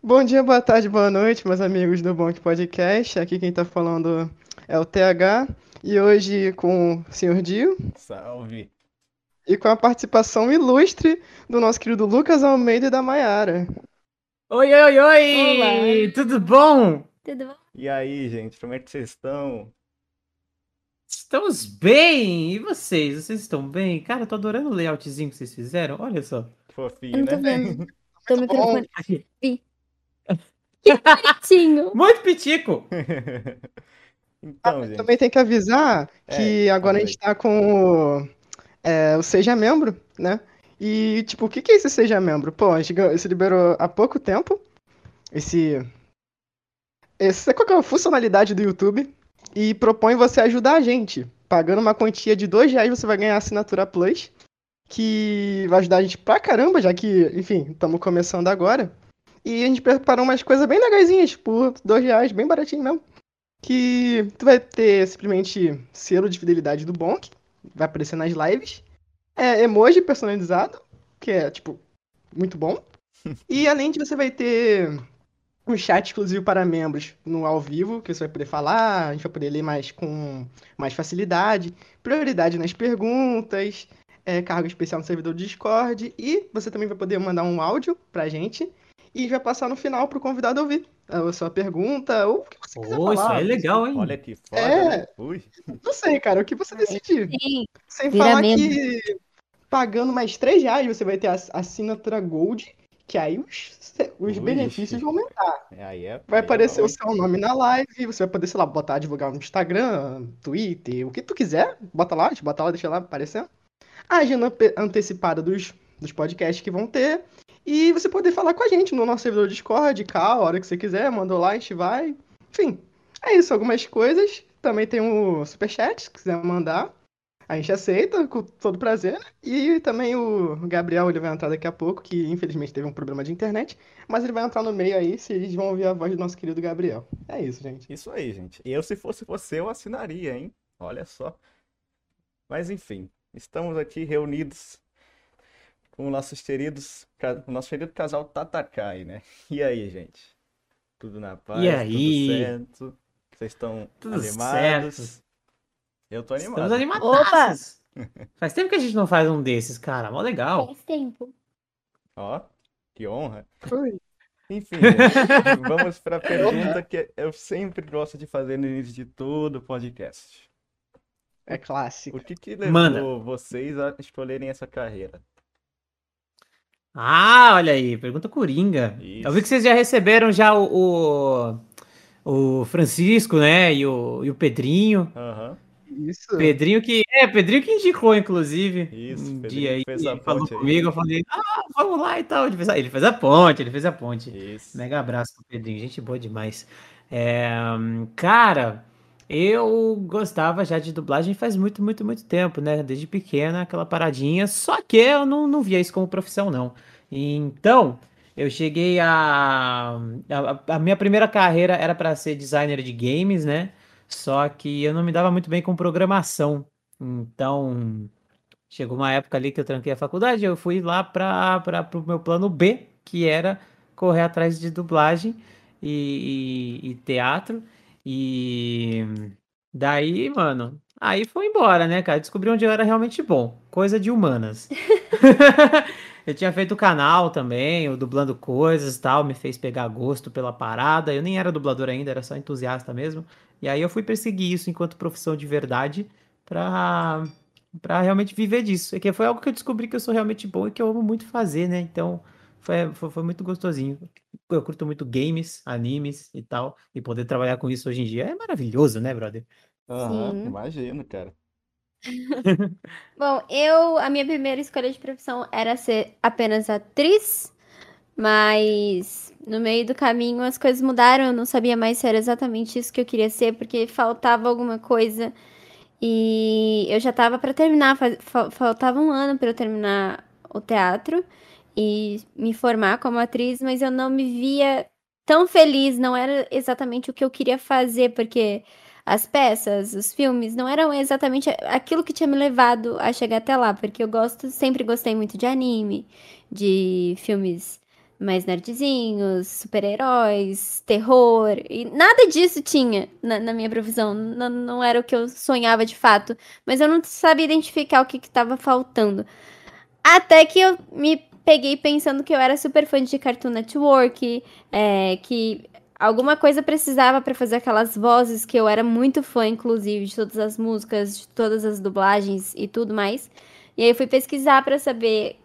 Bom dia, boa tarde, boa noite, meus amigos do Bonk Podcast. Aqui quem tá falando é o TH. E hoje com o Sr. Dio. Salve. E com a participação ilustre do nosso querido Lucas Almeida e da Maiara. Oi, oi, oi! Olá. Tudo bom? Tudo bom? E aí, gente, como é que vocês estão? Estamos bem! E vocês? Vocês estão bem? Cara, eu tô adorando o layoutzinho que vocês fizeram. Olha só. Fofinho, Eu não tô né? vendo. Tô Muito bonitinho. Muito pitico! então, gente. Também tem que avisar que É, agora a gente tá com o, é, o Seja Membro, né? E, tipo, o que que é esse Seja Membro? Pô, a gente se liberou há pouco tempo esse... esse qual que é a funcionalidade do YouTube? E propõe você ajudar a gente. Pagando uma quantia de dois reais, você vai ganhar a assinatura Plus, que vai ajudar a gente pra caramba, já que, enfim, estamos começando agora. E a gente preparou umas coisas bem legaisinhas, por dois reais, bem baratinho mesmo. Que tu vai ter simplesmente selo de fidelidade do Bonk, vai aparecer nas lives. É emoji personalizado, que é, tipo, muito bom. E além de você vai ter um chat exclusivo para membros no ao vivo, que você vai poder falar, a gente vai poder ler mais com mais facilidade, prioridade nas perguntas, é, cargo especial no servidor do Discord, e você também vai poder mandar um áudio pra gente e vai passar no final pro convidado ouvir a sua pergunta ou o que você quiser Pô, isso falar. aí é legal, hein? Olha que foda, É. né? Ui. Não sei, cara, o que você decidir. Sim. Sem Vira falar membro. que pagando mais 3 reais você vai ter a assinatura Gold, que aí os, os Ui. benefícios vão aumentar. Aí é Vai é aparecer o seu nome na live, você vai poder, sei lá, botar, divulgar no Instagram, Twitter, o que tu quiser, bota lá, a gente bota lá, deixa lá aparecendo. A agenda ante- antecipada dos, dos podcasts que vão ter. E você poder falar com a gente no nosso servidor Discord, cá, a hora que você quiser, mandou lá, a gente vai. Enfim, é isso, algumas coisas. Também tem o Superchat, se quiser mandar. A gente aceita com todo prazer. né? E também o Gabriel, ele vai entrar daqui a pouco, que infelizmente teve um problema de internet. Mas ele vai entrar no meio aí, se eles vão ouvir a voz do nosso querido Gabriel. É isso, gente. Isso aí, gente. Eu, se fosse você, eu assinaria, hein? Olha só. Mas enfim, estamos aqui reunidos com nossos queridos, o nosso querido casal Tatakai, né? E aí, gente? Tudo na paz? E aí? Tudo certo? Vocês estão Tudo animados? certo. Eu tô Estamos animado. animados. Faz tempo que a gente não faz um desses, cara. Mó legal. Faz tempo. Ó, que honra. Enfim, gente, vamos para a pergunta que eu sempre gosto de fazer no início de todo podcast. É clássico. O que que levou Manda. vocês a escolherem essa carreira? Ah, olha aí, pergunta coringa. Isso. Eu vi que vocês já receberam já o, o, o Francisco, né? E o, e o Pedrinho. Aham, Isso. Pedrinho que. É, Pedrinho que indicou, inclusive. Isso, Um Pedrinho dia aí, fez a falou ponte aí. comigo, eu falei, ah, vamos lá e tal. Ele fez a, ele fez a ponte, ele fez a ponte. isso. Mega abraço pro Pedrinho, gente boa demais. É, cara, eu gostava já de dublagem faz muito, muito, muito tempo, né? Desde pequena, aquela paradinha. Só que eu não, não via isso como profissão, não. Então, eu cheguei a. A, a minha primeira carreira era para ser designer de games, né? Só que eu não me dava muito bem com programação. Então, chegou uma época ali que eu tranquei a faculdade, eu fui lá para o meu plano B, que era correr atrás de dublagem e, e- e teatro. E daí, mano, aí foi embora, né, cara? Descobri onde eu era realmente bom. Coisa de humanas. Eu tinha feito o canal também, o dublando coisas e tal, me fez pegar gosto pela parada. Eu nem era dublador ainda, era só entusiasta mesmo. E aí eu fui perseguir isso enquanto profissão de verdade pra, pra realmente viver disso. É que foi algo que eu descobri que eu sou realmente bom e que eu amo muito fazer, né? Então foi, foi, foi muito gostosinho. Eu curto muito games, animes e tal. E poder trabalhar com isso hoje em dia é maravilhoso, né, brother? Aham, Sim. imagino, cara. Bom, eu, a minha primeira escolha de profissão era ser apenas atriz, mas no meio do caminho as coisas mudaram, eu não sabia mais se era exatamente isso que eu queria ser, porque faltava alguma coisa. E eu já tava pra terminar, faltava um ano pra eu terminar o teatro e me formar como atriz, mas eu não me via tão feliz, não era exatamente o que eu queria fazer, porque as peças, os filmes, não eram exatamente aquilo que tinha me levado a chegar até lá, porque eu gosto, sempre gostei muito de anime, de filmes mais nerdzinhos, super-heróis, terror. E nada disso tinha na, na minha profissão. Não, não era o que eu sonhava de fato. Mas eu não sabia identificar o que estava faltando. Até que eu me peguei pensando que eu era super fã de Cartoon Network, é, que alguma coisa precisava para fazer aquelas vozes que eu era muito fã, inclusive, de todas as músicas, de todas as dublagens e tudo mais. E aí eu fui pesquisar para saber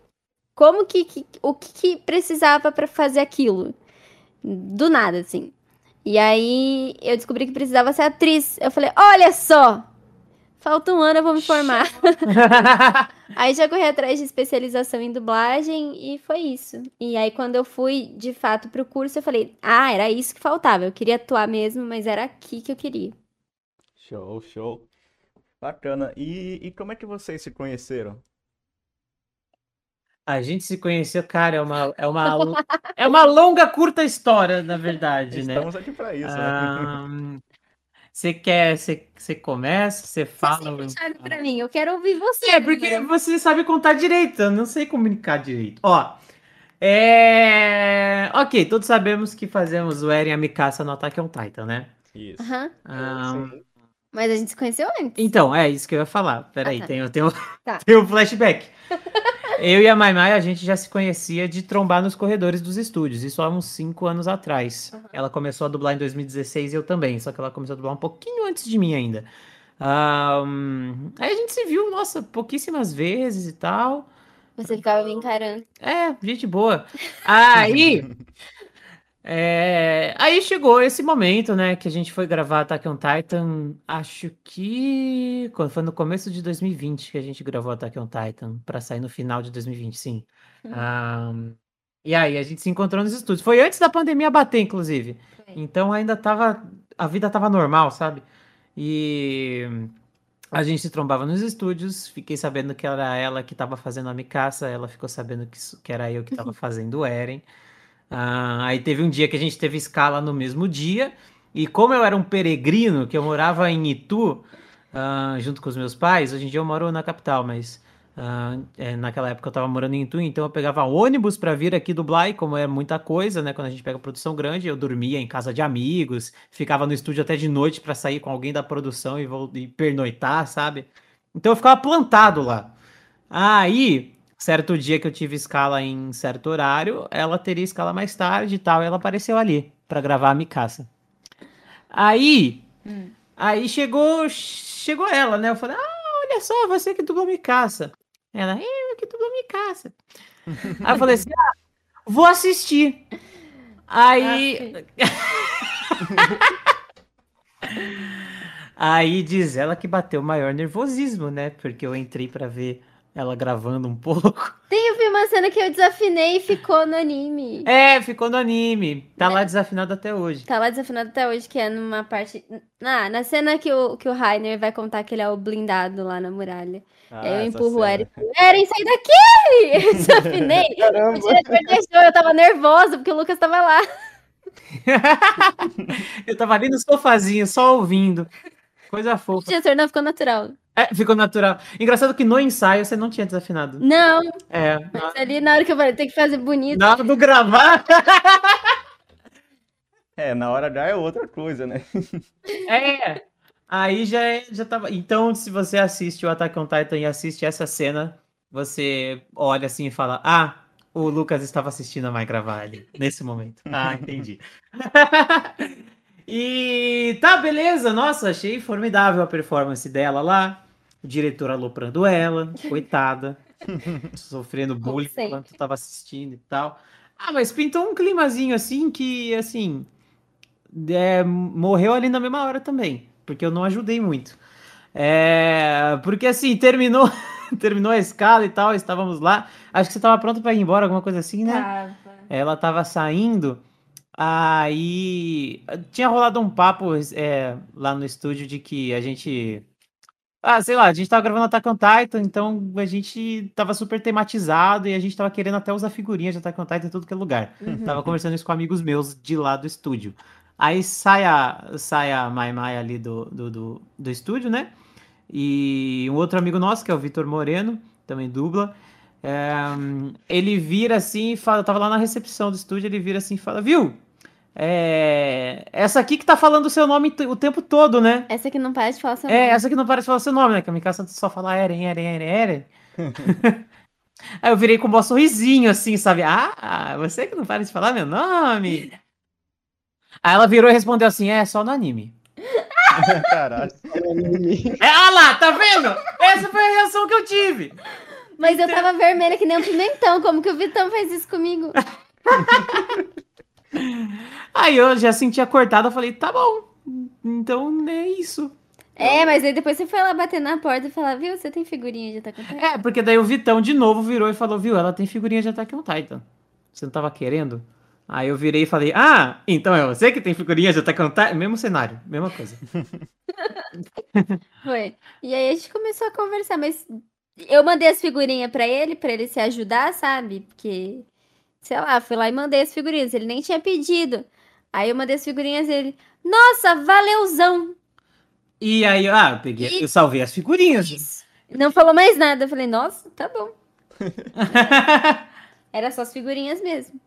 como que, que o que, que precisava para fazer aquilo. Do nada, assim. E aí eu descobri que precisava ser atriz. Eu falei, olha só! Falta um ano, eu vou me formar. aí já corri atrás de especialização em dublagem e foi isso. E aí, quando eu fui de fato pro curso, eu falei: ah, era isso que faltava. Eu queria atuar mesmo, mas era aqui que eu queria. Show, show. Bacana. E, e como é que vocês se conheceram? A gente se conheceu, cara, é uma, é uma, é uma longa, curta história, na verdade, Estamos né? Estamos aqui para isso, né? Você quer, você, você começa, você fala. Você para mim, eu quero ouvir você. É, porque você sabe contar direito, eu não sei comunicar direito. Ó, é. Ok, todos sabemos que fazemos o Eren e a Mikasa no Attack on Titan, né? Isso. Uhum. Um, mas a gente se conheceu antes. então, é isso que eu ia falar. Peraí, Ah, tá. tem, tem, um, Tá. tem um flashback. Eu e a Maimai, a gente já se conhecia de trombar nos corredores dos estúdios, isso há uns 5 anos atrás. Ela começou a dublar em 2016 e eu também, só que ela começou a dublar um pouquinho antes de mim ainda. Ahn, aí a gente se viu, nossa, pouquíssimas vezes e tal. Você ficava me encarando. É, gente boa. Aí. é, aí chegou esse momento, né, que a gente foi gravar Attack on Titan, acho que quando foi no começo de 2020 que a gente gravou Attack on Titan, pra sair no final de 2020, sim. Ahn, e aí a gente se encontrou nos estúdios. Foi antes da pandemia bater, inclusive. Foi. Então ainda tava, a vida tava normal, sabe? E a gente se trombava nos estúdios, fiquei sabendo que era ela que estava fazendo a Mikasa, ela ficou sabendo que, que era eu que estava fazendo o Eren. Ah, aí teve um dia que a gente teve escala no mesmo dia, e como eu era um peregrino, que eu morava em Itu, ah, junto com os meus pais, hoje em dia eu moro na capital, mas ah, é, naquela época eu estava morando em Itu, então eu pegava ônibus para vir aqui dublar, e como é muita coisa, né, quando a gente pega produção grande, eu dormia em casa de amigos, ficava no estúdio até de noite para sair com alguém da produção e, e pernoitar, sabe? Então eu ficava plantado lá. Aí, certo dia que eu tive escala em certo horário, ela teria escala mais tarde e tal, e ela apareceu ali para gravar a Mikasa. Aí, Hum. aí chegou, chegou ela, né? Eu falei: "Ah, olha só, você que dublou Mikasa". Ela: "Eu que dublou Mikasa". Aí eu falei assim: "Ah, vou assistir". Aí, aí diz ela que bateu o maior nervosismo, né? Porque eu entrei pra ver ela gravando um pouco. Tem eu vi uma cena que eu desafinei e ficou no anime. É, ficou no anime. Tá lá desafinado até hoje. Tá lá desafinado até hoje, que é numa parte. Ah, na cena que o, que o Rainer vai contar que ele é o blindado lá na muralha. Ah, Aí eu empurro o. Eren. Eren, sai daqui! Eu desafinei. O Caramba. diretor deixou, eu tava nervosa porque o Lucas tava lá. Eu tava ali no sofazinho, só ouvindo. Coisa O fofa. diretor não ficou natural. É, ficou natural. Engraçado que no ensaio você não tinha desafinado. Não, É, mas ali na hora que eu falei, tem que fazer bonito. na hora do gravar. É, na hora já é outra coisa, né? É. Aí já, é- já tava. Então, se você assiste o Attack on Titan e assiste essa cena, você olha assim e fala: Ah, o Lucas estava assistindo a Mai gravar ali, nesse momento. Ah, entendi. e tá, beleza. Nossa, achei formidável a performance dela lá. O diretor aloprando ela, coitada. sofrendo bullying enquanto tava assistindo e tal. Ah, mas pintou um climazinho assim que, assim, é, morreu ali na mesma hora também, porque eu não ajudei muito. É, porque assim, terminou, terminou a escala e tal, estávamos lá. Acho que você estava pronto para ir embora, alguma coisa assim, né? Tava. Ela estava saindo, aí tinha rolado um papo é, lá no estúdio de que a gente. Ah, sei lá, a gente tava gravando Attack on Titan, então a gente tava super tematizado e a gente tava querendo até usar figurinhas de Attack on Titan em tudo que é lugar. Tava conversando isso com amigos meus de lá do estúdio. Aí sai a, sai a Mai Mai ali do, do, do, do estúdio, né? E um outro amigo nosso, que é o Vitor Moreno, também dubla. É, ele vira assim e fala, eu tava lá na recepção do estúdio, ele vira assim e fala, viu? É, essa aqui que tá falando o seu nome o tempo todo, né? Essa que não para de falar seu É, nome. essa que não parece falar seu nome, né? Que a Mikasa só fala Eren, Eren, Eren, Eren. Aí eu virei com um bom sorrisinho, assim, sabe? Ah, você que não para de falar meu nome. Aí ela virou e respondeu assim: é, só no anime. Caralho. É, ah lá, tá vendo? Essa foi a reação que eu tive. Mas eu tava vermelha que nem um pimentão. Como que o Vitão fez isso comigo? Aí eu já sentia cortada, eu falei, tá bom. Então é isso. É, mas aí depois você foi lá bater na porta e falar, viu, você tem figurinha de Attack on Titan? É, porque daí o Vitão de novo virou e falou, viu, ela tem figurinha de Attack on Titan. Você não tava querendo? Aí eu virei e falei, ah, então é você que tem figurinha de Attack on Titan? Mesmo cenário, mesma coisa. Foi. E aí a gente começou a conversar, mas eu mandei as figurinhas pra ele, pra ele se ajudar, sabe? Porque, sei lá, fui lá e mandei as figurinhas. Ele nem tinha pedido. Aí eu mandei as figurinhas e ele, nossa, valeuzão! E aí, ah, eu peguei, eu salvei as figurinhas. Isso. Não falou mais nada. Eu falei, nossa, tá bom. Era só as figurinhas mesmo.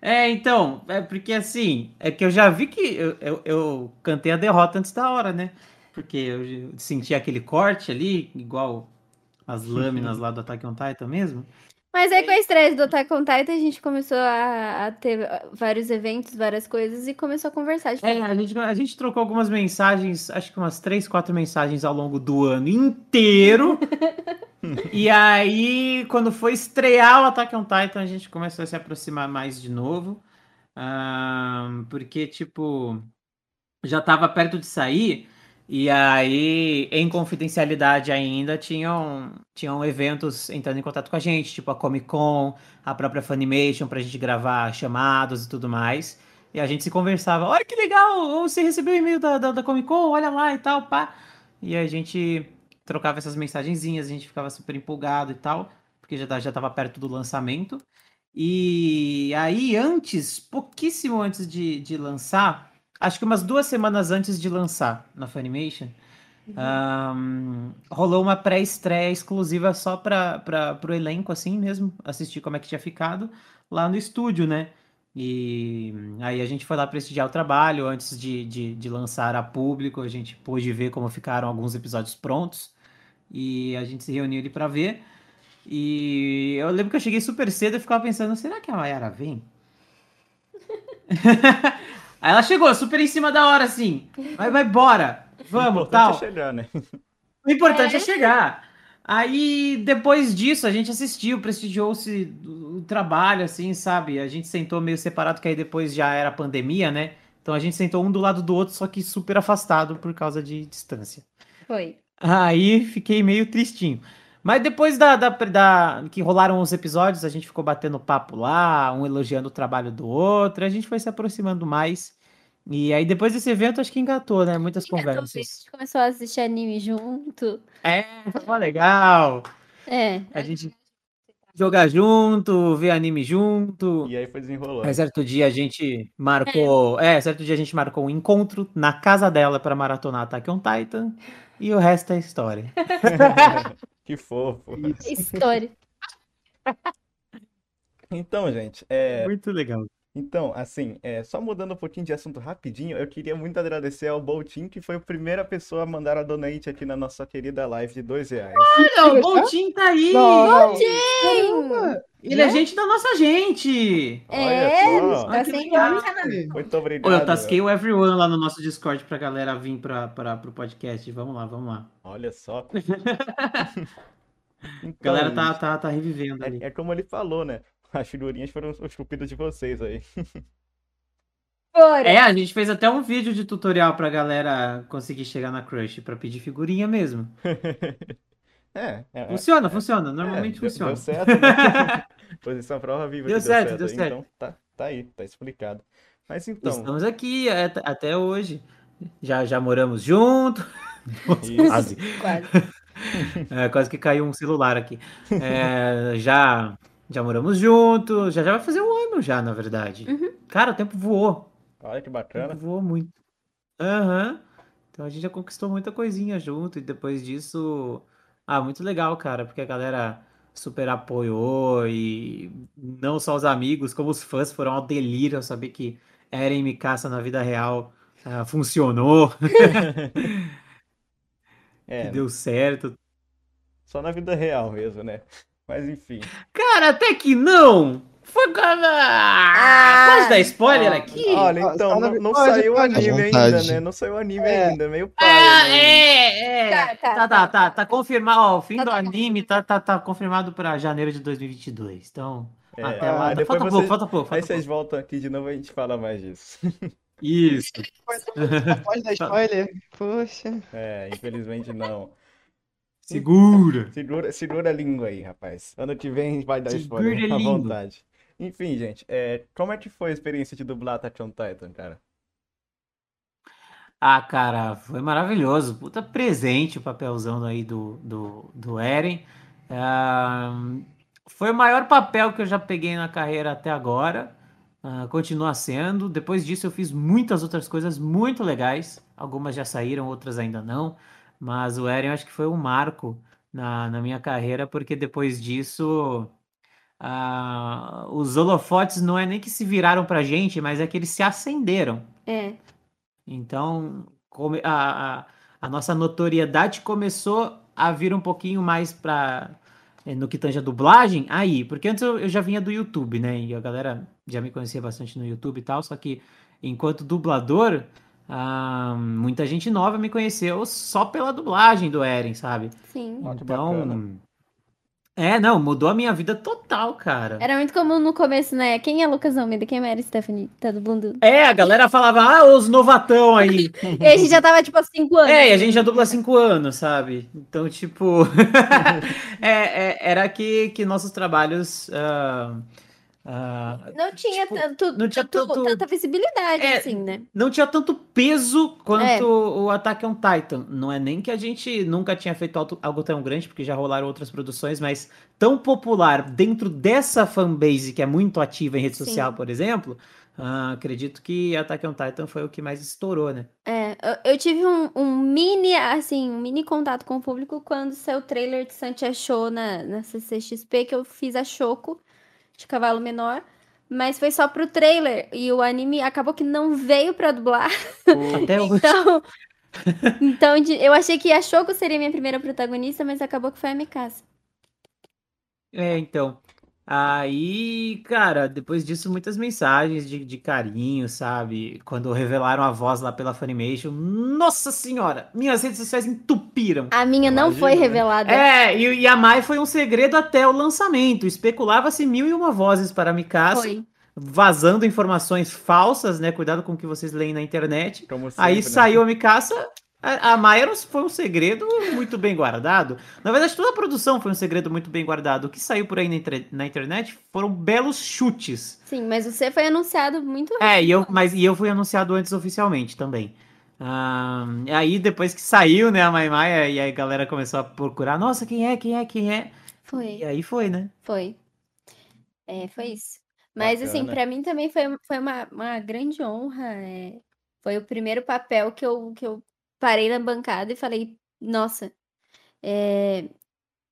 É, então, é porque assim, é que eu já vi que eu, eu, eu cantei a derrota antes da hora, né? Porque eu senti aquele corte ali, igual as lâminas lá do Attack on Titan mesmo. Mas aí com a estreia do Attack on Titan, a gente começou a, a ter vários eventos, várias coisas e começou a conversar. Tipo, É, a gente, a gente trocou algumas mensagens, acho que umas três, quatro mensagens ao longo do ano inteiro. e aí, quando foi estrear o Attack on Titan, a gente começou a se aproximar mais de novo. Ahn, porque, tipo, já tava perto de sair. E aí, em confidencialidade ainda, tinham, tinham eventos entrando em contato com a gente, tipo a Comic Con, a própria Funimation, pra gente gravar chamados e tudo mais. E a gente se conversava, olha que legal, você recebeu o e-mail da, da, da Comic Con, olha lá e tal, pá. E a gente trocava essas mensagenzinhas, a gente ficava super empolgado e tal, porque já, tá- já tava perto do lançamento. E aí, antes, pouquíssimo antes de, de lançar, acho que umas duas semanas antes de lançar na Funimation, ahn, rolou uma pré-estreia exclusiva só para o elenco, assim mesmo, assistir como é que tinha ficado lá no estúdio, né? E aí a gente foi lá prestigiar o trabalho antes de, de, de lançar a público, a gente pôde ver como ficaram alguns episódios prontos e a gente se reuniu ali para ver. E eu lembro que eu cheguei super cedo e ficava pensando, será que a Mayara vem? Aí ela chegou, super em cima da hora, assim. Vai, vai, bora. O Vamos, importante tal. é chegar, né? O importante é. É. chegar. Aí, depois disso, a gente assistiu, prestigiou-se o trabalho, assim, sabe? A gente sentou meio separado, que aí depois já era pandemia, né? Então a gente sentou um do lado do outro, só que super afastado por causa de distância. foi. Aí fiquei meio tristinho. Mas depois da, da, da- que rolaram os episódios, a gente ficou batendo papo lá, um elogiando o trabalho do outro, a gente foi se aproximando mais. E aí depois desse evento acho que engatou, né? Muitas A conversas. gente começou a assistir anime junto. É, foi legal. É. A gente jogar junto, ver anime junto. E aí foi desenrolando. Aí certo dia a gente marcou, é, certo dia a gente marcou um encontro na casa dela para maratonar Attack on Titan e o resto é história. que fofo. História. Então, gente, é, Muito legal. Então, assim, é, só mudando um pouquinho de assunto rapidinho, eu queria muito agradecer ao Boltin, que foi a primeira pessoa a mandar a donate aqui na nossa querida live de dois reais. Olha, o Boltin tá aí! Não, Sim! Ele é gente da nossa gente! É, Olha só. tá sem. Muito obrigado. eu tasquei o everyone lá no nosso Discord pra galera vir pra, pra, pro podcast. Vamos lá, vamos lá. Olha só. A Então, galera tá, tá, tá revivendo ali. é, é como ele falou, né? As figurinhas foram os cupidos de vocês aí. Fora. É, a gente fez até um vídeo de tutorial pra galera conseguir chegar na Crush pra pedir figurinha mesmo. É, é, é, Funciona, funciona. Normalmente é, deu- funciona. Deu certo, né? Posição prova viva Deu que certo, deu aí, certo. Então, tá, tá aí, tá explicado. Mas então, Estamos aqui é, at- até hoje. Já, já moramos junto. Isso. Quase. Quase. É, quase que caiu um celular aqui. É, já, já moramos juntos. Já, já vai fazer um ano já, na verdade. Uhum. Cara, o tempo voou. olha que O tempo bacana. voou muito. Aham. Então a gente já conquistou muita coisinha junto. E depois disso. Ah, muito legal, cara. Porque a galera super apoiou e não só os amigos, como os fãs foram ao delírio ao saber que Eren Mikasa na vida real uh, funcionou. É, que deu certo. Só na vida real mesmo, né? Mas enfim. Cara, até que não! Foi. Ah, pode dar spoiler ó, aqui? Olha, então, não, não pode, saiu o anime ainda, né? Não saiu o anime É. ainda, meio É, pai. né? é, é. Tá, tá, Tá, tá, tá. tá, confirmado. Ó, o fim Tá do anime tá, tá, tá confirmado pra janeiro de 2022. Então, É, até ah, lá. depois Falta vocês- pouco, falta pouco. Aí Falta vocês pouco. voltam aqui de novo e a gente fala mais disso. Isso. Pode dar spoiler? Poxa. É, infelizmente não. Segura. Segura, segura a língua aí, rapaz. Ano que vem vai dar Segura spoiler à vontade. Enfim, gente, é, como é que foi a experiência de dublar Attack on Titan, cara? Ah, cara, foi maravilhoso. Puta presente o papelzão aí do, do, do Eren. Ah, foi o maior papel que eu já peguei na carreira até agora. Ah, continua sendo. Depois disso, eu fiz muitas outras coisas muito legais. Algumas já saíram, outras ainda não. Mas o Eren acho que foi um marco na, na minha carreira, porque depois disso. ah, os holofotes não é nem que se viraram pra gente, mas é que eles se acenderam. É. Então, come- a, a, a nossa notoriedade começou a vir um pouquinho mais para no que tange a dublagem aí, porque antes eu, eu já vinha do YouTube, né? E a galera já me conhecia bastante no YouTube e tal, só que enquanto dublador, ah, muita gente nova me conheceu só pela dublagem do Eren, sabe? Sim. Então, é, não, mudou a minha vida total, cara. Era muito comum no começo, né? Quem é Lucas Almeida? Quem é Mary Stephanie? Tá dublando. É, a galera falava, ah, os novatão aí. E a gente já tava, tipo, há cinco anos. É, e a gente já dubla há cinco anos, sabe? Então, tipo, é- é- era que, que nossos trabalhos. ah, ah, Não tinha Tipo, tanto, não tinha tanto- tanto- tanta visibilidade, É, assim, né? não tinha tanto peso quanto É. o Attack on Titan. Não é nem que a gente nunca tinha feito algo, tão grande, porque já rolaram outras produções, mas tão popular dentro dessa fanbase que é muito ativa em rede Sim. social, por exemplo. ah, acredito que Attack on Titan foi o que mais estourou, né? É, eu, eu tive um, um mini, assim, um mini contato com o público quando saiu o trailer de Santia Show na, na CCXP, que eu fiz a Choco de Cavalo Menor. Mas foi só pro trailer. E o anime acabou que não veio pra dublar. Até hoje. Então, então de- eu achei que a Choco seria minha primeira protagonista, mas acabou que foi a Mikasa. É, então. Aí, cara, depois disso, muitas mensagens de, de carinho, sabe? Quando revelaram a voz lá pela Funimation. Nossa senhora! Minhas redes sociais entupiram. A minha não Imagina, foi né? revelada. É, e, e a Mai foi um segredo até o lançamento. Especulava-se mil e uma vozes para a Mikasa, Foi. vazando informações falsas, né? Cuidado com o que vocês leem na internet. Como Aí sempre, né? saiu a Mikasa. A, a Maia foi um segredo muito bem guardado. Na verdade, toda a produção foi um segredo muito bem guardado. O que saiu por aí na, inter- na internet foram belos chutes. Sim, mas você foi anunciado muito É, e eu, mas e eu fui anunciado antes oficialmente também. Ah, aí depois que saiu, né, a Mai Maia, e aí a galera começou a procurar, nossa, quem é, quem é, quem é? Foi. E aí foi, né? Foi. É, foi isso. Mas, assim, Bacana. pra mim também foi, foi uma, uma grande honra. é. Foi o primeiro papel que eu, que eu parei na bancada e falei, nossa, é,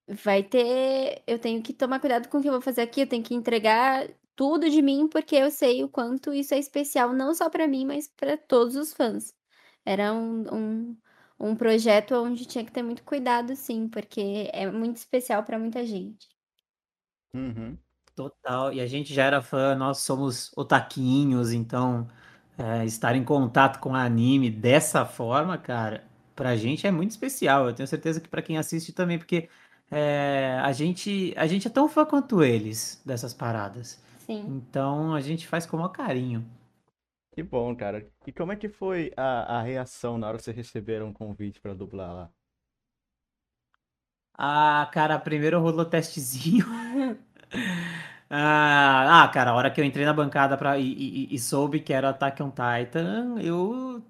vai ter. Eu tenho que tomar cuidado com o que eu vou fazer aqui, eu tenho que entregar tudo de mim, porque eu sei o quanto isso é especial, não só pra mim, mas pra todos os fãs. Era um, um, um projeto onde tinha que ter muito cuidado, sim, porque é muito especial pra muita gente. Uhum. Total. E a gente já era fã, nós somos otaquinhos, então é, estar em contato com anime dessa forma, cara, pra gente é muito especial. Eu tenho certeza que pra quem assiste também, porque é, a gente, a gente é tão fã quanto eles dessas paradas. Sim. Então a gente faz com o maior carinho. Que bom, cara. E como é que foi a, a reação na hora que vocês receberam um convite pra dublar lá? Ah, cara, primeiro rolou testezinho. Ah, ah, cara, a hora que eu entrei na bancada pra, e, e- e soube que era Attack on Titan, eu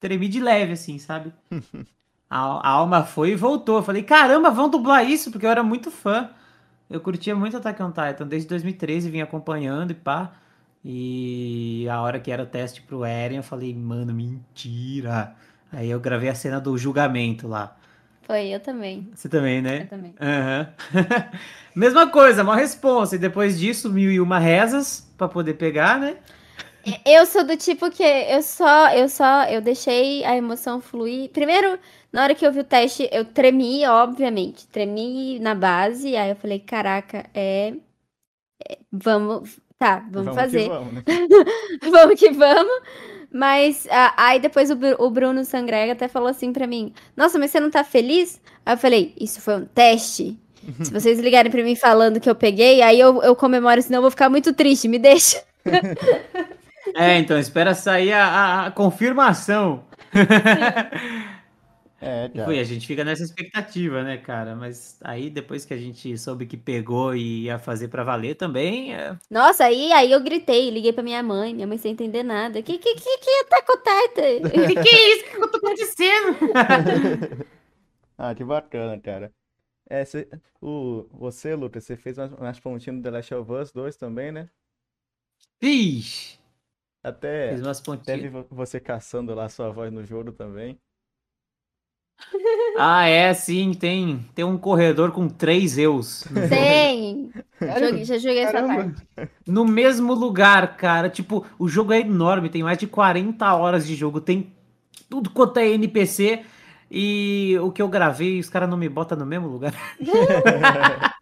tremi de leve, assim, sabe? A, a alma foi e voltou. Eu falei, caramba, vão dublar isso? Porque eu era muito fã. Eu curtia muito Attack on Titan. Desde 2013 vim acompanhando e pá. E a hora que era o teste pro Eren, eu falei, mano, mentira. Aí eu gravei a cena do julgamento lá. Foi, eu também. Você também, Eu né? também. Aham. Mesma coisa, uma resposta. E depois disso, mil e uma rezas pra poder pegar, né? Eu sou do tipo que eu só, eu só, eu deixei a emoção fluir. Primeiro, na hora que eu vi o teste, eu tremi, obviamente. Tremi na base, aí eu falei, caraca, é. é, vamos. Tá, vamos, que fazer. vamos, né? Vamos que vamos. Mas ah, aí depois o, o Bruno Sangrega até falou assim pra mim: Nossa, mas você não tá feliz? Aí eu falei: Isso foi um teste. Se vocês ligarem pra mim falando que eu peguei, aí eu, eu comemoro, senão eu vou ficar muito triste. Me deixa. É, então, espera sair a, a- a confirmação. É. Foi, a gente fica nessa expectativa, né, cara? Mas aí depois que a gente soube que pegou e ia fazer pra valer também, é, Nossa, aí, aí eu gritei, liguei pra minha mãe, minha mãe sem entender nada. Que que que que é Taco Titan? que que é isso? O que que tá acontecendo? Ah, que bacana, cara. É, cê- o, você, Lucas, você fez umas, umas pontinhas no The Last of Us 2 também, né? Vixe, Até fiz umas teve pontinhas. vo- você caçando lá sua voz no jogo também. Ah, é, sim, tem, tem um corredor com três eus. Tem! Joguei- já joguei essa Caramba. parte. No mesmo lugar, cara. Tipo, o jogo é enorme, tem mais de 40 horas de jogo, tem tudo quanto é NPC. E o que eu gravei, os caras não me botam no mesmo lugar.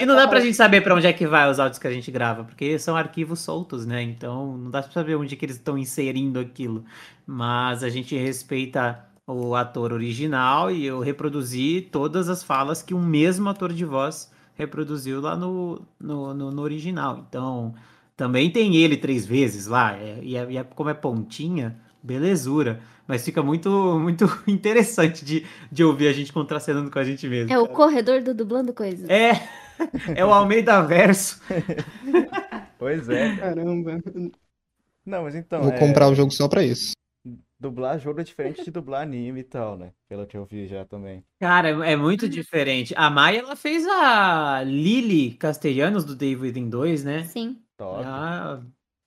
E não dá pra gente saber pra onde é que vai os áudios que a gente grava, porque são arquivos soltos, né? Então não dá pra saber onde que eles estão inserindo aquilo. Mas a gente respeita o ator original e eu reproduzi todas as falas que o mesmo ator de voz reproduziu lá no, no, no- no original. Então também tem ele três vezes lá, é- e, é- e é- como é pontinha, belezura. Mas fica muito, muito interessante de, de ouvir a gente contracenando com a gente mesmo. É o corredor do dublando coisa. É, é o Almeida Verso. Pois é. Caramba. Não, mas então, Vou é, comprar o jogo só pra isso. Dublar jogo é diferente de dublar anime e tal, né? Pelo que eu vi já também. Cara, é muito diferente. A Maia, ela fez a Lily Castellanos do Day Within 2, né? Sim. Top. A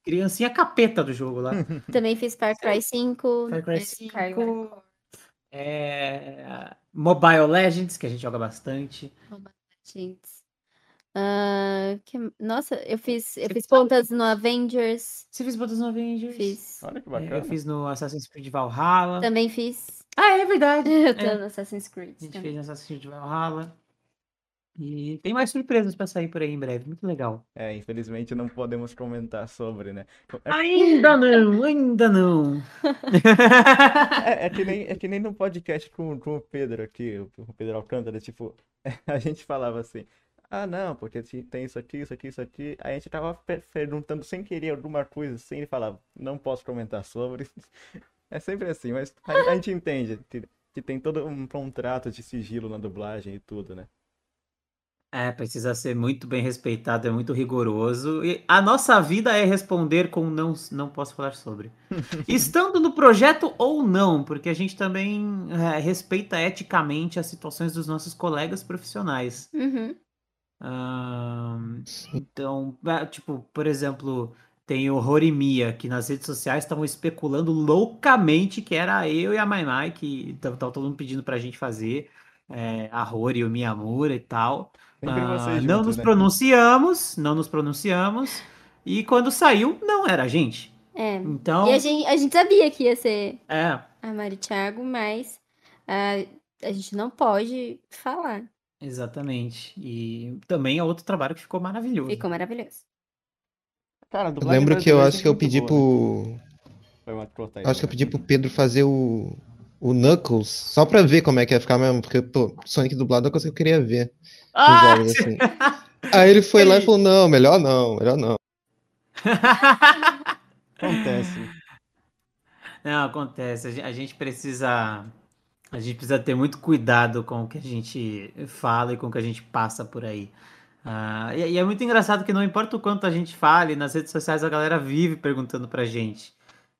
criancinha capeta do jogo lá. Também fiz Far Cry 5. Far Cry esse 5. Cargo- É... Mobile Legends, que a gente joga bastante. Gente. Ah, que- Nossa, eu fiz, eu fiz pontas no Avengers. Você fez botas no Avengers? Fiz. Olha que É, bacana. eu fiz no Assassin's Creed Valhalla. Também fiz. Ah, é verdade. Eu tô É. no Assassin's Creed. A gente também. fez no Assassin's Creed Valhalla. E tem mais surpresas pra sair por aí em breve. Muito legal. É, infelizmente não podemos comentar sobre, né? É, Ainda não, ainda não. é- é que nem, é que nem no podcast com, com o Pedro aqui, o o Pedro Alcântara, tipo, a gente falava assim, ah não, porque te- tem isso aqui, isso aqui, isso aqui. Aí a gente tava pe- perguntando sem querer alguma coisa assim, ele falava, não posso comentar sobre. É sempre assim, mas a, a gente entende que, que tem todo um contrato de sigilo na dublagem e tudo, né? É, precisa ser muito bem respeitado, é muito rigoroso. E a nossa vida é responder com não, não posso falar sobre. Estando no projeto ou não, porque a gente também é, respeita eticamente as situações dos nossos colegas profissionais. Uhum. Então, ah, tipo, por exemplo, tem o Rorimia, que nas redes sociais estavam especulando loucamente que era eu e a Maimai, que tava todo mundo pedindo pra gente fazer, é, a Rory e o Miyamura e tal. Ah, não juntos, nos né? pronunciamos, não nos pronunciamos, e quando saiu, não era a gente. É. Então, E a gente, a gente sabia que ia ser é, a Mari Thiago, mas ah, a gente não pode falar. Exatamente. E também é outro trabalho que ficou maravilhoso. Ficou maravilhoso. Cara, Eu lembro que eu brasileira é acho que eu pedi boa, né? pro. Foi uma corta aí, Acho que eu né? pedi pro Pedro fazer o. O Knuckles, só pra ver como é que ia ficar mesmo, porque, pô, Sonic dublado é uma coisa que eu queria ver Ah! jogos, assim. Aí ele foi lá e falou, não, melhor não, melhor não. Acontece. Não, acontece. A gente precisa. A gente precisa ter muito cuidado com o que a gente fala e com o que a gente passa por aí. Ah, e, e é muito engraçado que não importa o quanto a gente fale, nas redes sociais a galera vive perguntando pra gente.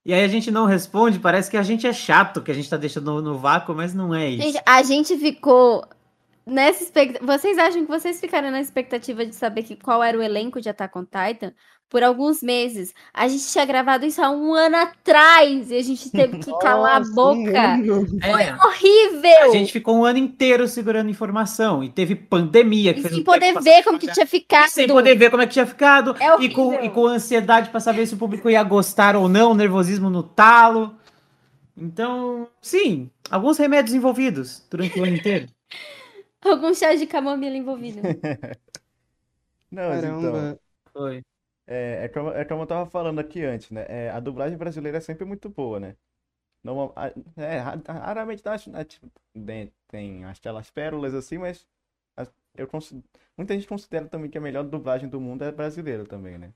E aí a gente não responde, parece que a gente é chato, que a gente tá deixando no, no vácuo, mas não é isso. Gente, a gente ficou nessa expectativa. Vocês acham que vocês ficaram na expectativa de saber que qual era o elenco de Attack on Titan? Por alguns meses. A gente tinha gravado isso há um ano atrás e a gente teve que calar a boca. mano. É, Horrível! a gente ficou um ano inteiro segurando informação e teve pandemia. Que E fez sem um poder ver como que tinha ficado. Sem poder ver como é que tinha ficado. É e, com, e com ansiedade pra saber se o público ia gostar ou não, nervosismo no talo. Então, sim, alguns remédios envolvidos durante o ano inteiro. Algum chá de camomila envolvido. Não, então, Caramba. Foi. É, é como, é como eu tava falando aqui antes, né? É, a dublagem brasileira é sempre muito boa, né? A- é, ra- raramente dá, né, tipo, tem, tem aquelas pérolas assim, mas eu muita gente considera também que a melhor dublagem do mundo é brasileira também, né?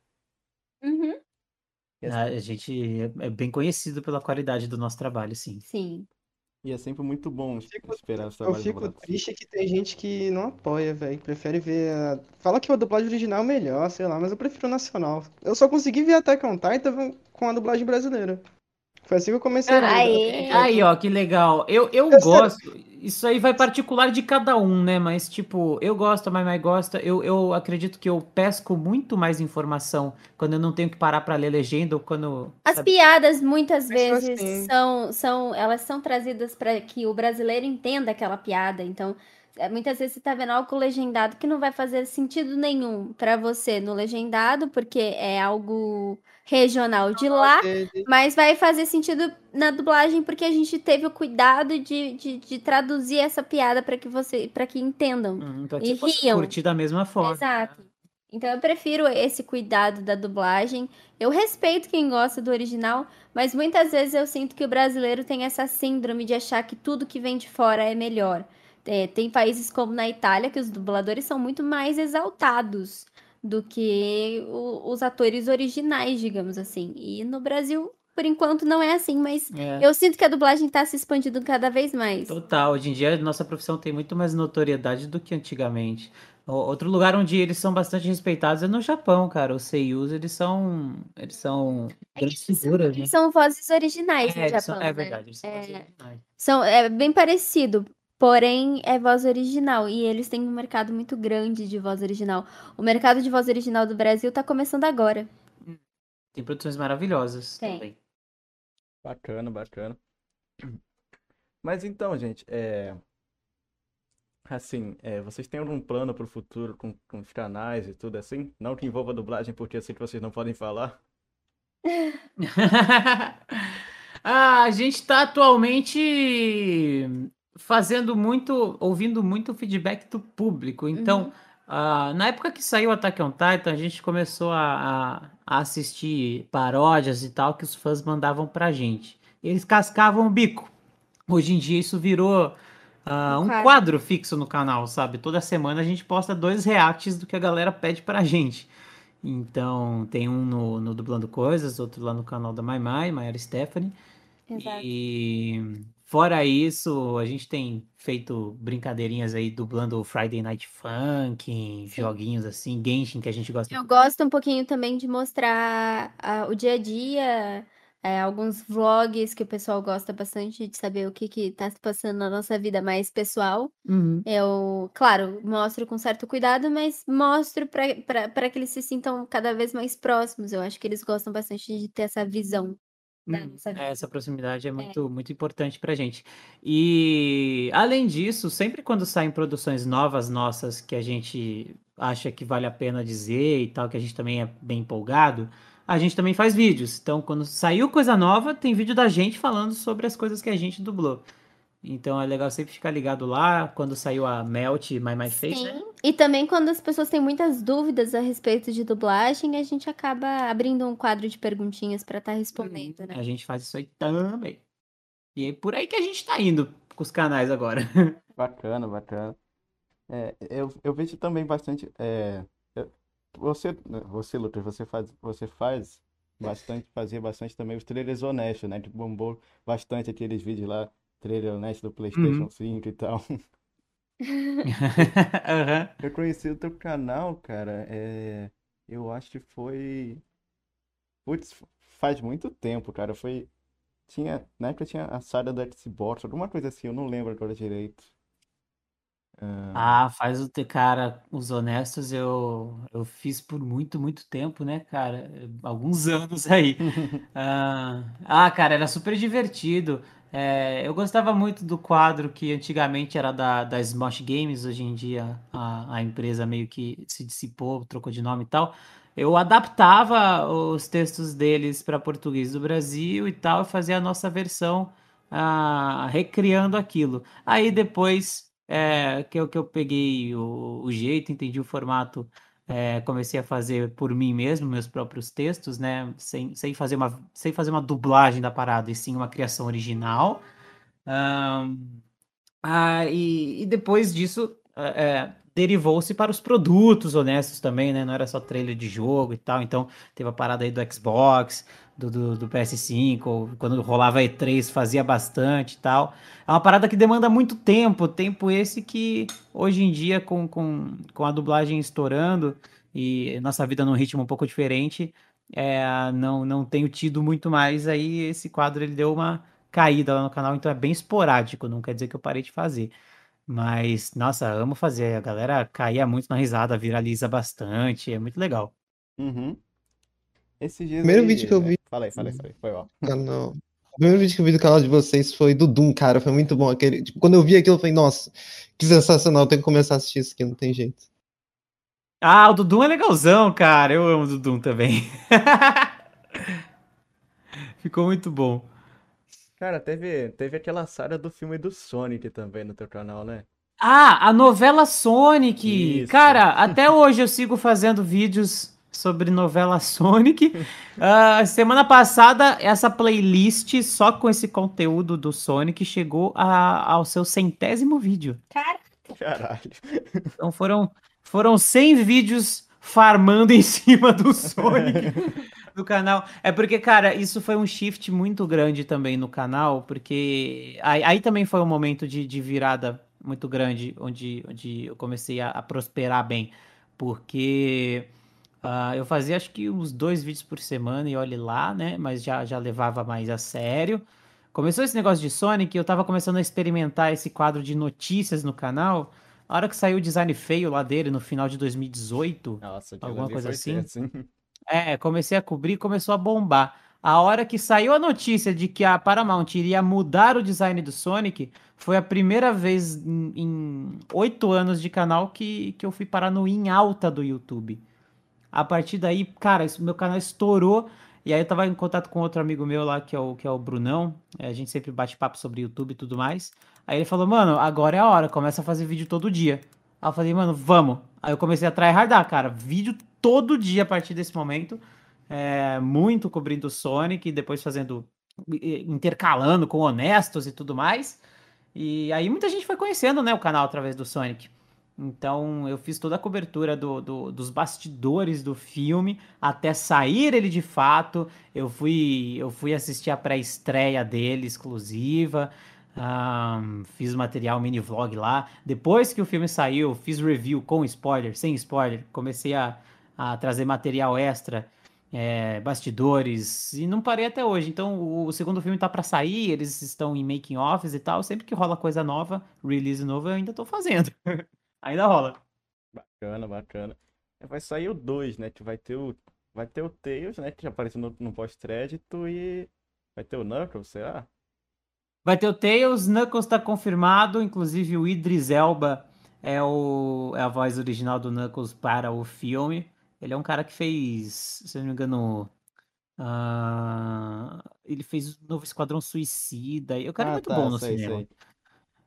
Uhum, A gente é é bem conhecido pela qualidade do nosso trabalho, sim. sim. E é sempre muito bom fico- esperar os Eu fico dublados. triste que tem gente que não apoia, velho. Prefere ver. a- Fala que a dublagem original é melhor, sei lá, mas eu prefiro o nacional. Eu só consegui ver Attack on Titan com a dublagem brasileira. Foi assim que eu comecei a. Aê! Aí, ó, que legal. Eu, eu É sério. gosto. Isso aí vai particular de cada um, né? Mas, tipo, eu gosto, a Mai Mai gosta. Eu, eu acredito que eu pesco muito mais informação quando eu não tenho que parar pra ler legenda ou quando. As sabe? piadas muitas Mas vezes assim. são, são, elas são trazidas para que o brasileiro entenda aquela piada. Então, muitas vezes você tá vendo algo legendado que não vai fazer sentido nenhum para você no legendado, porque é algo regional de lá, mas vai fazer sentido na dublagem porque a gente teve o cuidado de, de, de traduzir essa piada para que você, para que entendam. Hum, pra E você riam. curtir da mesma forma. Exato. Então eu prefiro esse cuidado da dublagem. Eu respeito quem gosta do original, mas muitas vezes eu sinto que o brasileiro tem essa síndrome de achar que tudo que vem de fora é melhor. É, tem países como na Itália que os dubladores são muito mais exaltados do que o- os atores originais, digamos assim. E no Brasil, por enquanto, não é assim, mas É. eu sinto que a dublagem está se expandindo cada vez mais. Total, hoje em dia a nossa profissão tem muito mais notoriedade do que antigamente. Outro lugar onde eles são bastante respeitados é no Japão, cara. Os seiyus, eles são, eles são grandes figuras, né? Eles são vozes originais É, no eles são- Japão, é né? verdade, eles são É. vozes originais. São, é bem parecido, porém é voz original. E eles têm um mercado muito grande de voz original. O mercado de voz original do Brasil tá começando agora. Tem produções maravilhosas Tem. também. Bacana, bacana. Mas então, gente, é. Assim, é, vocês têm algum plano pro futuro com, com os canais e tudo assim? Não que envolva dublagem, porque eu sei que vocês não podem falar. Ah, a gente está atualmente fazendo muito, ouvindo muito feedback do público. Então, Uhum. ah, na época que saiu Attack on Titan, a gente começou a, a- assistir paródias e tal que os fãs mandavam pra gente. Eles cascavam o bico. Hoje em dia isso virou ah, Um quadro. quadro fixo no canal, sabe? Toda semana a gente posta dois reacts do que a galera pede pra gente. Então, tem um no, no Dublando Coisas, outro lá no canal da Mai Mai, Maiara Stephanie. Exato. E fora isso, a gente tem feito brincadeirinhas aí dublando Friday Night Funk, joguinhos assim, Genshin que a gente gosta. Eu gosto um pouquinho também de mostrar ah, o dia a dia, é, alguns vlogs que o pessoal gosta bastante de saber o que que tá se passando na nossa vida mais pessoal. Uhum. Eu, claro, mostro com certo cuidado, mas mostro para que eles se sintam cada vez mais próximos. Eu acho que eles gostam bastante de ter essa visão da Hum, nossa vida. Essa proximidade é muito, muito importante pra gente. E além disso, sempre quando saem produções novas nossas que a gente acha que vale a pena dizer e tal, que a gente também é bem empolgado, a gente também faz vídeos. Então, quando saiu coisa nova, tem vídeo da gente falando sobre as coisas que a gente dublou. Então é legal sempre ficar ligado lá. Quando saiu a Melt My My Face, né? Sim. E também quando as pessoas têm muitas dúvidas a respeito de dublagem, a gente acaba abrindo um quadro de perguntinhas para estar respondendo, né? A gente faz isso aí também. E é por aí que a gente tá indo com os canais agora. Bacana, bacana. É, eu, eu vejo também bastante. É, você, você, Lucas, você faz, você faz bastante, fazia bastante também os trailers honestos, né? Que bombou bastante aqueles vídeos lá, trailer honesto do PlayStation Uhum. 5 e tal. Aham. Eu conheci o teu canal, cara, é, eu acho que foi, putz, faz muito tempo, cara, foi, tinha, na época tinha a saga do Xbox, alguma coisa assim, eu não lembro agora direito. Ah, faz o ter, cara, os honestos eu, eu fiz por muito, muito tempo, né, cara? Alguns anos aí. Ah, ah, cara, era super divertido. É, eu gostava muito do quadro que antigamente era da, da Smosh Games, hoje em dia a, a empresa meio que se dissipou, trocou de nome e tal. Eu adaptava os textos deles para português do Brasil e tal, e fazia a nossa versão, ah, recriando aquilo. Aí depois é, que, eu, que eu peguei o, o jeito, entendi o formato, é, comecei a fazer por mim mesmo, meus próprios textos, né? Sem, sem, fazer uma, sem fazer uma dublagem da parada, e sim uma criação original. Um, ah, e, e, depois disso, é, derivou-se para os produtos honestos também, né? Não era só trailer de jogo e tal. Então, teve a parada aí do Xbox, do, do, do PS5, quando rolava E3 fazia bastante e tal. É uma parada que demanda muito tempo, tempo esse que hoje em dia, com, com, com a dublagem estourando e nossa vida num ritmo um pouco diferente, é, não, não tenho tido muito mais. Aí esse quadro ele deu uma caída lá no canal, então é bem esporádico, não quer dizer que eu parei de fazer. Mas, nossa, amo fazer. A galera caía muito na risada, viraliza bastante, é muito legal. Uhum. Esses dias Primeiro aí... vídeo que eu vi. Falei, falei, falei. Foi ó. Canal. O primeiro vídeo que eu vi do canal de vocês foi do Doom, cara. Foi muito bom. Aquele... Tipo, quando eu vi aquilo, eu falei, nossa, que sensacional. Eu tenho que começar a assistir isso aqui, não tem jeito. Ah, o do Doom é legalzão, cara. Eu amo o Doom também. Ficou muito bom. Cara, teve, teve aquela saga do filme do Sonic também no teu canal, né? Ah, a novela Sonic! Isso. Cara, até hoje eu sigo fazendo vídeos sobre novela Sonic. Uh, semana passada, essa playlist só com esse conteúdo do Sonic chegou a, ao seu centésimo vídeo. Cara, Caralho. Então foram, foram 100 vídeos farmando em cima do Sonic do canal. É porque, cara, isso foi um shift muito grande também no canal, porque aí, aí também foi um momento de, de virada muito grande, onde, onde eu comecei a, a prosperar bem, porque uh, eu fazia acho que uns dois vídeos por semana e olhe lá, né? Mas já, já levava mais a sério. Começou esse negócio de Sonic, eu tava começando a experimentar esse quadro de notícias no canal. A hora que saiu o design feio lá dele no final de 2018, Nossa, alguma coisa assim. É, comecei a cobrir, começou a bombar. A hora que saiu a notícia de que a Paramount iria mudar o design do Sonic, foi a primeira vez em- oito anos de canal que, que eu fui parar no em alta do YouTube. A partir daí, cara, isso- meu canal estourou. E aí eu tava em contato com outro amigo meu lá, que é o, que é o Brunão. é, A gente sempre bate papo sobre YouTube e tudo mais. Aí ele falou, mano, agora é a hora, começa a fazer vídeo todo dia. Aí eu falei, mano, vamos. Aí eu comecei a tryhardar, cara. Vídeo todo dia a partir desse momento. É, muito cobrindo Sonic, depois fazendo. intercalando com honestos e tudo mais. E aí muita gente foi conhecendo, né, o canal através do Sonic. Então eu fiz toda a cobertura do, do- dos bastidores do filme até sair ele de fato. Eu fui, eu fui assistir a pré-estreia dele, exclusiva. Ahn, fiz material mini vlog lá. Depois que o filme saiu, fiz review com spoiler, sem spoiler. Comecei a, a trazer material extra, é, bastidores, e não parei até hoje. Então o, o segundo filme tá pra sair, eles estão em making offs e tal. Sempre que rola coisa nova, release novo, eu ainda tô fazendo. ainda rola. Bacana, bacana. É, Vai sair o 2, né? Vai ter o. Vai ter o Tails, né? Que já apareceu no, no pós-crédito e. Vai ter o Knuckles, será? Vai ter o Tails, Knuckles tá confirmado, inclusive o Idris Elba é, o, é a voz original do Knuckles para o filme. Ele é um cara que fez, se não me engano, ah, ele fez o novo Esquadrão Suicida. O cara é Ah, muito tá, bom no sei, cinema. sei.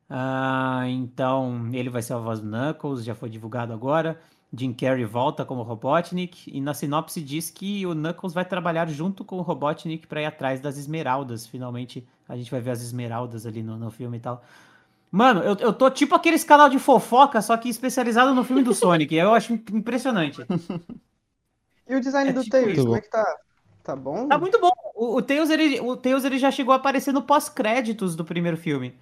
Ah, então, ele vai ser a voz do Knuckles, já foi divulgado agora. Jim Carrey volta como Robotnik, e na sinopse diz que o Knuckles vai trabalhar junto com o Robotnik para ir atrás das esmeraldas. Finalmente a gente vai ver as esmeraldas ali no, no filme e tal. Mano, eu, eu tô tipo aqueles canal de fofoca, só que especializado no filme do Sonic. Eu acho impressionante. E o design É do tipo Tails, isso. como é que tá? Tá bom? Tá muito bom. O, o, Tails, ele, o Tails ele já chegou a aparecer no pós-créditos do primeiro filme.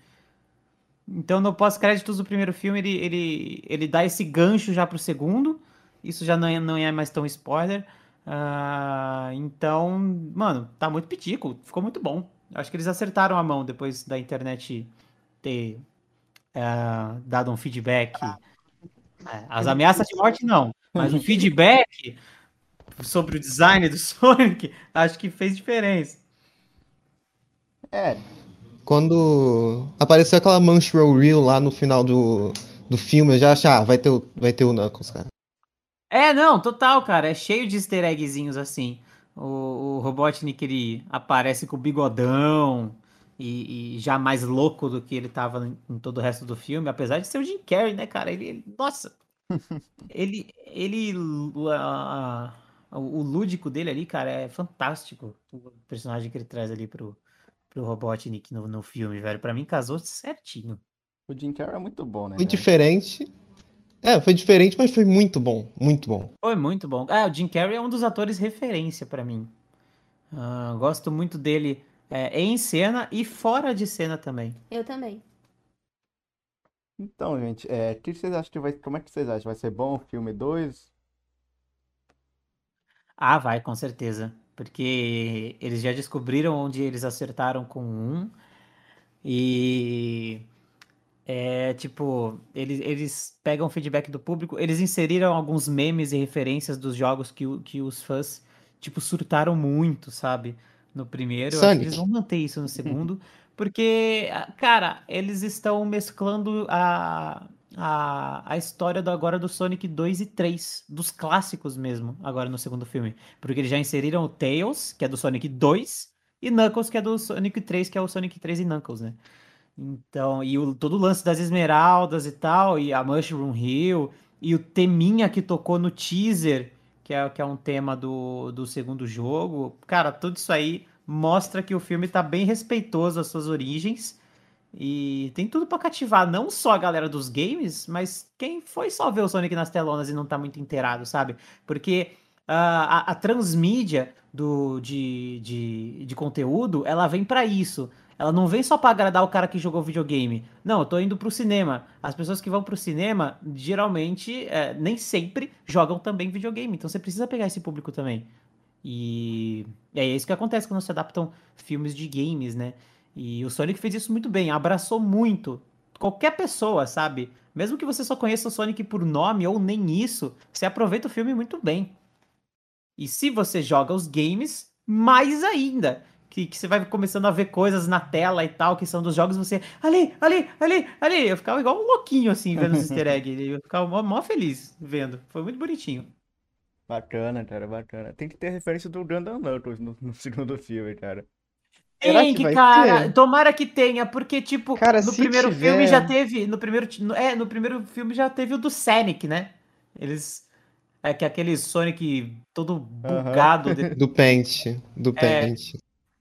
Então, no pós-créditos do primeiro filme, ele, ele, ele dá esse gancho já pro segundo. Isso já não é, não é mais tão spoiler. Ah, então, mano, tá muito pitico. Ficou muito bom. Acho que eles acertaram a mão depois da internet ter é, dado um feedback. É, as ameaças de morte não, mas o feedback sobre o design do Sonic, acho que fez diferença. É, Quando apareceu aquela Munchrow Reel lá no final do, do filme, eu já achei, ah, vai ter, o- vai ter o Knuckles, cara. É, não, total, cara. É cheio de easter eggzinhos assim. O, o Robotnik ele aparece com o bigodão e, e já mais louco do que ele tava em, em todo o resto do filme, apesar de ser o Jim Carrey, né, cara? Ele, ele- nossa, ele, ele, o- a- a- o lúdico dele ali, cara, é fantástico. O personagem que ele traz ali pro, pro Robotnik no, no filme, velho. Pra mim casou certinho. o Jim Carrey é muito bom, né? Foi velho? diferente. É, foi diferente, mas foi muito bom, muito bom. Foi muito bom. Ah, o Jim Carrey é um dos atores referência pra mim. Ah, gosto muito dele é, em cena e fora de cena também. Eu também. Então, gente, é, o que vocês acham que vai. Como é que vocês acham? Vai ser bom o filme 2? Ah, vai, com certeza. Porque eles já descobriram onde eles acertaram com um. E. É tipo, eles, eles pegam feedback do público, eles inseriram alguns memes e referências dos jogos que, que os fãs, tipo, surtaram muito, sabe? No primeiro. Eles vão manter isso no segundo. Porque, cara, eles estão mesclando a, a, a história do, agora do Sonic 2 e 3, dos clássicos mesmo, agora no segundo filme. Porque eles já inseriram o Tails, que é do Sonic 2, e Knuckles, que é do Sonic 3, que é o Sonic 3 e Knuckles, né? Então, e o, todo o lance das esmeraldas e tal, e a Mushroom Hill, e o teminha que tocou no teaser, que é, que é um tema do, do segundo jogo. Cara, tudo isso aí mostra que o filme tá bem respeitoso às suas origens. E tem tudo pra cativar não só a galera dos games, mas quem foi só ver o Sonic nas telonas e não tá muito inteirado, sabe? Porque ah, a, a transmídia do, de, de, de conteúdo, ela vem pra isso. Ela não vem só pra agradar o cara que jogou videogame. Não, eu tô indo pro cinema. As pessoas que vão pro cinema, geralmente, é, nem sempre jogam também videogame. Então você precisa pegar esse público também. E, e é isso que acontece quando se adaptam filmes de games, né? E o Sonic fez isso muito bem, abraçou muito. Qualquer pessoa, sabe? Mesmo que você só conheça o Sonic por nome ou nem isso, você aproveita o filme muito bem. E se você joga os games, mais ainda. Que, que você vai começando a ver coisas na tela e tal, que são dos jogos, você. Ali, ali, ali, ali. Eu ficava igual um louquinho assim, vendo os easter eggs. Eu ficava mó, mó feliz vendo. Foi muito bonitinho. Bacana, cara, bacana. Tem que ter referência do Gundam Knuckles no, no segundo filme, cara. Será Tem que que, vai cara, ter? tomara que tenha, porque, tipo, Cara, no primeiro tiver- filme já teve. No primeiro, é, no primeiro filme já teve o do Sonic, né? Eles. É que aquele Sonic todo bugado. de- Do Paint. Do É. Paint.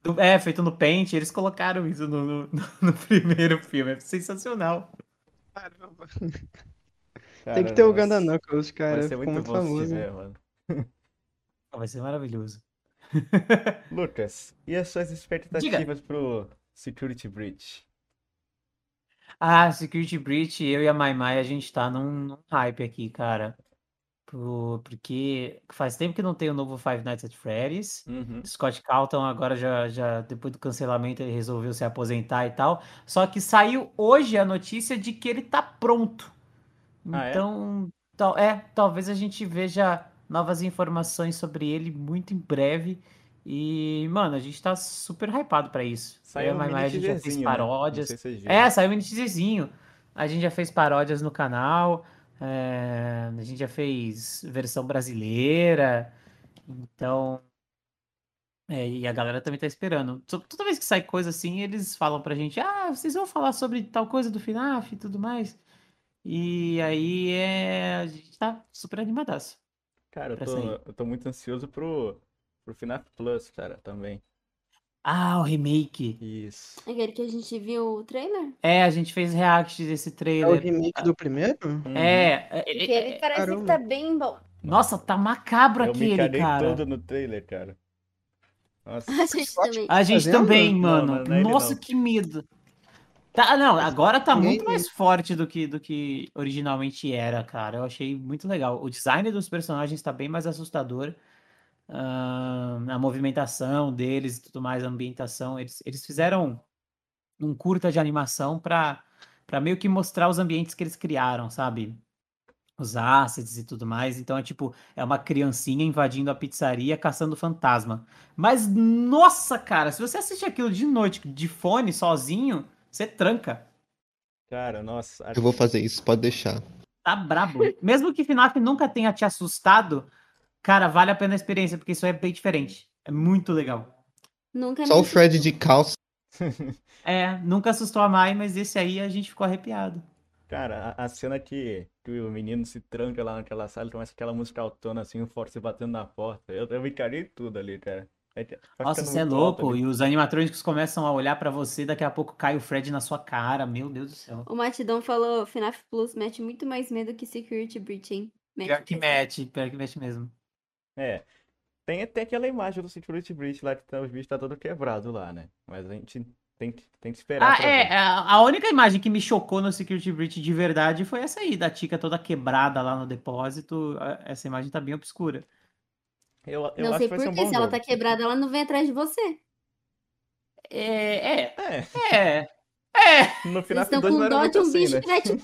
do- é, feito no Paint, eles colocaram isso no, no- no primeiro filme. É sensacional. Caramba. Cara, Tem que ter o Gundam Knuckles, cara. Vai ser muito muito famoso. tiver, mano. Vai ser maravilhoso. Lucas, e as suas expectativas pro Security Breach? Ah, Security Breach, eu e a Mai Mai, a gente tá num, num hype aqui, cara. Pro- porque faz tempo que não tem o novo Five Nights at Freddy's. Uhum. Scott Calton agora já, já, depois do cancelamento, ele resolveu se aposentar e tal. Só que saiu hoje a notícia de que ele tá pronto. Ah, é? Então, tal- é, talvez a gente veja novas informações sobre ele muito em breve. E, mano, a gente tá super hypado pra isso. Saiu um Mai mini Mai, a gente já fez né? Paródias. sei se. É, saiu um teaserzinho. A gente já fez paródias no canal. é, a gente já fez versão brasileira. Então. é, e a galera também tá esperando. To- Toda vez que sai coisa assim, eles falam pra gente: Ah, vocês vão falar sobre tal coisa do FNAF e tudo mais. E aí é, a gente tá super animadaço. Cara, eu tô, eu tô muito ansioso pro, pro FNAF Plus, cara, também. Ah, o remake. Isso. Aquele que a gente viu o trailer? É, a gente fez react desse É o trailer. remake do primeiro? Uhum. É, é, é, ele parece caramba. que tá bem bom. Nossa, tá macabro Eu me aquele, caguei cara. todo no trailer, cara. Nossa. A gente também. A gente também, mano. não, não é Nossa, não. que medo. Tá, não, agora tá muito mais forte do que, do que originalmente era, cara. Eu achei muito legal. O design dos personagens tá bem mais assustador. Ahn, a movimentação deles e tudo mais, a ambientação. Eles, eles fizeram um curta de animação pra, pra meio que mostrar os ambientes que eles criaram, sabe? Os assets e tudo mais. Então é tipo, é uma criancinha invadindo a pizzaria caçando fantasma. Mas, nossa, cara, se você assistir aquilo de noite, de fone, sozinho, você tranca. Cara, nossa. Eu vou fazer isso, pode deixar. Tá brabo. Mesmo que FNAF nunca tenha te assustado, cara, vale a pena a experiência, porque isso é bem diferente. É muito legal. Nunca Só o Fred de calça. É, nunca assustou a Mai, mas esse aí a gente ficou arrepiado. Cara, a, a cena que, que o menino se tranca lá naquela sala e começa aquela música autona assim, o Forte batendo na porta. Eu, eu me encarei tudo ali, cara. Vai Nossa, você é alto louco. E os animatrônicos começam a olhar pra você, daqui a pouco cai o Fred na sua cara. Meu Deus do céu. O Matidão falou, FNAF Plus mete muito mais medo que Security Breach, hein? Mete Pior que mesmo. mete, pior que mete mesmo. É. Tem até aquela imagem do Security Breach lá que tá, os bichos tá todo quebrado lá, né? Mas a gente tem, que- tem que esperar Ah, é. ver. A a única imagem que me chocou no Security Breach de verdade foi essa aí, da Tica toda quebrada lá no depósito. Essa imagem tá bem obscura. Eu, eu Não acho sei que vai ser um porquê, bom se ela jogo. tá quebrada, ela não vem atrás de você. É, é, É, é. É, no Vocês final estão 2 com não era dó muito de um assim, bicho né? que vai te...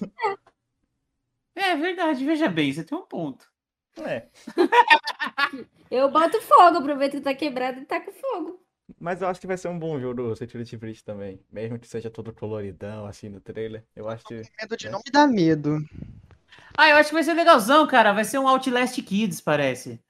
é verdade, veja bem, você tem um ponto. É. Eu boto fogo, aproveito que tá quebrado e taco fogo. Mas eu acho que vai ser um bom jogo do Security Breach também. Mesmo que seja todo coloridão, assim, no trailer. Eu acho que. Medo de não me dar medo. Ah, eu acho que vai ser legalzão, cara. Vai ser um Outlast Kids, parece.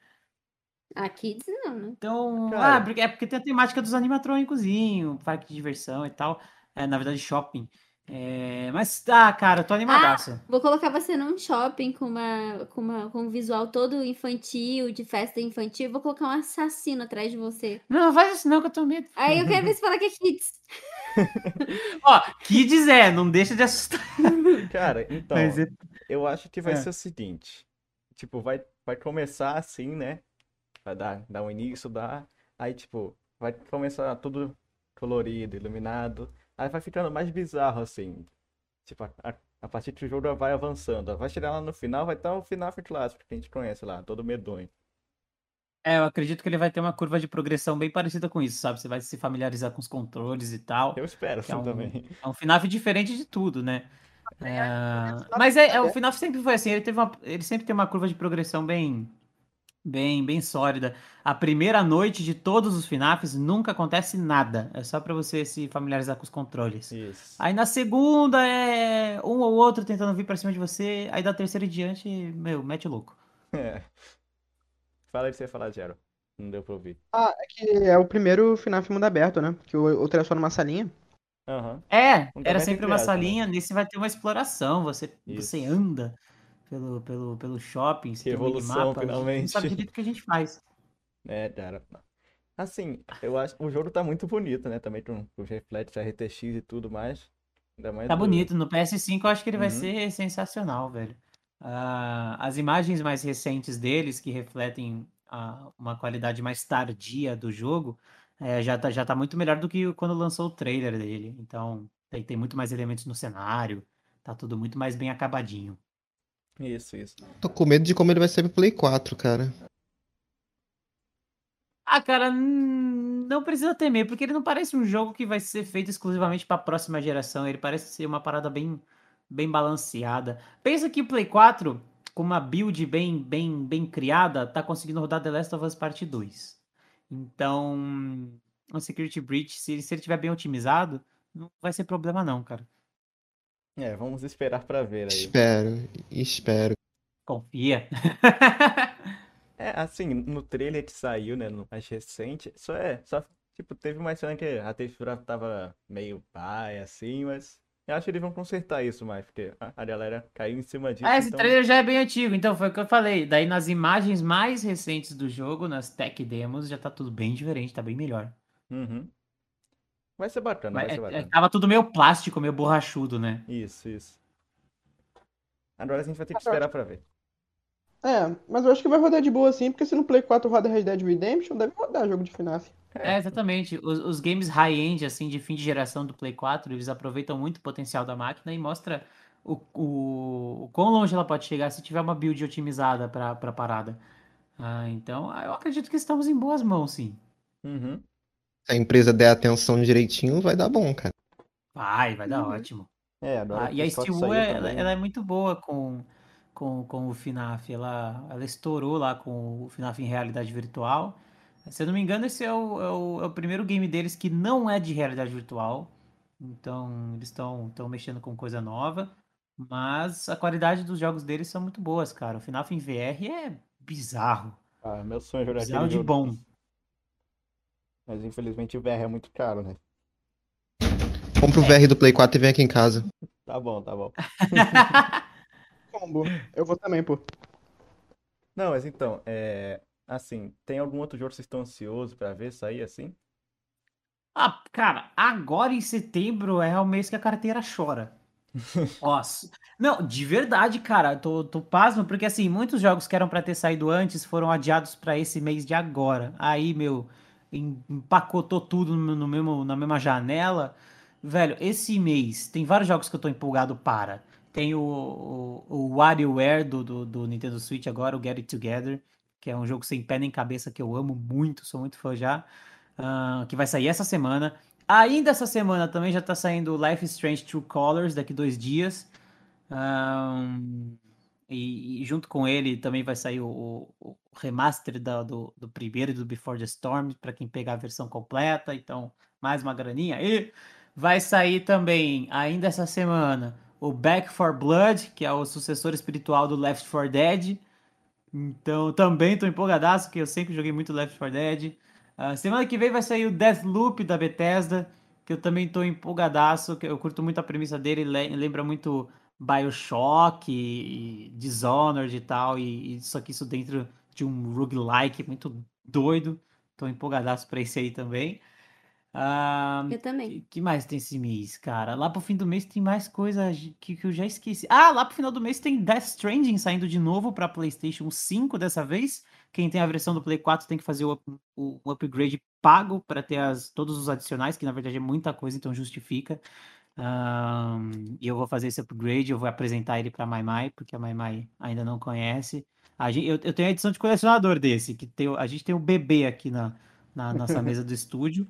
A Kids não, né? Então, ah, porque, é porque tem a temática dos animatrônicozinho, parque de diversão e tal. É, na verdade, shopping. É, mas tá, cara, eu tô animadaço. Vou colocar você num shopping com uma, com uma com um visual todo infantil, de festa infantil. e Vou colocar um assassino atrás de você. Não, não faz isso não, que eu tô medo. Aí eu quero ver se fala que é Kids. Ó, Kids é, não deixa de assustar. Cara, então. Mas é- Eu acho que vai É. ser o seguinte. Tipo, vai, vai começar assim, né? Vai dar, dar um início, dar. Aí, tipo, vai começar tudo colorido, iluminado. Aí vai ficando mais bizarro, assim. Tipo, a, a, a partir que o jogo vai avançando. Vai chegar lá no final, vai estar o final clássico que a gente conhece lá, todo medonho. É, eu acredito que ele vai ter uma curva de progressão bem parecida com isso, sabe? Você vai se familiarizar com os controles e tal. Eu espero, é assim, um- também. É um FNAF diferente de tudo, né? É, mas é, é, o FNAF sempre foi assim, ele, teve uma- ele sempre tem uma curva de progressão bem, bem, bem sólida. A primeira noite de todos os FNAFs nunca acontece nada. É só pra você se familiarizar com os controles. Isso. Aí na segunda é um ou outro tentando vir pra cima de você. Aí da terceira em diante, meu, mete louco. É. Fala aí pra você falar, Gero. Não deu pra ouvir. Ah, é que é o primeiro FNAF mundo aberto, né? Que o outro é só numa salinha. Aham. É, Um era também sempre uma né? salinha, nesse vai ter uma exploração, você, você anda pelo, pelo, pelo shopping, Que evolução, minimapa, a gente não finalmente. sabe direito o que a gente faz. É, cara. Assim, eu acho o jogo tá muito bonito, né? Também com com os reflexos RTX e tudo mais. Ainda mais Tá do- bonito, no PS5 eu acho que ele vai Uhum. ser sensacional, velho. Ah, as imagens mais recentes deles, que refletem ah, uma qualidade mais tardia do jogo, eh, já, tá, já tá muito melhor do que quando lançou o trailer dele. Então, tem, tem muito mais elementos no cenário, tá tudo muito mais bem acabadinho. Isso, isso. Tô com medo de como ele vai ser pro Play 4, cara. Ah, cara, não precisa temer, porque ele não parece um jogo que vai ser feito exclusivamente para a próxima geração. Ele parece ser uma parada bem, bem balanceada. Pensa que o Play 4, com uma build bem, bem, bem criada, tá conseguindo rodar The Last of Us Part 2. Então, o Security Breach, se, ele- se ele tiver bem otimizado, não vai ser problema não, cara. É, vamos esperar pra ver aí. Espero, espero. Confia. É, assim, no trailer que saiu, né, no mais recente, só é, só, tipo, teve uma cena que a textura tava meio paia, assim, mas eu acho que eles vão consertar isso mais, porque a, a galera caiu em cima disso, Ah, esse então... trailer já é bem antigo, então foi o que eu falei. Daí nas imagens mais recentes do jogo, nas tech demos, já tá tudo bem diferente, tá bem melhor. Uhum. Vai ser bacana, Mas vai é- ser é- bacana. tava tudo meio plástico, meio borrachudo, né? Isso, isso. Agora a gente vai ter que esperar pra ver. É, mas eu acho que vai rodar de boa sim, porque se no Play 4 roda Red Dead Redemption, deve rodar jogo de FNAF. É, exatamente. Os, os games high-end, assim, de fim de geração do Play 4, eles aproveitam muito o potencial da máquina e mostra o, o, o quão longe ela pode chegar se tiver uma build otimizada pra, pra parada. Ah, então, eu acredito que estamos em boas mãos, sim. Uhum. Se a empresa der atenção direitinho, vai dar bom, cara. Vai, vai dar Uhum. ótimo. É, agora Ah, e a Steel Wool, ela, ela é muito boa com, com, com o FNAF. Ela, ela estourou lá com o FNAF em realidade virtual. Se eu não me engano, esse é o, é o, é o primeiro game deles que não é de realidade virtual. Então, eles estão estão mexendo com coisa nova. Mas a qualidade dos jogos deles são muito boas, cara. O FNAF em VR é bizarro. Ah, meu sonho é jogar Bizarro aquele de jogo. bom. Mas infelizmente o VR é muito caro, né? Compra o VR do Play 4 e vem aqui em casa. Tá bom, tá bom. Combo. Eu vou também, pô. Não, mas então, é. Assim, tem algum outro jogo que vocês estão ansiosos pra ver sair assim? Ah, cara, agora em setembro é o mês que a carteira chora. Nossa. Não, de verdade, cara, tô, tô pasmo, porque assim, muitos jogos que eram pra ter saído antes foram adiados pra esse mês de agora. Aí, meu, empacotou tudo no, mesmo, na mesma janela. Velho, esse mês tem vários jogos que eu tô empolgado para. Tem o, o, o WarioWare do, do, do Nintendo Switch agora, o Get It Together, que é um jogo sem pé nem cabeça que eu amo muito, sou muito fã já. ah, que vai sair essa semana. Ainda essa semana também já tá saindo Life is Strange True Colors, daqui dois dias. Ahn, e, e junto com ele também vai sair o, o- remaster da- do, do primeiro do Before the Storm, para quem pegar a versão completa. Então, mais uma graninha. E vai sair também, ainda essa semana, o Back for Blood, que é o sucessor espiritual do Left 4 Dead. Então, também tô empolgadaço, que eu sempre joguei muito Left 4 Dead. Ah, semana que vem vai sair o Deathloop da Bethesda, que eu também tô empolgadaço, que eu curto muito a premissa dele, le- lembra muito BioShock e, e Dishonored e tal, e, e só que isso dentro de um roguelike muito doido. Tô empolgadaço pra esse aí também. Ah, Eu também. que, que mais tem esse mês, cara? Lá pro fim do mês tem mais coisa que, que eu já esqueci. Ah, lá pro final do mês tem Death Stranding saindo de novo pra PlayStation 5 dessa vez. Quem tem a versão do Play 4 tem que fazer o, o- o upgrade pago pra ter as, todos os adicionais, que na verdade é muita coisa, então justifica. Ahn, e eu vou fazer esse upgrade, eu vou apresentar ele pra Mai Mai, porque a Mai Mai ainda não conhece. A gen- eu, eu tenho a edição de colecionador desse, que tem, a gente tem o bebê aqui na, na nossa mesa do estúdio.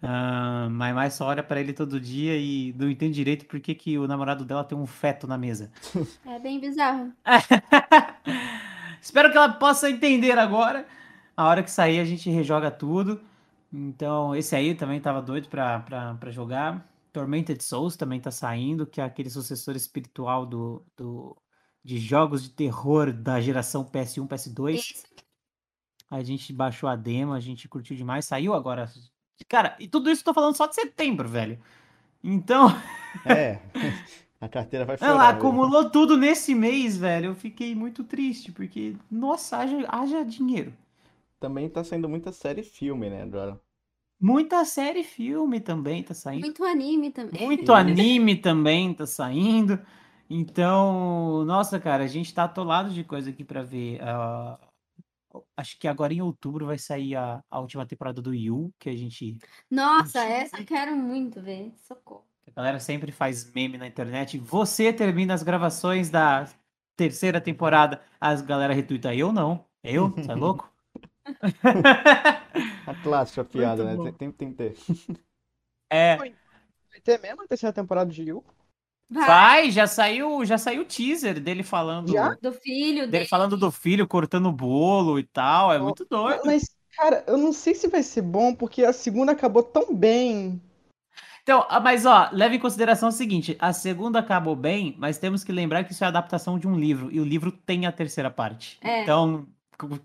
Ah, Mai Mai só olha pra ele todo dia e não entende direito por que, que o namorado dela tem um feto na mesa. É bem bizarro. Espero que ela possa entender agora. A hora que sair, a gente rejoga tudo. Então, esse aí também tava doido pra jogar. Tormented Souls também tá saindo, que é aquele sucessor espiritual do, do, de jogos de terror da geração PS1, PS2. Isso. A gente baixou a demo, a gente curtiu demais. Saiu agora. Cara, e tudo isso eu tô falando só de setembro, velho. Então, É, a carteira vai ela chorar. mesmo. acumulou tudo nesse mês, velho. Eu fiquei muito triste, porque, nossa, haja, haja dinheiro. Também tá saindo muita série e filme, né, agora. Muita série e filme também tá saindo. Muito anime também. Muito anime também tá saindo. Então, nossa, cara, a gente tá atolado de coisa aqui pra ver. Ah, acho que agora em outubro vai sair a, a última temporada do Yu, que a gente. Nossa, essa eu quero muito ver. Socorro. A galera sempre faz meme na internet. Você termina as gravações da terceira temporada, as galera retuita. Eu não. Eu? É louco? A clássica piada, Muito né? Tem, tem que ter. É. Vai ter mesmo a terceira temporada de Yu? Vai. Vai, já saiu, já saiu o teaser dele falando. Já? Do filho Dele dele. falando do filho cortando o bolo e tal. É muito doido. Mas, cara, eu não sei se vai ser bom, porque a segunda acabou tão bem. Então, ah, mas ó, leve em consideração o seguinte: a segunda acabou bem, mas temos que lembrar que isso é a adaptação de um livro, e o livro tem a terceira parte. É. Então,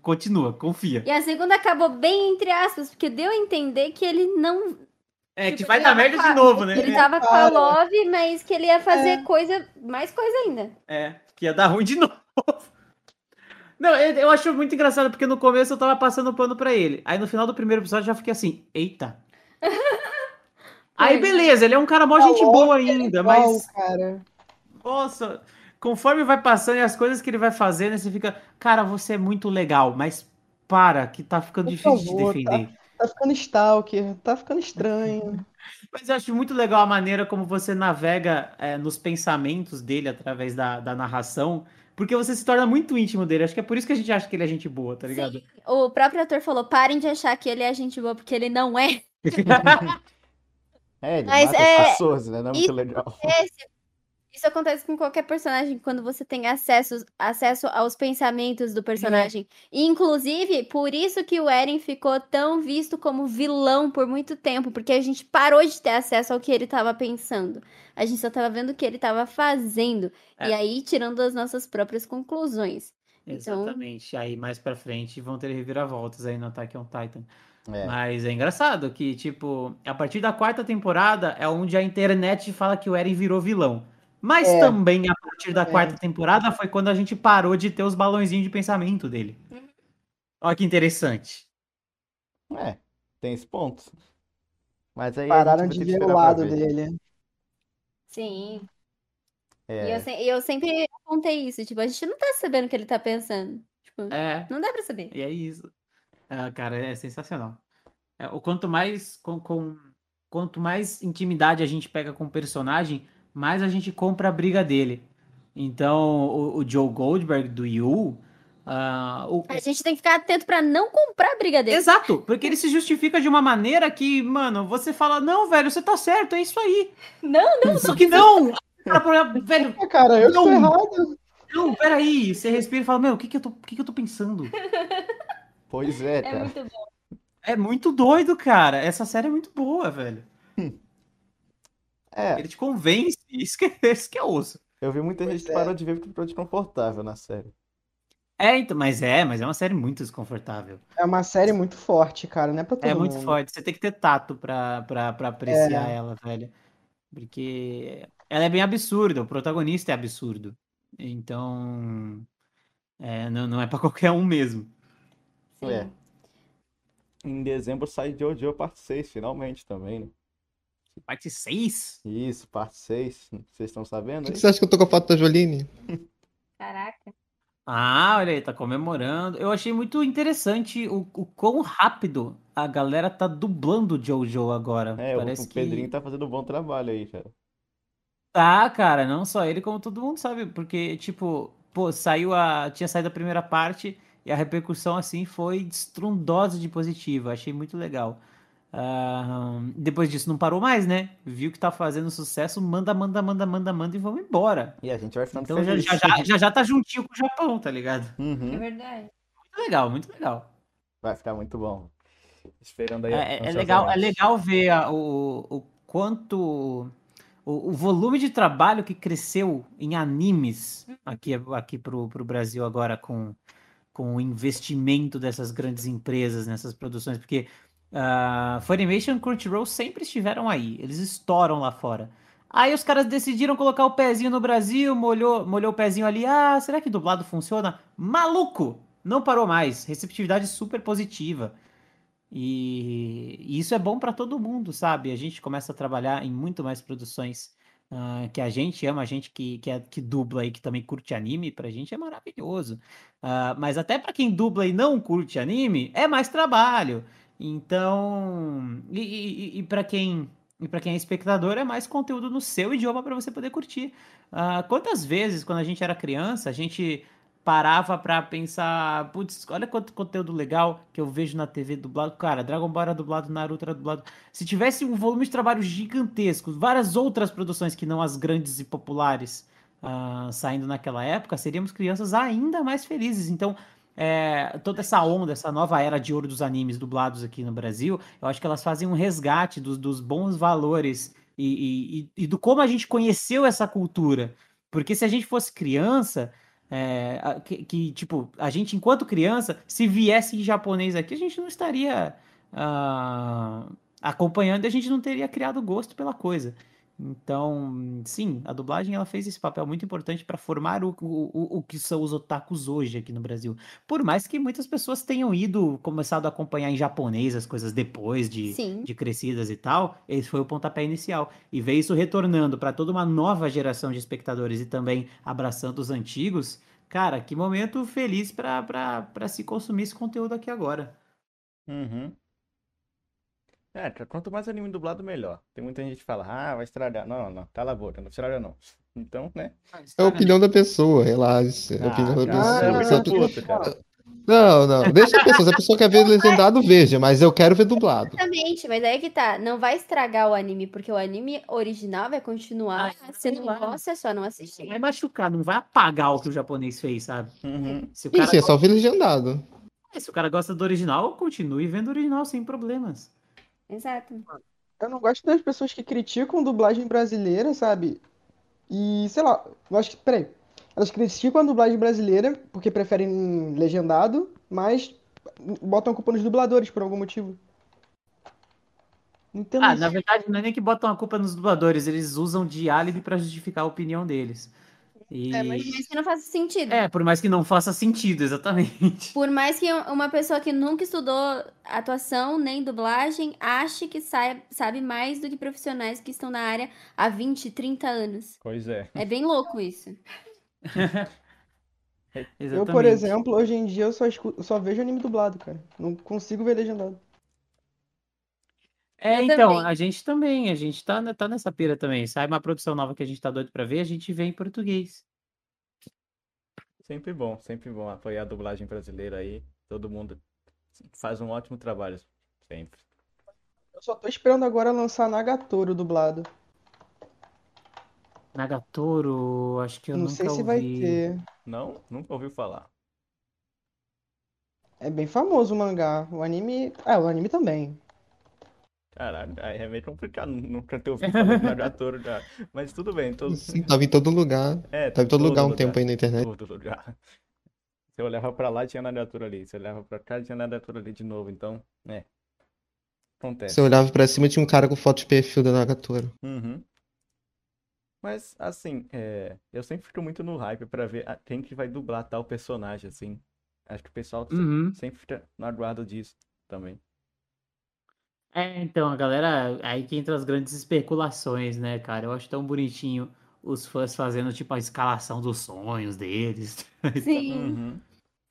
continua, confia. E a segunda acabou bem entre aspas, porque deu a entender que ele não. É, que tipo, vai ele dar merda com de novo, né? Ele tava com a Para. Love, mas que ele ia fazer É. coisa, mais coisa ainda. É, que ia dar ruim de novo. Não, eu, eu acho muito engraçado, porque no começo eu tava passando pano pra ele. Aí no final do primeiro episódio eu já fiquei assim, eita. Aí beleza, ele é um cara mó gente boa ainda, Igual, mas. cara. Nossa, conforme vai passando e as coisas que ele vai fazendo, você fica, cara, você é muito legal, mas para, que tá ficando Por difícil favor, de defender. Tá ficando stalker, tá ficando estranho. Mas eu acho muito legal a maneira como você navega é, nos pensamentos dele através da, da narração, porque você se torna muito íntimo dele. Acho que é por isso que a gente acha que ele é gente boa, tá ligado? Sim. O próprio ator falou: parem de achar que ele é gente boa, porque ele não é. É, ele Mas mata é- as pessoas, né? Não é muito legal. Esse, Isso acontece com qualquer personagem quando você tem acesso, acesso aos pensamentos do personagem. E, inclusive, por isso que o Eren ficou tão visto como vilão por muito tempo, porque a gente parou de ter acesso ao que ele estava pensando. A gente só estava vendo o que ele estava fazendo. É. E aí tirando as nossas próprias conclusões. Então- Exatamente. Aí mais pra frente vão ter reviravoltas aí no Attack on Titan. É. Mas é engraçado que, tipo, a partir da quarta temporada é onde a internet fala que o Eren virou vilão. Mas É. também a partir da É. quarta temporada foi quando a gente parou de ter os balãozinhos de pensamento dele. Olha que interessante. É, tem esse ponto. Mas aí Pararam de ver o lado ver. dele. Sim. E É, eu, se- e eu sempre apontei isso. Tipo, a gente não tá sabendo o que ele tá pensando. Tipo, É, não dá pra saber. e é isso. Ah, cara, é sensacional. É, o quanto mais com, com- quanto mais intimidade a gente pega com o personagem, mais a gente compra a briga dele. Então, o, o Joe Goldberg do Yu, ah, o- A gente tem que ficar atento pra não comprar a briga dele. Exato, porque ele se justifica de uma maneira que, mano, você fala, não, velho, você tá certo, é isso aí. Não, não, só que não! Velho, É, cara, eu que tô Não. errado. não, peraí. Você respira e fala, meu, o que que eu tô, o que que eu tô pensando? pois é, É cara. muito bom. É muito doido, cara. Essa série é muito boa, velho. É, Ele te convence, isso que, isso que é osso. eu vi muita Pois gente que é. parou de ver porque ficou desconfortável na série. É, então, mas é, mas é uma série muito desconfortável. É uma série muito forte, cara, não é pra todo É muito mundo. forte. Você tem que ter tato pra, pra, pra apreciar ela, velho. Porque ela é bem absurda, o protagonista é absurdo. Então, é, não, não é pra qualquer um mesmo. Sim. É. Em dezembro sai Jojo parte 6, finalmente também, né? Parte 6? Isso, parte 6. Vocês estão sabendo que aí? você acha que eu tô com a foto da Joline? Caraca. Ah, olha aí, tá comemorando. Eu achei muito interessante o, o quão rápido a galera tá dublando o Jojo agora. É, o, Parece o que Pedrinho tá fazendo um bom trabalho aí, cara. tá, cara, não só ele, como todo mundo sabe, porque, tipo, pô, saiu a. Tinha saído a primeira parte e a repercussão, assim, foi estrondosa de positiva. Achei muito legal. Ah, depois disso não parou mais, né? Viu que tá fazendo sucesso, manda, manda, manda, manda, manda e vamos embora. E a gente vai ficando Então já, feliz. já, já, já, já tá juntinho com o Japão, tá ligado? É Uhum. verdade. Muito legal, muito legal. Vai ficar muito bom. Esperando aí. É, é- é legal, é legal ver a- o, o quanto. O, o volume de trabalho que cresceu em animes aqui, aqui pro, pro Brasil agora com, com o investimento dessas grandes empresas nessas produções, porque uh, Funimation e Crunchyroll sempre estiveram aí, eles estouram lá fora. Aí os caras decidiram colocar o pezinho no Brasil, molhou, molhou o pezinho ali. Ah, será que dublado funciona? Maluco! Não parou mais. Receptividade super positiva. E, e isso é bom para todo mundo, sabe? A gente começa a trabalhar em muito mais produções ah, que a gente ama, a gente que, que, é- que dubla e que também curte anime, pra gente é maravilhoso. Ah, mas até para quem dubla e não curte anime, é mais trabalho. Então, e, e, e para quem e para quem é espectador, é mais conteúdo no seu idioma para você poder curtir. Ah, quantas vezes, quando a gente era criança, a gente parava pra pensar, putz, olha quanto conteúdo legal que eu vejo na TV dublado. Cara, Dragon Ball era dublado, Naruto era dublado. Se tivesse um volume de trabalho gigantesco, várias outras produções que não as grandes e populares ah, saindo naquela época, seríamos crianças ainda mais felizes. Então, é, toda essa onda, essa nova era de ouro dos animes dublados aqui no Brasil, eu acho que elas fazem um resgate dos, dos bons valores e, e- e- do como a gente conheceu essa cultura. Porque se a gente fosse criança, é, que, que, tipo, a gente, enquanto criança, se viesse em japonês aqui, a gente não estaria ah, acompanhando e a gente não teria criado gosto pela coisa. Então, sim, a dublagem ela fez esse papel muito importante para formar o, o, o- que são os otakus hoje aqui no Brasil. Por mais que muitas pessoas tenham ido, começado a acompanhar em japonês as coisas depois de, Sim. de crescidas e tal, esse foi o pontapé inicial. E ver isso retornando para toda uma nova geração de espectadores e também abraçando os antigos, cara, que momento feliz para se consumir esse conteúdo aqui agora. Uhum. É, cara, quanto mais anime dublado, melhor. Tem muita gente que fala, ah, vai estragar. Não, não, cala a boca, não estraga não. Então, né? É a opinião da pessoa, relaxa. É a Ah, opinião da cara, pessoa. é tu- puto, cara. Não, não. Deixa a pessoa. Se a pessoa quer ver legendado, veja, mas eu quero ver dublado. Exatamente, mas aí que tá. Não vai estragar o anime, porque o anime original vai continuar. Ah, Se não vai. gosta, é só não assistir. Vai machucar, não vai apagar o que o japonês fez, sabe? Uhum. Se o cara, Isso, é só ver legendado. se o cara gosta do original, continue vendo o original sem problemas. Exato. Eu não gosto das pessoas que criticam dublagem brasileira, sabe? E, sei lá, eu acho que, peraí. Elas criticam a dublagem brasileira porque preferem legendado, mas botam a culpa nos dubladores por algum motivo. Não entendo Ah, isso. na verdade, não é nem que botam a culpa nos dubladores, eles usam de álibi pra justificar a opinião deles. E... É, mas- Por mais que não faça sentido. É, por mais que não faça sentido, exatamente. Por mais que uma pessoa que nunca estudou atuação nem dublagem ache que sabe, sabe mais do que profissionais que estão na área há 20, 30 anos. Pois é. É bem louco isso. Eu, por exemplo, hoje em dia eu só, escu- eu só vejo anime dublado, cara. Não consigo ver legendado. É, Eu então, também. a gente também, a gente tá, tá nessa pira também. Sai uma produção nova que a gente tá doido pra ver, a gente vê em português. Sempre bom, sempre bom apoiar a dublagem brasileira aí. Todo mundo faz um ótimo trabalho. Sempre. Eu só tô esperando agora lançar Nagatoro dublado. Nagatoro, acho que eu Não nunca sei se vai ouvi. ter. Não? Nunca ouviu falar. É bem famoso o mangá. O anime. É, o anime também. Caralho, aí é meio complicado. Nunca ter ouvido falar de Nagatoro já. Mas tudo bem. Todo... Sim, tava em todo lugar. É, Tava em todo lugar um lugar. tempo aí na internet. Todo lugar. Você olhava pra lá, tinha Nagatoro ali. Você olhava pra cá, tinha Nagatoro ali de novo. Então, é. Acontece. Você olhava pra cima tinha um cara com foto de perfil da Nagatoro. Uhum. Mas, assim, é, eu sempre fico muito no hype pra ver quem que vai dublar tal personagem, assim. Acho que o pessoal Uhum. sempre fica no aguardo disso também. É, então, a galera, aí que entra as grandes especulações, né, cara? Eu acho tão bonitinho os fãs fazendo, tipo, a escalação dos sonhos deles. Sim. Uhum.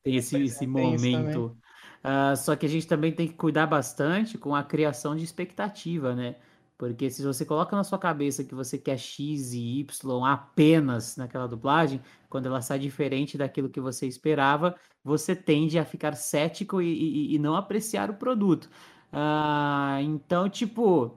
Tem esse, esse isso momento. Ah, só que a gente também tem que cuidar bastante com a criação de expectativa, né? Porque se você coloca na sua cabeça que você quer X e Y apenas naquela dublagem, quando ela sai diferente daquilo que você esperava, você tende a ficar cético e, e- e não apreciar o produto. Ah, então, tipo,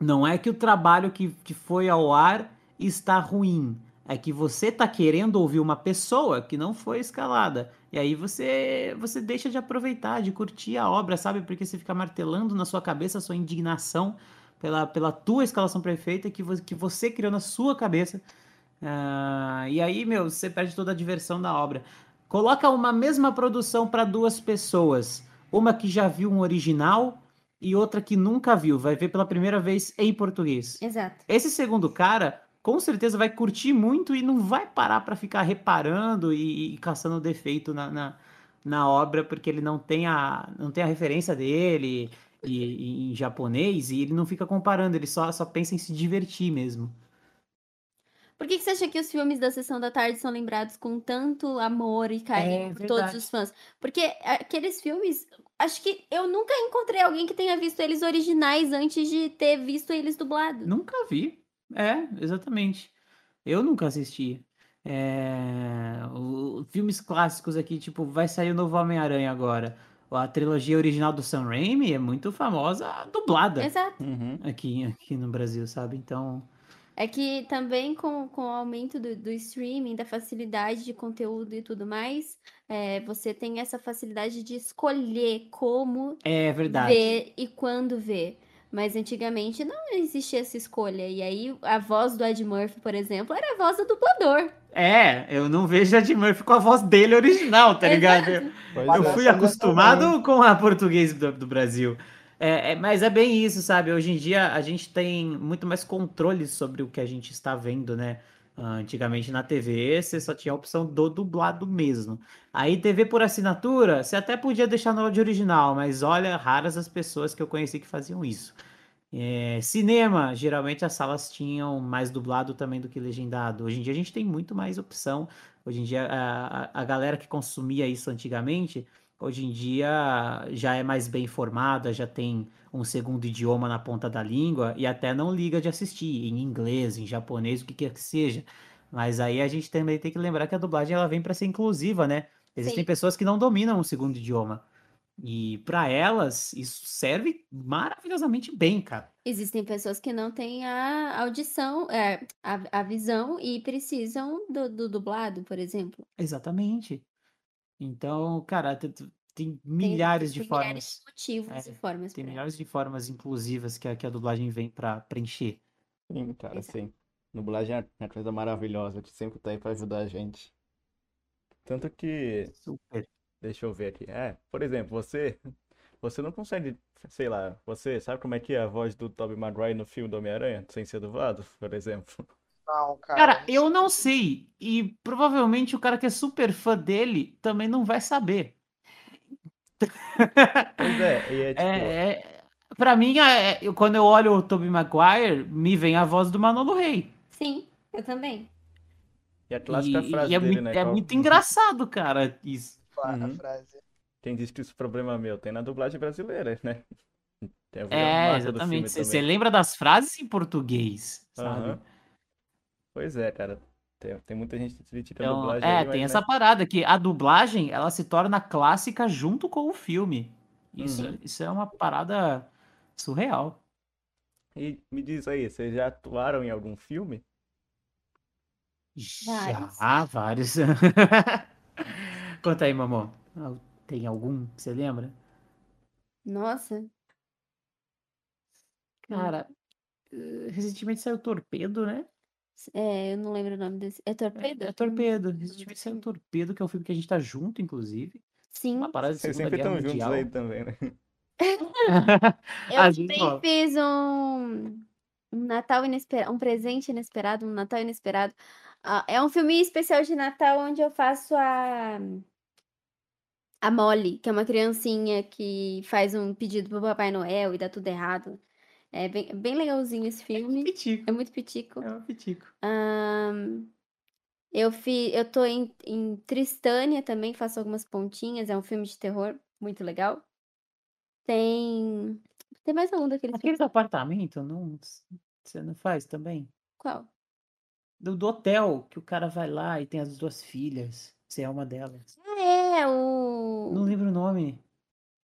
não é que o trabalho que, que foi ao ar está ruim. É que você tá querendo ouvir uma pessoa que não foi escalada. E aí você você deixa de aproveitar, de curtir a obra, sabe? Porque você fica martelando na sua cabeça a sua indignação pela, pela tua escalação perfeita que, vo- que você criou na sua cabeça. Ah, e aí, meu, você perde toda a diversão da obra. Coloca uma mesma produção para duas pessoas. Uma que já viu um original e outra que nunca viu. Vai ver pela primeira vez em português. Exato. Esse segundo cara, com certeza vai curtir muito e não vai parar para ficar reparando e, e caçando defeito na, na, na obra, porque ele não tem a, não tem a referência dele e, e- em japonês e ele não fica comparando, ele só, só pensa em se divertir mesmo. Por que, que você acha que os filmes da Sessão da Tarde são lembrados com tanto amor e carinho É por todos os fãs? Porque aqueles filmes, acho que eu nunca encontrei alguém que tenha visto eles originais antes de ter visto eles dublados. Nunca vi. É, exatamente. Eu nunca assisti. É, o- filmes clássicos aqui, tipo, vai sair o novo Homem-Aranha agora. A trilogia original do Sam Raimi é muito famosa, dublada Exato. Uhum. aqui, aqui no Brasil, sabe? Então, É que também com, com o aumento do, do streaming, da facilidade de conteúdo e tudo mais, é, você tem essa facilidade de escolher como é verdade. ver e quando ver. Mas antigamente não existia essa escolha. E aí a voz do Ed Murphy, por exemplo, era a voz do dublador. É, eu não vejo Ed Murphy com a voz dele original, tá ligado? Pois Eu é. fui acostumado com a português do, do Brasil. É, é, mas é bem isso, sabe? Hoje em dia a gente tem muito mais controle sobre o que a gente está vendo, né? Ah, Antigamente na TV você só tinha a opção do dublado mesmo. Aí TV por assinatura, você até podia deixar no áudio original, mas olha, raras as pessoas que eu conheci que faziam isso. É, cinema, geralmente as salas tinham mais dublado também do que legendado. Hoje em dia a gente tem muito mais opção. Hoje em dia a, a- a galera que consumia isso antigamente, hoje em dia já é mais bem informada, já tem um segundo idioma na ponta da língua e até não liga de assistir em inglês, em japonês, o que quer que seja. Mas aí a gente também tem que lembrar que a dublagem ela vem para ser inclusiva, né? Existem Sim. pessoas que não dominam o segundo idioma. E para elas, isso serve maravilhosamente bem, cara. Existem pessoas que não têm a audição, é, a, a visão e precisam do, do dublado, por exemplo. Exatamente. Então, cara, te- te- tem Tem, milhares de tem milhares formas. de motivos É, e formas Tem para. milhares de formas inclusivas que a, que a dublagem vem para preencher. Sim, cara, Exato. sim. Dublagem é uma coisa maravilhosa que sempre tá aí pra ajudar a gente. Tanto que, Super. deixa eu ver aqui. É, por exemplo, você, você não consegue, sei lá, você sabe como é que é a voz do Tobey Maguire no filme do Homem-Aranha, sem ser dublado, por exemplo? Não, cara. Cara, eu não sei. E provavelmente o cara que é super fã dele também não vai saber. Pois é, e é tipo, É, é, pra mim, é, eu- quando eu olho o Tobey Maguire, me vem a voz do Manolo Rey. Sim, eu também. e a clássica E, frase e é, dele, muito, né? é qual- muito engraçado, cara, isso. A Uhum. frase. Quem disse que isso é problema meu? Tem na dublagem brasileira, né? É, exatamente. Você lembra das frases em português, sabe? Aham. Pois é, cara. Tem, tem muita gente que critica a Então, dublagem é, aí, tem mas, essa né? parada que a dublagem, ela se torna clássica junto com o filme. Isso, Uhum. isso é uma parada surreal. E me diz aí, vocês já atuaram em algum filme? Já, vários. Conta aí, mamão. Tem algum que você lembra? Nossa, Cara, eh, recentemente saiu Torpedo, né? É, eu não lembro o nome desse. É É, Torpedo? é Torpedo. Recentemente saiu Torpedo, que é um filme que a gente tá junto, inclusive. Sim. Uma parada de Vocês sempre estão juntos Mundial. aí também, né? Eu também fiz um, um Natal inesperado, um presente inesperado, um Natal inesperado. Ah, é um filme especial de Natal onde eu faço a a Molly, que é uma criancinha que faz um pedido pro Papai Noel e dá tudo errado. É bem, bem legalzinho esse filme. Pitico. É muito pitico. É um pitico. Ahn, eu fi, eu tô em, em Tristânia também, faço algumas pontinhas. É um filme de terror muito legal. Tem. Tem mais algum daqueles filmes? Aqueles apartamentos, não, você não faz também? Qual? Do, do hotel, que o cara vai lá e tem as duas filhas. Você é uma delas. Ah, é, Não o. lembro o nome.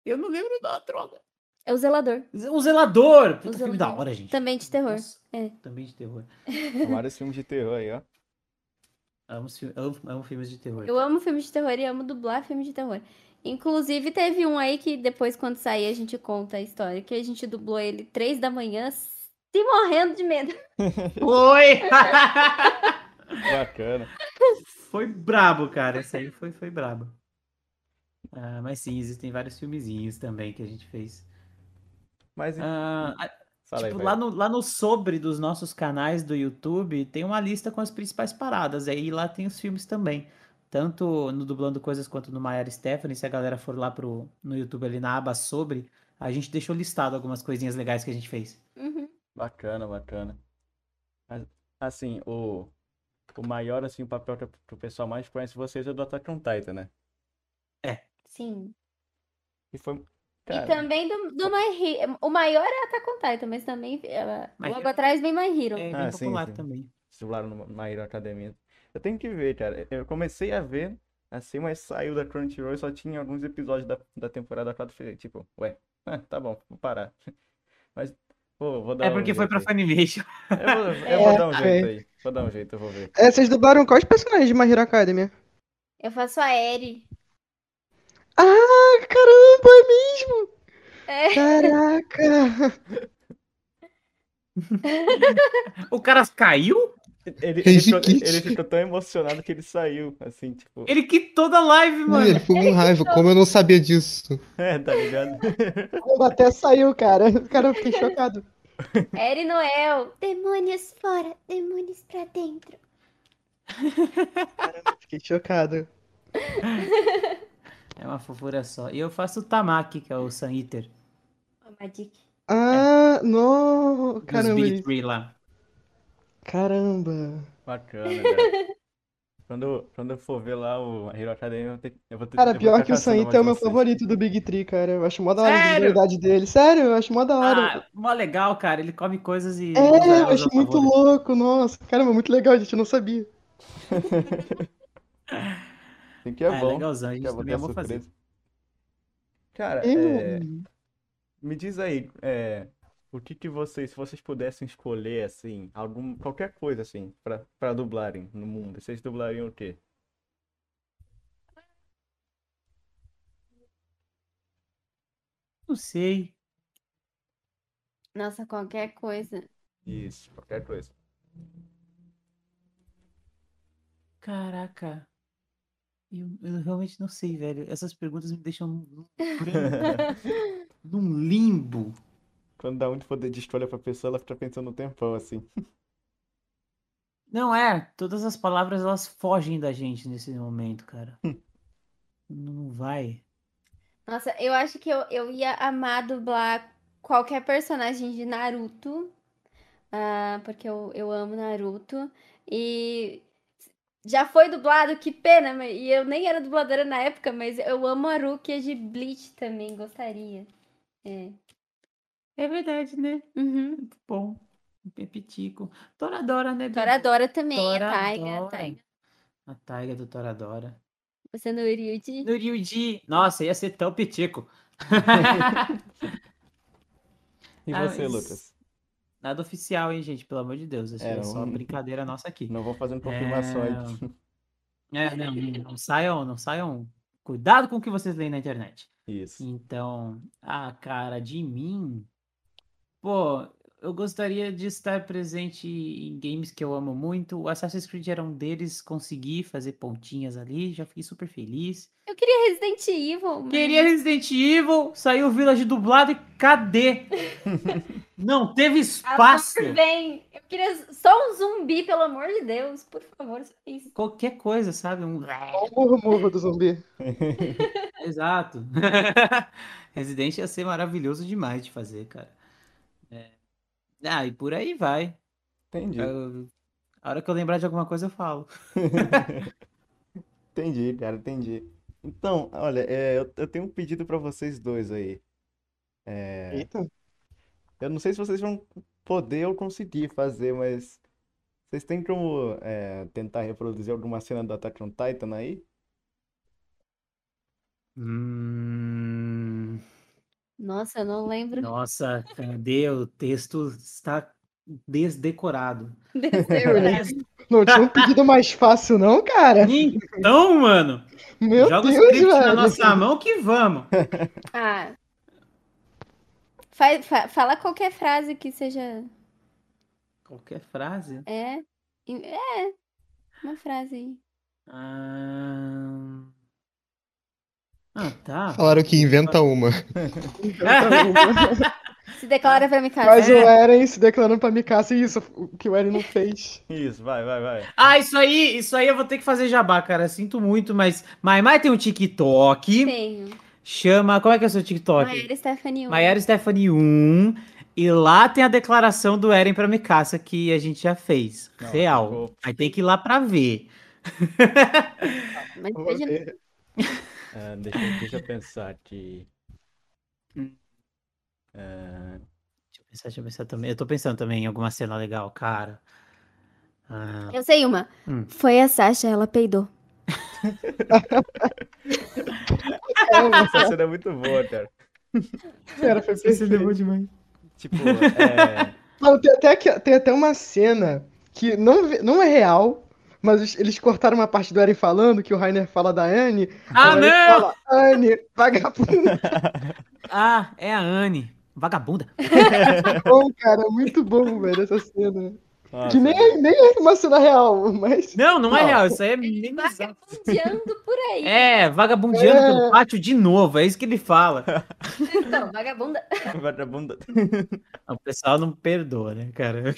Eu não lembro da droga. É o Zelador. O Zelador! Puta, O filme da Zelador. hora, gente. Também de terror. Nossa, É. Também de terror. Vários filmes de terror aí, ó. Amo, amo, amo filmes de terror. Eu amo filme de terror e amo dublar filme de terror. Inclusive, teve um aí que depois, quando sair, a gente conta a história. Que a gente dublou ele três da manhã, se morrendo de medo. Foi! Bacana. foi brabo, cara. Esse aí foi, foi brabo. Ah, mas sim, existem vários filmezinhos também que a gente fez. Mas, Ah, aí, tipo, vai. lá no, lá no sobre dos nossos canais do YouTube tem uma lista com as principais paradas. Aí lá tem os filmes também. Tanto no Dublando Coisas quanto no Maior Stephanie. Se a galera for lá pro, no YouTube ali na aba sobre, a gente deixou listado algumas coisinhas legais que a gente fez. Uhum. Bacana, bacana. Assim, o, o maior, assim, o papel que, que o pessoal mais conhece vocês é do Attack on Titan, né? Sim. E foi, E cara, também do, do My Hero. O maior é Attack on Titan, mas também My logo Hero. atrás vem My Hero. É bem Ah, sim, popular sim. também. dublaram no My Hero Academia. Eu tenho que ver, cara. Eu comecei a ver, assim, mas saiu da Crunchyroll e só tinha alguns episódios da, da temporada 4. eu Falei, tipo, ué, ah, tá bom, vou parar. Mas, pô, vou dar É um porque foi jeito pra aí. Funimation. Eu vou, eu vou É, dar um foi. jeito aí. Vou dar um jeito, eu vou ver. É, vocês dublaram quais personagens de My Hero Academia? Eu faço a Eri. Ah, caramba, é mesmo! É. Caraca! O cara caiu? Ele, ele, ficou, ele ficou tão emocionado que ele saiu, assim, tipo, Ele quitou da live, Não, mano. ele ficou com raiva, como eu não sabia disso. é, tá ligado? Até saiu, cara. Cara, eu fiquei chocado. Eri Noel. Demônios fora, demônios pra dentro. Caramba, fiquei chocado. É uma fofura só. E eu faço o Tamaki, que é o Sun Eater. Magic. Ah, não! Dos Caramba, Big ele- Tree lá. caramba. Bacana, cara. Quando, quando eu for ver lá o Hero Academia, eu vou ter, eu vou ter Cara, eu vou pior que o Sanita é o meu favorito do Big Tree, cara. Eu acho mó da hora a individualidade dele. Sério, eu acho mó da hora. Ah, mó legal, cara. Ele come coisas e é, eu acho muito louco, nossa. Caramba, muito legal, gente. Eu não sabia. Assim que é Ah, é bom. legalzão, a gente é bom também amou fazer. Cara, é, me diz aí, é, o que que vocês, se vocês pudessem escolher, assim, algum, qualquer coisa, assim, pra, pra dublarem no mundo, vocês dublariam o quê? Não sei. Nossa, qualquer coisa. Isso, qualquer coisa. Caraca. Eu, eu realmente não sei, velho. Essas perguntas me deixam num, num limbo. Quando dá muito poder de escolha pra pessoa, ela fica pensando um tempão, assim. Não é, todas as palavras elas fogem da gente nesse momento, cara. Não vai. Nossa, eu acho que eu, eu ia amar dublar qualquer personagem de Naruto. ah, porque eu, eu amo Naruto. E já foi dublado, que pena. mas- E eu nem era dubladora na época, mas eu amo a Rukia de Bleach também, gostaria. É. É verdade, né? Uhum. Muito bom. Pepitico. Toradora, né? Toradora também, a Taiga, a Toradora. Taiga. A taiga do Toradora. Você no Ryuji. No Ryuji. Nossa, ia ser tão pitico. E Ah, você, mas- Lucas? Nada oficial, hein, gente? Pelo amor de Deus. Isso é É, só não- brincadeira nossa aqui. Não vou fazendo confirmações. É, não, não, não saiam, não saiam. Cuidado com o que vocês leem na internet. Isso. Então, a cara de mim. Pô, eu gostaria de estar presente em games que eu amo muito. O Assassin's Creed era um deles, consegui fazer pontinhas ali, já fiquei super feliz. Eu queria Resident Evil. mas- Queria Resident Evil, saiu Village dublado e cadê? Não teve A espaço. dor vem. Eu queria só um zumbi, pelo amor de Deus. Por favor, só isso. Qualquer coisa, sabe? Um... O murmurro do zumbi. Exato. Resident ia ser maravilhoso demais de fazer, cara. Ah, e por aí vai. Entendi. Eu- A hora que eu lembrar de alguma coisa, eu falo. Entendi, cara, entendi. Então, olha, é, eu, eu tenho um pedido pra vocês dois aí. É, Eita. eu não sei se vocês vão poder ou conseguir fazer, mas vocês têm como é, tentar reproduzir alguma cena do Attack on Titan aí? Hum, Nossa, eu não lembro. nossa, cadê? O texto está desdecorado. Nem- Não tinha um pedido mais fácil, não, cara? Então, mano, Meu joga o Deus, script na velho. nossa mão que vamos. Ah. Fa- fa- fala qualquer frase que seja. Qualquer frase. É. É. Uma frase aí. Ah, ah, tá. Falaram que inventa uma. Se declara pra me Mas casar. o Eren se declarando pra Mikasa, e isso, o que o Eren não fez. Isso, vai, vai, vai. Ah, isso aí, isso aí eu vou ter que fazer jabá, cara. Sinto muito, mas Mai Mai tem um TikTok. Tenho. Chama. Como é que é o seu TikTok? Maiara Stephanie. um. Maiara Stephanie 1. E lá tem a declaração do Eren pra Mikasa que a gente já fez. Não, Real. ficou- Aí tem que ir lá pra ver. Mas Vou veja- ver. Ah, deixa, eu- deixa eu pensar aqui. Hum. Ah, Deixa eu pensar, deixa eu pensar também. Eu tô pensando também em alguma cena legal, cara. Ah, Eu sei uma. Hum. Foi a Sasha, ela peidou. essa cena é muito boa, cara. Cara, foi perfeito. demais. Tipo, é, Não, tem, até, que- tem até uma cena que não, não é real, mas eles- cortaram uma parte do Eren falando, que o Rainer fala da Anne. Ah, aí ele não! fala, Anne, vagabunda. Ah, é a Anne. Vagabunda. bom, cara, é muito bom, velho, essa cena. nossa, Que nem, é- nem é uma cena real, mas... Não, não é Não. real. Isso aí é bizarro. Vagabundeando por aí. É, vagabundeando É. pelo pátio de novo. É isso que ele fala. Então, vagabunda. vagabunda. O pessoal não perdoa, né, cara?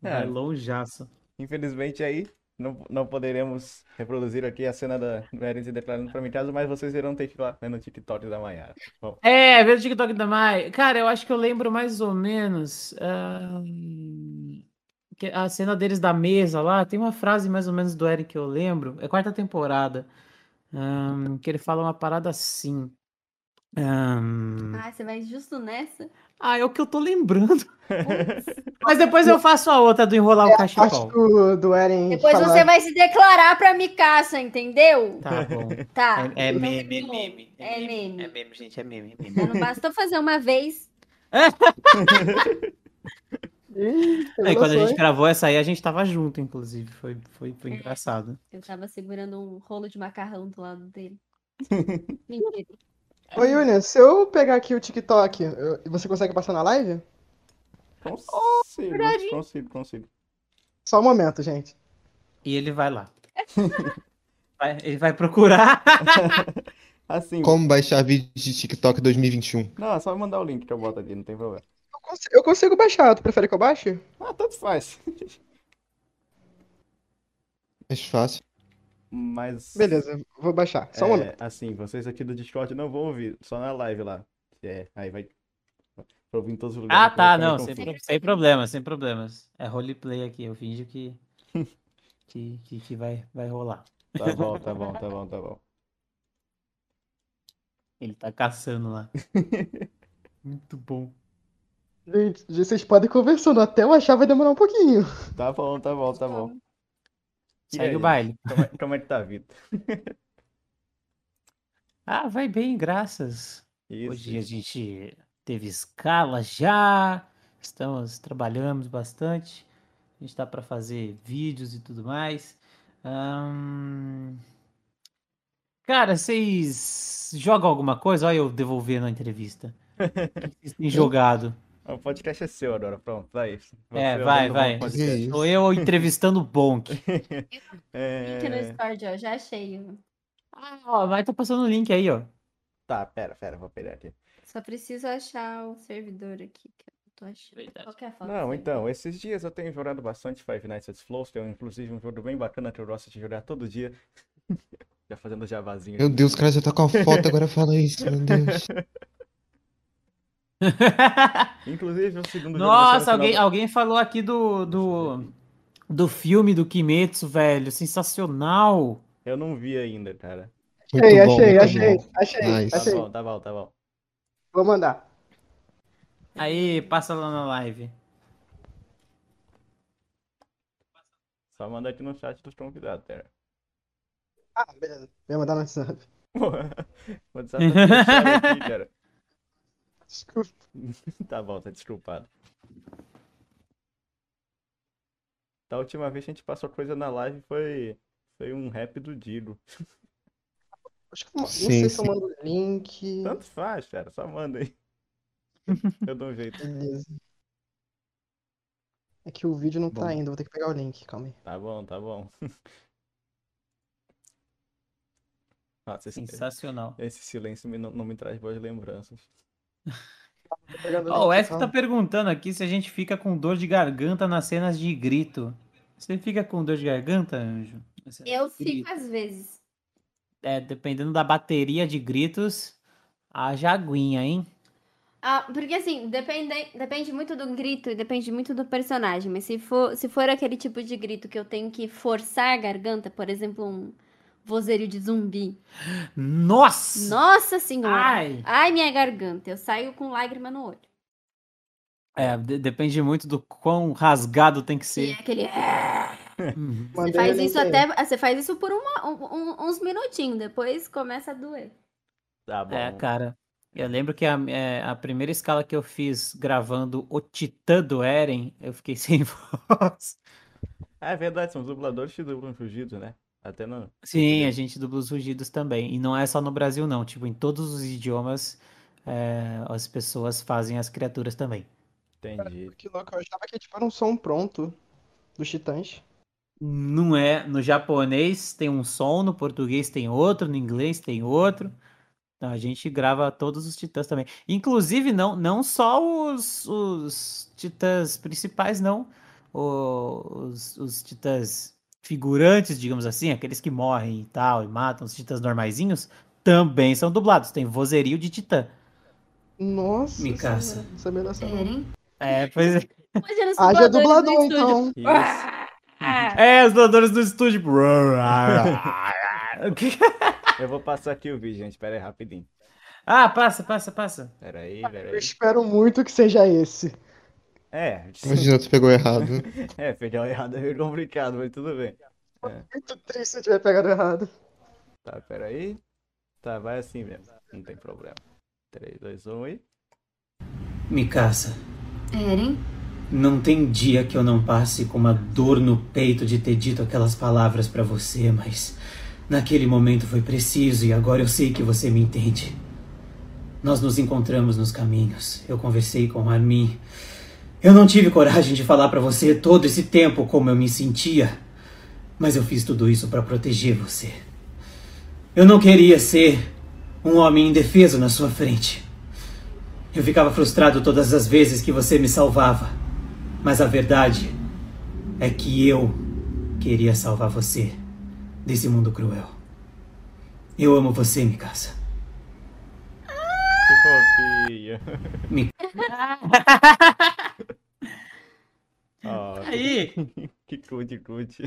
Vai É. longeaço. Infelizmente aí não, não poderemos reproduzir aqui a cena da do Eren se declarando pra mim casa, mas vocês irão ter que ir lá né, no TikTok da Mayara. Bom, É, ver o TikTok da Mai. Cara, eu acho que eu lembro mais ou menos. que a cena deles da mesa lá. Tem uma frase mais ou menos do Eric que eu lembro. É quarta temporada. ahn, que ele fala uma parada assim. ahn, Ah, você vai justo nessa? Ah, é o que eu tô lembrando. Mas depois eu faço a outra do enrolar o parte cachecol. do, do Eren Depois falar- você vai se declarar pra Mikasa, entendeu? Tá bom. Tá. É, é Então, meme, é tá meme. É meme. É meme, gente, é meme. é meme. Já Não bastou fazer uma vez. Aí, quando a gente gravou essa aí, a gente tava junto, inclusive. Foi, foi, foi engraçado. Eu tava segurando um rolo de macarrão do lado dele. Mentira. Ô, Yunia, se eu pegar aqui o TikTok, eu- você consegue passar na live? Consigo, verdade. consigo, consigo. Só um momento, gente. E ele vai lá. Vai- ele vai procurar. Assim, Como baixar vídeo de TikTok 2021? não, é só mandar o link que eu boto aqui, não tem problema. Eu cons- Eu consigo baixar, tu prefere que eu baixe? Ah, tanto faz. Mais fácil. Mas. Beleza, vou baixar. Só um é, assim, vocês aqui do Discord não vão ouvir, só na live lá. É, aí vai. Pra ouvir em todos os lugares. Ah, que tá, não, sem, pro- sem problemas, sem problemas. É roleplay aqui, eu finjo que, que, que, que vai, vai rolar. Tá bom, tá bom, tá bom, tá bom. Ele tá caçando lá. Muito bom. Gente, vocês podem ir conversando. Até eu achar vai demorar um pouquinho. Tá bom, tá bom, tá bom. E Segue aí? o baile. Como é, como é que tá a vida? Ah, vai bem, graças. Isso. Hoje a gente teve escala já, estamos, trabalhamos bastante. A gente tá para fazer vídeos e tudo mais. Cara, vocês jogam alguma coisa? Olha eu devolvendo a entrevista. O que vocês têm jogado? O podcast é seu agora, pronto, vai. É, Você vai, vai. Que Sou eu entrevistando o Bonk. Link no É... Discord, ó. Já achei. Ah, ó, vai tá passando o link aí, ó. Tá, pera, pera, vou pegar aqui. Só preciso achar o servidor aqui, que eu não tô achando. Verdade. Qual que é a foto Não, então, esses dias eu tenho jogado bastante Five Nights at Flows, que é inclusive um jogo bem bacana que eu gosto de jogar todo dia. Já fazendo javazinho. Meu Deus, o cara já tá com a foto, agora fala isso, meu Deus. Inclusive, o segundo Nossa, alguém, alguém falou aqui do, do, do filme do Kimetsu, velho. Sensacional. Eu não vi ainda, cara. Muito Achei, bom, achei, muito achei, bom. achei, Nice. Tá achei. bom, tá bom, tá bom. Vou mandar. Aí, passa lá na live. Só manda aqui no chat dos convidados, cara. Ah, beleza. Vou mandar no WhatsApp. WhatsApp tá aqui, cara. Desculpa. Tá bom, tá desculpado. Da última vez que a gente passou coisa na live foi, foi um rap do Digo. Acho que não Sim, sei se eu sim. mando o link. Tanto faz, cara, só manda aí. Eu dou um jeito. Beleza. É que o vídeo não tá Bom. indo, vou ter que pegar o link, calma aí. Tá bom, tá bom. Nossa, esse, Sensacional. esse silêncio me- não, não me traz boas lembranças. Ó, o F tá perguntando aqui se a gente fica com dor de garganta nas cenas de grito. Você fica com dor de garganta, Anjo? Eu de fico grito? às vezes. É, dependendo da bateria de gritos, haja aguinha, hein? Ah, porque assim, depende, depende muito do grito e depende muito do personagem. Mas se for, se for aquele tipo de grito que eu tenho que forçar a garganta, por exemplo, um vozerio de zumbi. Nossa! Nossa senhora! Ai! Ai, minha garganta. Eu saio com lágrima no olho. É, de- depende muito do quão rasgado tem que E é ser. aquele. Uhum. Você faz isso até. Você faz isso por uma- um- uns minutinhos, depois começa a doer. Tá bom. É, cara. Eu lembro que a, é, a primeira escala que eu fiz gravando o Titã do Eren, eu fiquei sem voz. Ah, é verdade, são os dubladores que dublam fugidos, né? Até no. Sim, a gente dubla os rugidos também. E não é só no Brasil, não. Tipo, em todos os idiomas, é, as pessoas fazem as criaturas também. Entendi. Que louco, eu achava que tipo, era um som pronto dos Titãs. Não é. No japonês tem um som, no português tem outro, no inglês tem outro. Então a gente grava todos os titãs também. Inclusive, não, não só os, os titãs principais, não. Os, os titãs figurantes, digamos assim, aqueles que morrem e tal, e matam os titãs normaizinhos, também são dublados. Tem vozerio de titã. Nossa. Mikasa. senhora, Não sabia dessa não. Eren? É, pois é. Imagina Haja dubladores do dublador, estúdio. então. Ah, É, os dubladores do estúdio. Eu vou passar aqui o vídeo, gente. Pera aí, rapidinho. ah, passa, passa, passa. Pera aí, pera Eu aí. espero muito que seja esse. É, Imagina, tu pegou errado. é, feijão errado é meio complicado, mas tudo bem. Muito triste se eu tiver pegado errado. Tá, peraí. Tá, vai assim mesmo. Não tem problema. 3, 2, 1 e. Mikasa, Eren? não tem dia que eu não passe com uma dor no peito de ter dito aquelas palavras pra você, mas naquele momento foi preciso e agora eu sei que você me entende. Nós nos encontramos nos caminhos. Eu conversei com Armin. Eu não tive coragem de falar pra você todo esse tempo como eu me sentia, mas eu fiz tudo isso pra proteger você. Eu não queria ser um homem indefeso na sua frente. Eu ficava frustrado todas as vezes que você me salvava. Mas a verdade é que eu queria salvar você desse mundo cruel. Eu amo você, Mikasa. Mi- Ó, Aí, que cude, cude.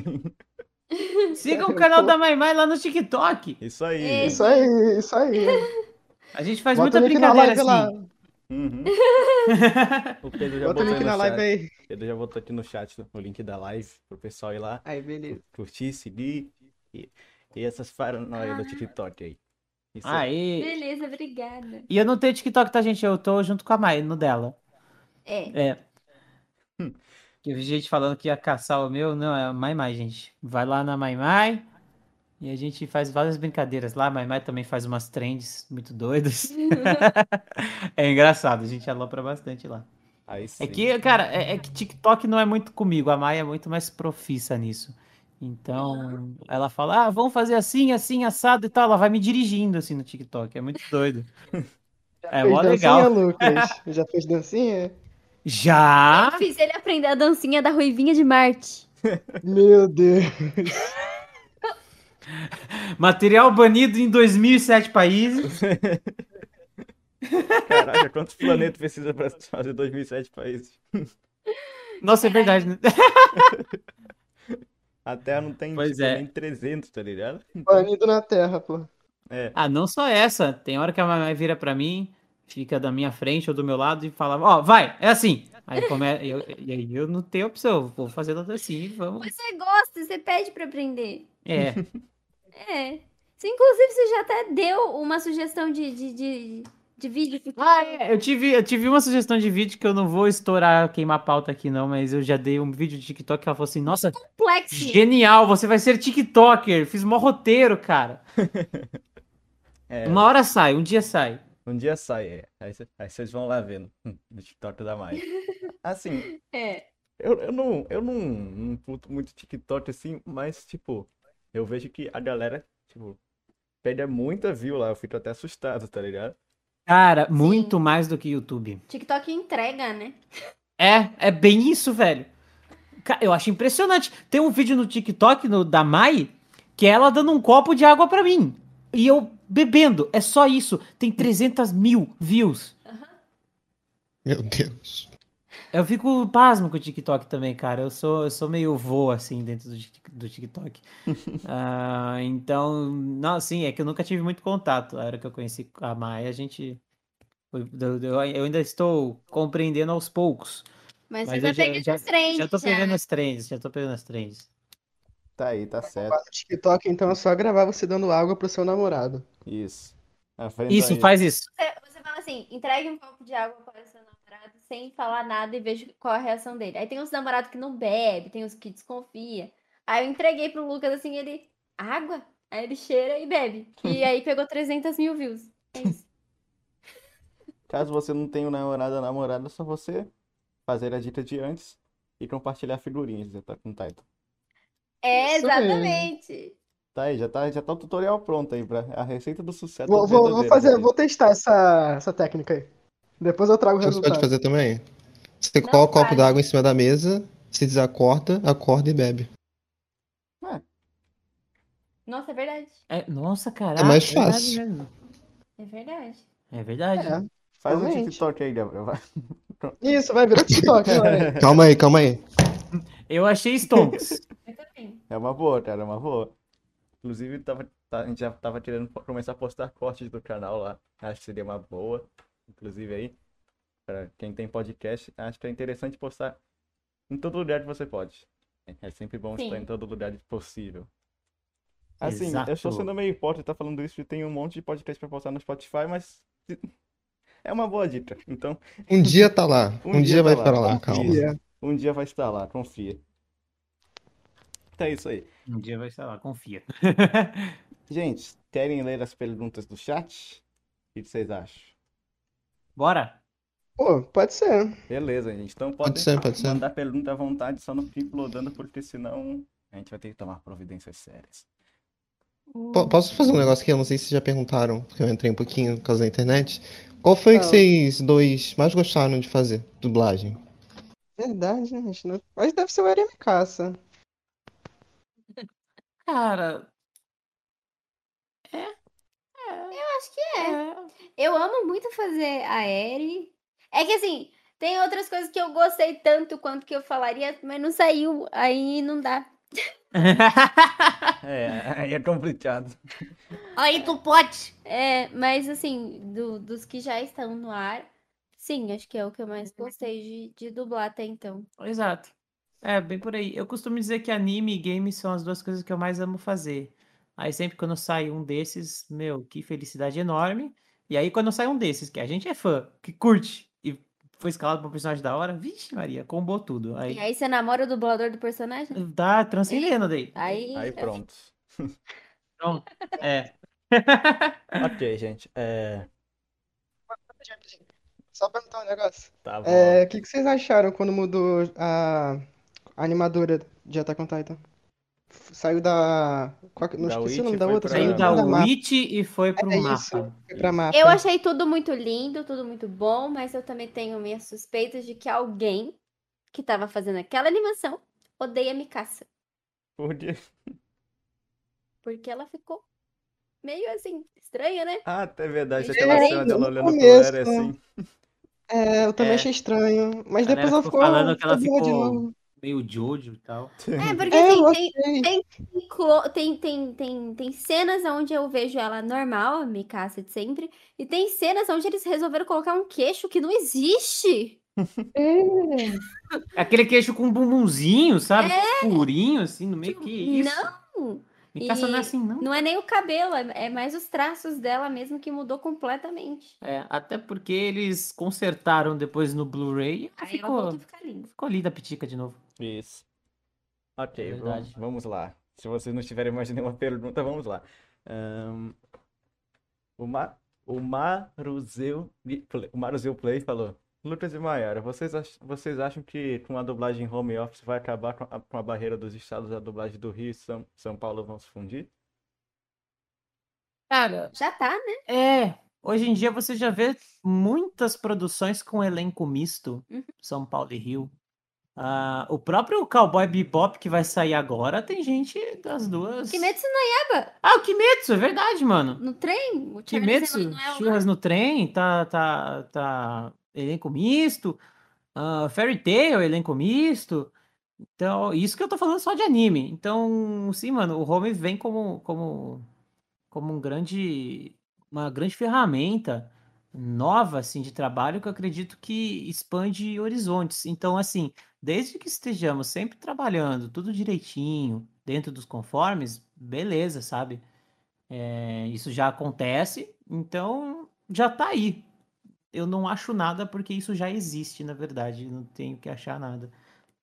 siga o canal da Mai Mai lá no TikTok. Isso aí. É. Isso aí, isso aí. A gente faz Bota muita brincadeira assim. lá. Uhum. O Pedro já Bota o botou na live chat. aí. O Pedro já botou aqui no chat o link da live pro pessoal ir lá, Aí, beleza. curtir, seguir e, e essas paranoias do TikTok aí. Isso aí. Aí. Beleza, obrigada. E eu não tenho TikTok, tá, gente? Eu tô junto com a Mai no dela. É. É. Eu vi gente falando que ia caçar o meu. Não, é a Mai Mai, gente. Vai lá na Mai Mai. E a gente faz várias brincadeiras lá. A Mai Mai também faz umas trends muito doidas. é engraçado, a gente alopra bastante lá. Aí sim. É que, cara, é, é que TikTok não é muito comigo. A Mai é muito mais profissa nisso. Então, ela fala, ah, vamos fazer assim, assim, assado e tal. Ela vai me dirigindo assim no TikTok. É muito doido. É Fez mó dancinha, legal. Lucas? Já fez dancinha? Já? Eu fiz ele aprender a dancinha da Ruivinha de Marte. Meu Deus. Material banido em 2007 países. Caraca, quantos planetas precisa pra fazer 2007 países? Nossa, é verdade. né? A Terra não tem Pois tipo, é. nem 300, tá ligado? Banido na terra, pô. É. Ah, não só essa. Tem hora que a mamãe vira pra mim, fica da minha frente ou do meu lado e fala, ó, vai, é assim. Aí come... eu, e aí eu não tenho opção, vou fazer tudo assim, vamos. Você gosta, você pede pra aprender. É, É. Você, inclusive, você já até deu uma sugestão de, de, de, de vídeo. que- Ah, é, eu tive, eu tive uma sugestão de vídeo que eu não vou estourar, queimar pauta aqui não, mas eu já dei um vídeo de TikTok que ela falou assim, nossa, Complexo. genial, você vai ser TikToker, fiz mó roteiro, cara. É, Uma hora sai, um dia sai. um dia sai, é. Aí, cê- aí vocês vão lá vendo hum, no TikTok da Maia. Assim, É. eu, eu não, eu não, não curto muito TikTok assim, mas, tipo, eu vejo que a galera, tipo, pede muita view lá, eu fico até assustado, tá ligado? Cara, muito mais do que YouTube. TikTok entrega, né? É, é bem isso, velho. Eu acho impressionante. Tem um vídeo no TikTok no, da Mai que é ela dando um copo de água pra mim. E eu bebendo. É só isso. Tem 300 mil views. Meu Deus. Eu fico pasmo com o TikTok também, cara. Eu sou, eu sou meio vô, assim, dentro do, do TikTok. Ah, então, não, assim, é que eu nunca tive muito contato. A hora que eu conheci a Mai, a gente. Eu, eu- eu ainda estou compreendendo aos poucos. Mas, Mas você tá já- pegando já- os trends, Já tô já. pegando as trends, já tô pegando as trends. Tá aí, tá certo. No TikTok, então, é só gravar você dando água pro seu namorado. Isso. Aprenda Isso, aí. faz isso. Você, você fala assim, entregue um copo de água para o seu namorado sem falar nada e veja qual a reação dele. Aí tem uns namorados que não bebe, tem uns que desconfia. Aí eu entreguei pro Lucas assim, ele, água? Aí ele cheira e bebe. E aí pegou 300 mil views. É isso. Caso você não tenha um namorado ou namorada, é só você fazer a dica de antes e compartilhar figurinhas já tá com o Titan. É, Isso mesmo. exatamente. Tá aí, já tá, já tá o tutorial pronto aí pra a receita do sucesso Vou, vou, vou fazer, aí. vou testar essa, essa técnica aí. Depois eu trago o Você pode resultado. fazer também. Você Não coloca o copo d'água em cima da mesa, se desacorda, acorda e bebe. Nossa, é verdade. É, nossa, caraca. mais verdade fácil. mesmo. É verdade. É verdade. É. Faz um Realmente. TikTok aí, Gabriel. vai. Isso, vai virar TikTok. Calma aí, calma aí. Eu achei stonks. Eu também. É uma boa, cara, é uma boa. Inclusive, tava, tá- a gente já tava querendo começar a postar cortes do canal lá. Acho que seria uma boa. Inclusive aí. Pra quem tem podcast, acho que é interessante postar em todo lugar que você pode. É sempre bom estar Sim. em todo lugar possível. Assim, eu Exato. estou sendo meio hipócrita falando isso e tem um monte de podcast pra postar no Spotify, mas é uma boa dica. Então, Um dia tá lá. Um Um, dia dia vai tá para lá. lá, calma. Confia. um dia vai estar lá, confia. Então é isso aí. Um dia vai estar lá, confia. Gente, querem ler as perguntas do chat? O que vocês acham? Bora? Pô, pode ser. Beleza, gente. Então Pode podem ser, pode ser. mandar pergunta à vontade, só não fique flodando, porque senão a gente vai ter que tomar providências sérias. Po- Posso fazer um negócio aqui? Eu não sei se já perguntaram, porque eu entrei um pouquinho por causa da internet. Qual foi que Fala. vocês dois mais gostaram de fazer? Dublagem? Verdade, né, gente? Não- Mas deve ser o Eren Caça. Cara, Acho que é. Eu amo muito fazer a Eri. É que assim, tem outras coisas que eu gostei tanto quanto que eu falaria, mas não saiu, aí não dá. É, aí é complicado. Aí tu pode! É, mas assim, do- dos que já estão no ar, sim, acho que é o que eu mais gostei de, de dublar até então. Exato. É, bem por aí. Eu costumo dizer que anime e games são as duas coisas que eu mais amo fazer. Aí sempre quando sai um desses, meu, que felicidade enorme. E aí quando sai um desses, que a gente é fã, que curte e foi escalado pra um personagem da hora, vixe Maria, combou tudo. E Aí aí você namora o dublador do personagem? tá transcendendo daí. Aí, Aí pronto. Pronto. É. Ok, gente. É, Só perguntar um negócio. tá bom. É, o que, que vocês acharam quando mudou a, a animadora de Attack on Titan? Saiu da. não Da esqueci o Witch nome da outra. pra- Saiu da. Witch e foi pro É mapa. isso, foi pra mapa. Eu achei tudo muito lindo, tudo muito bom, mas eu também tenho minhas suspeitas de que alguém que tava fazendo aquela animação odeia Mikasa. Porque... Porque ela ficou meio assim, estranha, né? Ah, é verdade. É, Aquela cena dela olhando pro começo, Eren assim. É, eu também É. achei estranho. Mas depois ela ficou ficou. falando que ela boa de ficou- novo. Meio Jojo e tal. É, porque É, eu tem, tem, tem, tem, tem, tem cenas onde eu vejo ela normal, a Mikasa de sempre, e tem cenas onde eles resolveram colocar um queixo que não existe. É. Aquele queixo com um bumbumzinho, sabe? Furinho, assim, no meio. Que isso? Não! Mikasa não é assim, não. Não é nem o cabelo, é é mais os traços dela mesmo que mudou completamente. É, até porque eles consertaram depois no Blu-ray e Aí ela ficou, voltou a ficar linda. ficou linda a pitica de novo. Isso. Ok, É vamos, verdade. vamos lá. Se vocês não tiverem mais nenhuma pergunta, vamos lá. Ahn, o, Ma, o Maruzeu Play, o Maruzeu Play falou: Lucas e Maiara, vocês, ach- vocês acham que com a dublagem home office vai acabar com a, com a barreira dos estados e a dublagem do Rio e São, São Paulo vão se fundir? Cara, Já tá, né? é. Hoje em dia você já vê muitas produções com elenco misto, Uhum. São Paulo e Rio. Ah, o próprio Cowboy Bebop que vai sair agora tem gente das duas. Kimetsu no Yaiba, Ah, o Kimetsu, é verdade, mano. no trem, o Charles Kimetsu, lá. Churras no Trem, tá, tá, tá elenco misto. Ah, Fairy Tail, elenco misto. Então, isso que eu tô falando só de anime. Então, sim, mano, o Home vem como, como, como um grande, uma grande ferramenta nova, assim, de trabalho que eu acredito que expande horizontes. Então, assim, desde que estejamos sempre trabalhando tudo direitinho, dentro dos conformes, beleza, sabe? É, isso já acontece, então já tá aí. Eu não acho nada porque isso já existe, na verdade. Não tenho que achar nada.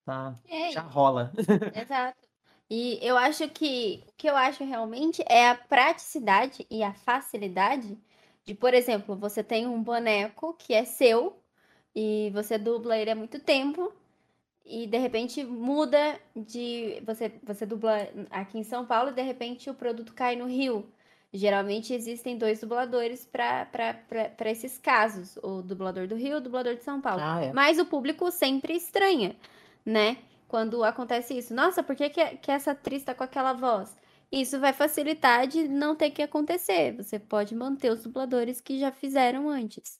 Tá, É, já rola. Exato. E eu acho que o que eu acho realmente é a praticidade e a facilidade de, por exemplo, você tem um boneco que é seu e você dubla ele há muito tempo e de repente muda de você você dubla aqui em São Paulo e de repente o produto cai no Rio. Geralmente existem dois dubladores para esses casos, o dublador do Rio e o dublador de São Paulo. Ah, é. Mas o público sempre estranha, né? Quando acontece isso. Nossa, por que, que, que essa atriz tá com aquela voz? Isso vai facilitar de não ter que acontecer. Você pode manter os dubladores que já fizeram antes.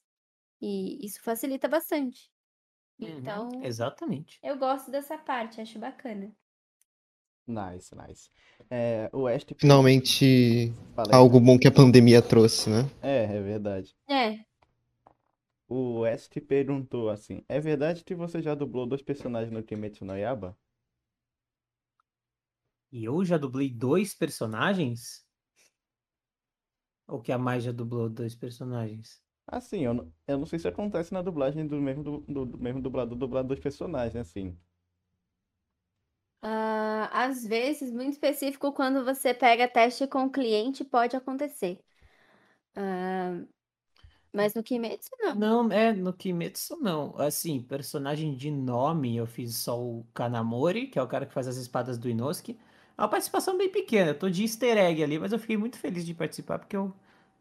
E isso facilita bastante. Uhum, Então, Exatamente. eu gosto dessa parte, acho bacana. Nice, nice. É, o West. Finalmente, Fala aí. algo bom que a pandemia trouxe, né? É, é verdade. É, o West perguntou assim: É verdade que você já dublou dois personagens no Kimetsu no Yaiba? E eu já dublei dois personagens? Ou que a Mai já dublou dois personagens? Assim, eu, não- eu não sei se acontece na dublagem do mesmo, do, do mesmo dublador dublar dois personagens, assim. Ah, às vezes, muito específico, quando você pega teste com o cliente, pode acontecer. Ah, mas no Kimetsu, não. Não, é, no Kimetsu não. Assim, personagem de nome, eu fiz só o Kanamori, que é o cara que faz as espadas do Inosuke. É uma participação bem pequena, eu tô de easter egg ali, mas eu fiquei muito feliz de participar, porque eu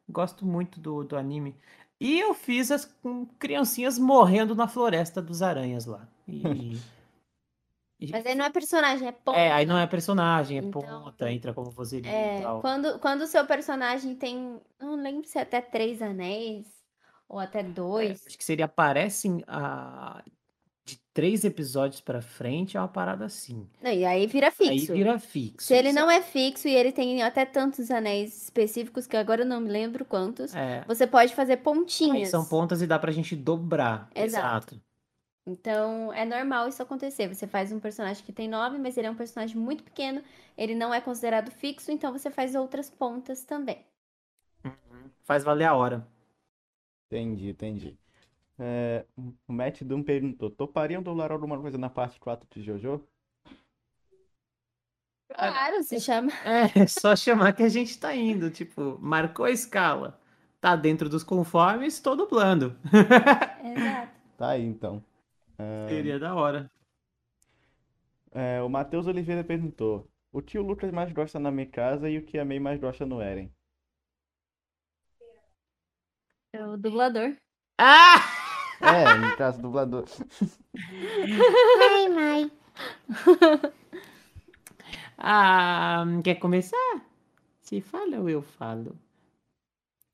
gosto muito do, do anime. E eu fiz as com criancinhas morrendo na floresta dos aranhas lá. E, Mas aí não é personagem, é ponta. é, aí não é personagem, é Então, ponta, entra como e É, tal. quando, quando o seu personagem tem, não lembro se é até três anéis ou até É, dois. acho que seria aparecem a, de três episódios pra frente, é uma parada assim. Não, e aí vira Aí fixo. vira fixo. Se ele não é fixo e ele tem até tantos anéis específicos que agora eu não me lembro quantos, É. você pode fazer Aí pontinhas. são pontas e dá pra gente dobrar. Exato. Exato. Então é normal isso acontecer. Você faz um personagem que tem nove, mas ele é um personagem muito pequeno, ele não é considerado fixo, então você faz outras pontas também. Faz valer a hora. Entendi, entendi. É, o Matt Doom perguntou: Topariam dublar alguma coisa na parte 4 de JoJo? Claro, se chama. É, só chamar que a gente tá indo. Tipo, marcou a escala. Tá dentro dos conformes, tô dublando. Exato. Tá aí então. Seria da hora. É, o Matheus Oliveira perguntou: O que o Lucas mais gosta na minha casa e o que a May mais gosta no Eren? É o dublador. Ah! É, no caso, dublador. Ai, mãe. Ah, quer começar? Se fala ou eu falo?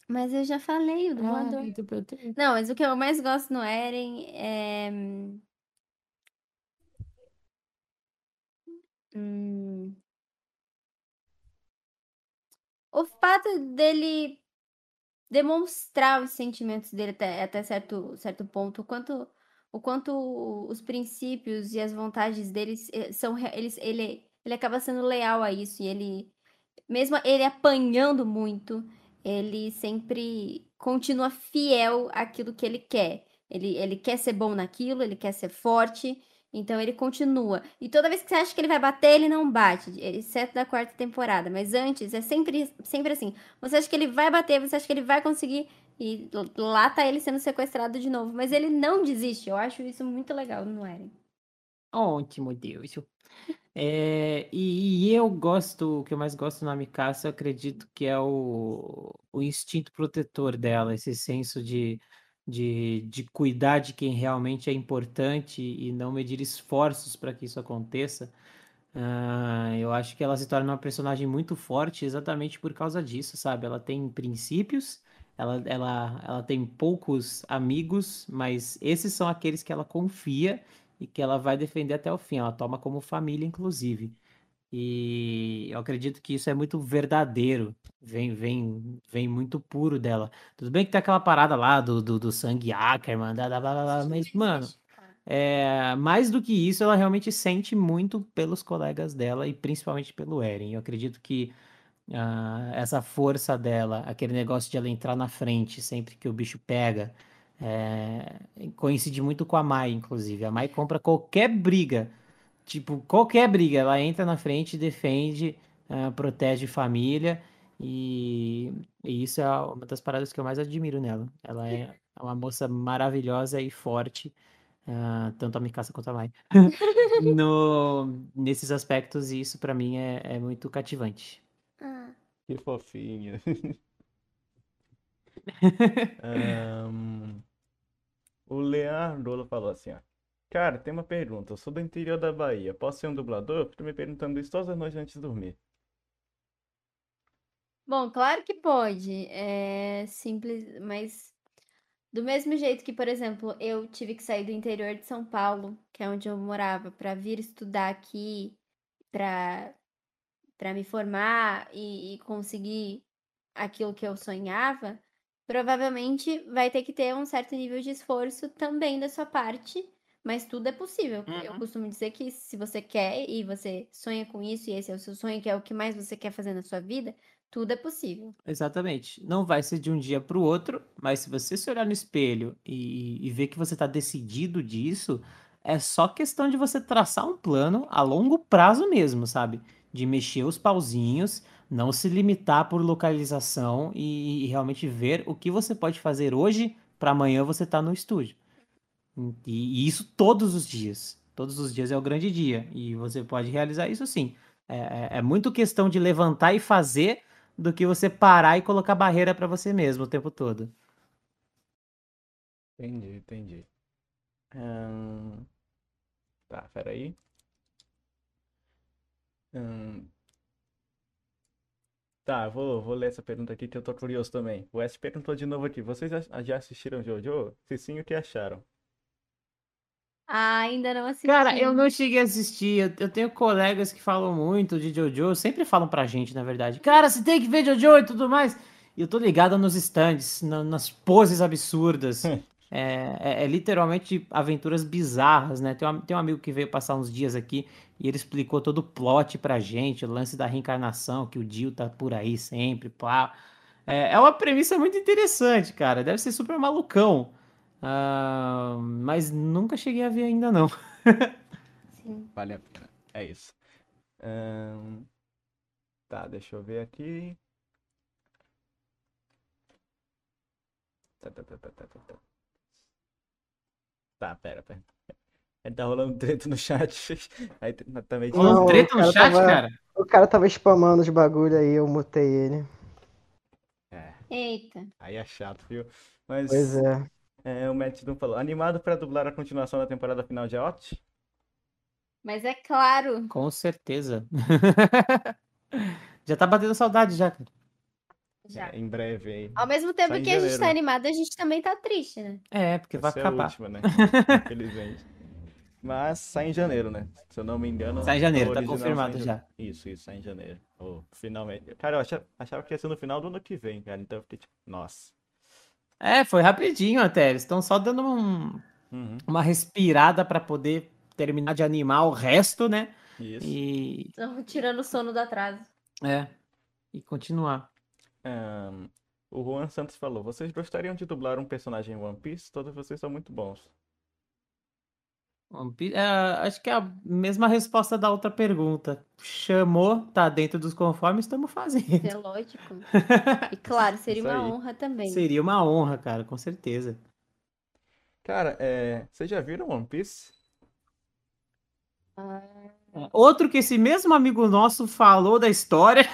Mas eu já falei, o dublador. Ah. Não, mas o que eu mais gosto no Eren é. Hum, O fato dele demonstrar os sentimentos dele até, até certo, certo ponto, o quanto, o quanto os princípios e as vontades deles eh, são. Eles, ele, ele acaba sendo leal a isso, e ele, mesmo ele apanhando muito, ele sempre continua fiel àquilo que ele quer. Ele, ele quer ser bom naquilo, ele quer ser forte, então ele continua. E toda vez que você acha que ele vai bater, ele não bate, exceto da quarta temporada. Mas antes, é sempre, sempre assim. Você acha que ele vai bater, você acha que ele vai conseguir, e lá tá ele sendo sequestrado de novo. Mas ele não desiste, eu acho isso muito legal no Eren. Ótimo, Deus. É, e, e eu gosto, o que eu mais gosto na Mikasa, eu acredito que é o, o instinto protetor dela, esse senso de, de, de cuidar de quem realmente é importante e não medir esforços para que isso aconteça. Ah, eu acho que ela se torna uma personagem muito forte exatamente por causa disso, sabe? Ela tem princípios, ela, ela, ela tem poucos amigos, mas esses são aqueles que ela confia e que ela vai defender até o fim. Ela toma como família, inclusive. E eu acredito que isso é muito verdadeiro, vem, vem, vem muito puro dela. Tudo bem que tem aquela parada lá do, do, do sangue Ackerman, da, da, blá, blá, blá, mas, mano, é, mais do que isso, ela realmente sente muito pelos colegas dela e principalmente pelo Eren. Eu acredito que ah, essa força dela, aquele negócio de ela entrar na frente sempre que o bicho pega, é, coincide muito com a Mai, inclusive. A Mai compra qualquer briga, tipo, qualquer briga, ela entra na frente, defende, ah, protege família. E, e isso é uma das paradas que eu mais admiro nela. Ela é uma moça maravilhosa e forte. Ah, tanto a Mikasa quanto a Mai. No, nesses aspectos, e isso pra mim é, é muito cativante. Ah, Que fofinha. Ahn, o Leandro falou assim, ó. Cara, tem uma pergunta. Eu sou do interior da Bahia. Posso ser um dublador? Fico me perguntando isso todas as noites antes de dormir. Bom, claro que pode. É simples, mas do mesmo jeito que, por exemplo, eu tive que sair do interior de São Paulo, que é onde eu morava, para vir estudar aqui, para para me formar e, e conseguir aquilo que eu sonhava, Provavelmente vai ter que ter um certo nível de esforço também da sua parte, mas tudo é possível. Eu Uhum. costumo dizer que se você quer e você sonha com isso, e esse é o seu sonho, que é o que mais você quer fazer na sua vida, tudo é possível. Exatamente. Não vai ser de um dia para o outro, mas se você se olhar no espelho e, e ver que você está decidido disso, é só questão de você traçar um plano a longo prazo mesmo, sabe? De mexer os pauzinhos, não se limitar por localização e, e realmente ver o que você pode fazer hoje para amanhã você estar no estúdio. E, e isso todos os dias. Todos os dias é o grande dia. E você pode realizar isso sim. É, é- é muito questão de levantar e fazer do que você parar e colocar barreira pra você mesmo o tempo todo. Entendi, entendi. Ahn, Tá, peraí. Ahn, Tá, vou, vou ler essa pergunta aqui que eu tô curioso também. O S perguntou de novo aqui. Vocês já- já assistiram Jojo? Se sim, o que acharam? Ah, ainda não assisti. Cara, eu não cheguei a assistir. Eu, eu tenho colegas que falam muito de Jojo, sempre falam pra gente, na verdade. Cara, você tem que ver Jojo e tudo mais. E eu tô ligado nos stands, na- nas poses absurdas. É, é- é literalmente aventuras bizarras, né? Tem um, tem um amigo que veio passar uns dias aqui e ele explicou todo o plot pra gente, o lance da reencarnação, que o Dio tá por aí sempre, pá. É, é uma premissa muito interessante, cara. Deve ser super malucão. Ah, mas nunca cheguei a ver ainda, não. Sim. Vale a pena. É isso. Ahn, Tá, deixa eu ver aqui. Tá, tá, tá, tá, tá, tá, tá. Pera, pera. Aí tá rolando treta no chat. Aí também Não, Rolando treta no cara chat, tava- cara? O cara tava spamando os bagulho aí, eu mutei ele. É, Eita. aí é chato, viu? Mas Pois é. é, o Matt Dunn falou: animado pra dublar a continuação da temporada final de Out? Mas é claro. Com certeza. já tá batendo saudade já, cara. Já. É, em breve aí. Ao mesmo tempo Só que a gente janeiro. tá animada, a gente também tá triste, né? É, porque vai Essa é a acabar. última, né? Infelizmente. Mas sai em janeiro, né? Se eu não me engano. Sai em janeiro, tá confirmado já. Isso, isso, sai em janeiro. Oh, finalmente. Cara, eu achava, achava que ia ser no final do ano que vem, cara. Então eu fiquei tipo, nossa. É, foi rapidinho até. Eles estão só dando um- Uhum, uma respirada pra poder terminar de animar o resto, né? isso. E Tão tirando o sono do atraso. é, e continuar. Ahn, o Juan Santos falou: Vocês gostariam de dublar um personagem em One Piece? Todos vocês são muito bons. One Piece- é, acho que é a mesma resposta da outra pergunta. Chamou, tá dentro dos conformes, estamos fazendo. É lógico. E claro, seria uma honra também. Seria uma honra, cara, com certeza. Cara, é, vocês já viram One Piece? É, Outro que esse mesmo amigo nosso falou da história.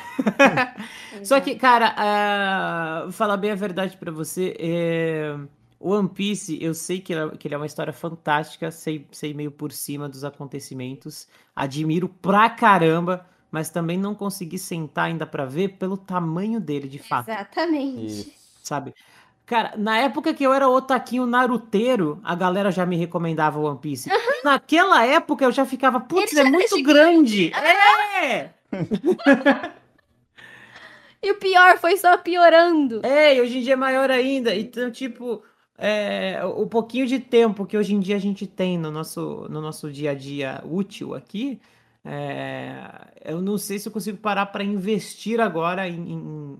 Só que, cara, ah, falar bem a verdade pra você, é... o One Piece, eu sei que ele, é, que ele é uma história fantástica, sei, sei meio por cima dos acontecimentos, admiro pra caramba, mas também não consegui sentar ainda pra ver pelo tamanho dele, de fato, Exatamente. sabe? Cara, na época que eu era otaquinho naruteiro, a galera já me recomendava One Piece. E Naquela época eu já ficava, putz, é muito grande! É! E o pior foi só piorando. É, e hoje em dia é maior ainda. Então, tipo, é, o pouquinho de tempo que hoje em dia a gente tem no nosso, no nosso dia a dia útil aqui, é, eu não sei se eu consigo parar para investir agora em, em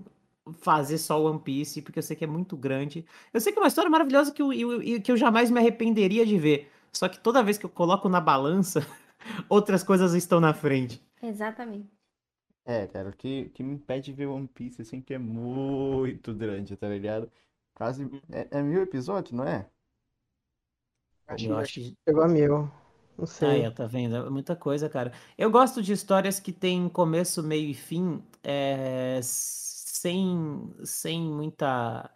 fazer só One Piece, porque eu sei que é muito grande. Eu sei que é uma história maravilhosa que eu, eu- que eu jamais me arrependeria de ver. Só que toda vez que eu coloco na balança, outras coisas estão na frente. Exatamente. É, cara, o que, que me impede de ver One Piece, assim, que é muito grande, tá ligado? Quase. É, é mil episódios, não é? Acho, Eu acho que chegou a mil. Não sei. Ó, tá vendo? É muita coisa, cara. Eu gosto de histórias que têm começo, meio e fim, é, sem, sem muita.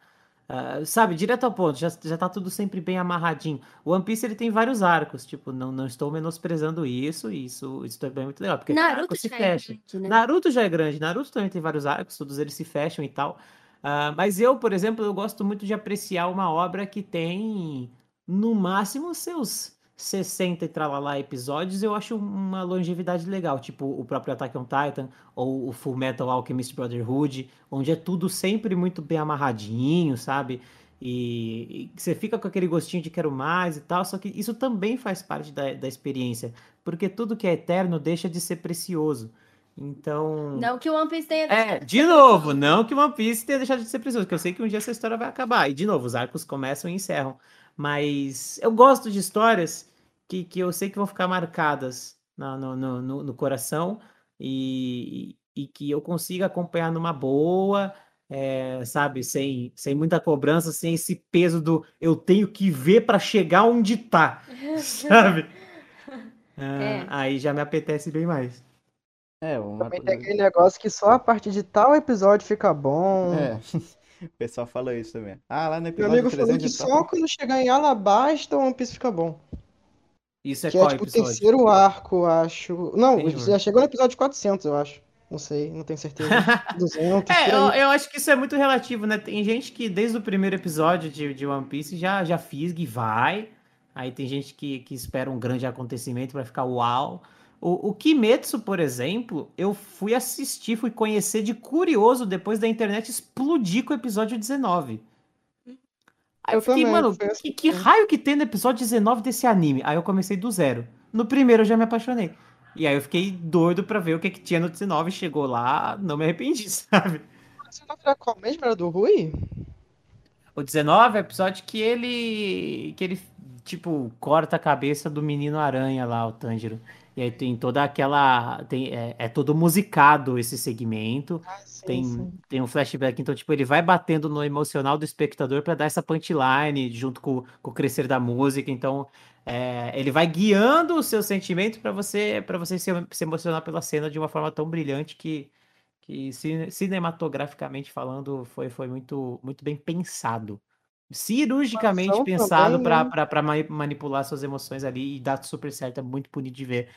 ah, sabe, direto ao ponto, já, já tá tudo sempre bem amarradinho. O One Piece ele tem vários arcos, tipo, não, não estou menosprezando isso, isso, isso também é muito legal, porque Naruto se já é fecha. grande, né? Naruto já é grande, Naruto também tem vários arcos, todos eles se fecham e tal. Ah, mas eu, por exemplo, eu gosto muito de apreciar uma obra que tem no máximo seus 60 e tralalá episódios, eu acho uma longevidade legal, tipo o próprio Attack on Titan ou o Full Metal Alchemist Brotherhood, onde é tudo sempre muito bem amarradinho, sabe? E, e você fica com aquele gostinho de quero mais e tal, só que isso também faz parte da, da experiência, porque tudo que é eterno deixa de ser precioso. Então. Não que o One Piece tenha. É, de novo, não que One Piece tenha deixado de ser precioso, porque eu sei que um dia essa história vai acabar. E, de novo, os arcos começam e encerram. Mas eu gosto de histórias que, que eu sei que vão ficar marcadas no, no, no, no coração e, e que eu consiga acompanhar numa boa, é, sabe, sem, sem muita cobrança, sem esse peso do eu tenho que ver para chegar onde tá, sabe? Ah, É. Aí já me apetece bem mais. É, uma Também tem aquele negócio que só a partir de tal episódio fica bom. É, o pessoal fala isso também. Ah, lá no Meu episódio amigo falou 300 que e tal. só quando chegar em Alabasta o One Piece fica bom. Isso é Que é qual tipo o episódio? terceiro arco, acho. Não, Entendi. já chegou no episódio 400, eu acho. Não sei, não tenho certeza. 200, É, eu, eu acho que isso é muito relativo, né? Tem gente que desde o primeiro episódio de, de One Piece já, já fisga e vai. Aí tem gente que, que espera um grande acontecimento pra ficar uau. O, o Kimetsu, por exemplo, eu fui assistir, fui conhecer de curioso depois da internet explodir com o episódio 19. Aí eu Eu fiquei, também, mano, que, que raio que tem no episódio 19 desse anime? Aí eu comecei do zero. No primeiro eu já me apaixonei. E aí eu fiquei doido pra ver o que, que tinha no 19. Chegou lá, não me arrependi, sabe? Você não era qual mesmo? Era do Rui? O 19 é o episódio que ele. que ele, tipo, corta a cabeça do menino aranha lá, o Tanjiro. E aí tem toda aquela. Tem, é, é todo musicado esse segmento. Ah, sim, Tem, sim. tem um flashback, então, tipo, ele vai batendo no emocional do espectador pra dar essa punchline junto com, com o crescer da música. Então, é, ele vai guiando o seu sentimento pra você para você se, se emocionar pela cena de uma forma tão brilhante que, que cine- cinematograficamente falando foi, foi muito, muito bem pensado. Cirurgicamente pensado pra né? manipular suas emoções ali e dá super certo, é muito bonito de ver.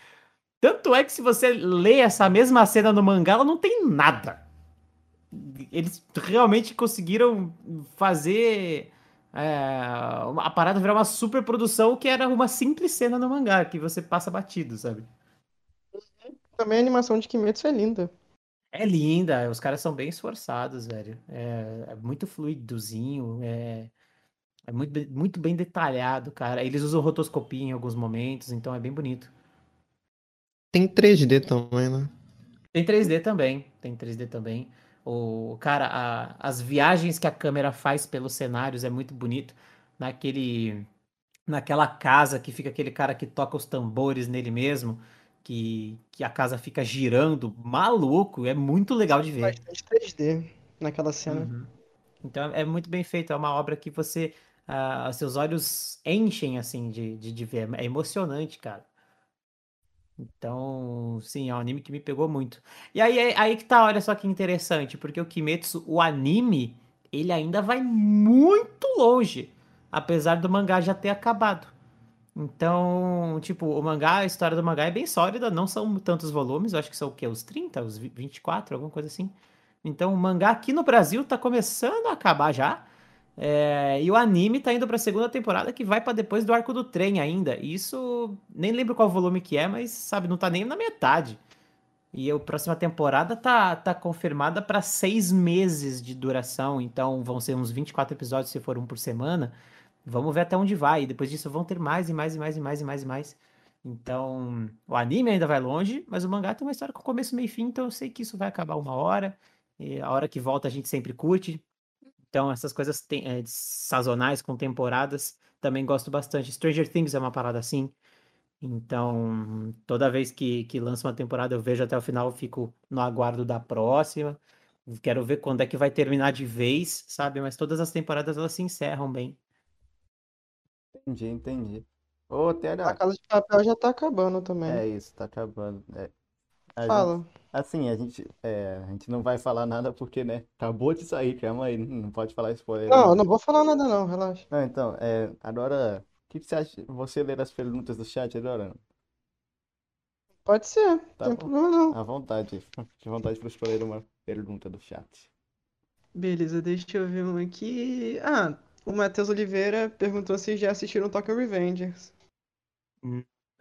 Tanto é que se você lê essa mesma cena no mangá, ela não tem nada. Eles realmente conseguiram fazer é, a parada virar uma super produção que era uma simples cena no mangá, que você passa batido, sabe? Também a animação de Kimetsu é linda. É linda, os caras são bem esforçados, velho. É, é muito fluidozinho, é, é muito, bem- muito bem detalhado, cara. Eles usam rotoscopia em alguns momentos, então é bem bonito. Tem 3D também, né? Tem 3D também, tem 3D também. O cara, a- as viagens que a câmera faz pelos cenários é muito bonito. Naquele, naquela casa que fica aquele cara que toca os tambores nele mesmo, que, que a casa fica girando, maluco, é muito legal de ver. Bastante 3D naquela cena. Uhum. Então é muito bem feito, é uma obra que você, seus olhos enchem assim de, de, de ver, é emocionante, cara. Então, sim, é um anime que me pegou muito. E aí, é- aí que tá, olha só que interessante, porque o Kimetsu, o anime, ele ainda vai muito longe, apesar do mangá já ter acabado. Então, tipo, o mangá, a história do mangá é bem sólida, não são tantos volumes, eu acho que são o quê? Os 30, os vi- 24, alguma coisa assim. Então, o mangá aqui no Brasil tá começando a acabar já. É, e o anime tá indo pra segunda temporada que vai pra depois do arco do trem ainda. E isso, nem lembro qual volume que é, mas sabe, não tá nem na metade. E a próxima temporada tá, tá confirmada pra seis meses de duração. Então vão ser uns 24 episódios se for um por semana. Vamos ver até onde vai. E depois disso vão ter mais e mais e mais e mais e mais e mais. Então, o anime ainda vai longe, mas o mangá tem uma história com começo, meio e fim, então eu sei que isso vai acabar uma hora. E a hora que volta a gente sempre curte. Então, essas coisas tem- eh, sazonais, com temporadas, também gosto bastante. Stranger Things é uma parada assim. Então, toda vez que, que lança uma temporada, eu vejo até o final, eu fico no aguardo da próxima. Quero ver quando é que vai terminar de vez, sabe? Mas todas as temporadas elas se encerram bem. Entendi, entendi. Ô, TH, A Casa de Papel já tá acabando também. é isso, tá acabando. É. A gente- Fala. assim, a gente, é, a gente não vai falar nada porque, né, acabou de sair, calma aí, não pode falar spoiler Não, eu ainda. não vou falar nada não, relaxa. Não, então, é, agora, o que que você acha, você ler as perguntas do chat agora? Pode ser, Tá não tem bom. problema não. À vontade, fique à vontade para escolher uma pergunta do chat. Beleza, deixa eu ver uma aqui. Ah, o Matheus Oliveira perguntou se já assistiram Tokyo Revengers.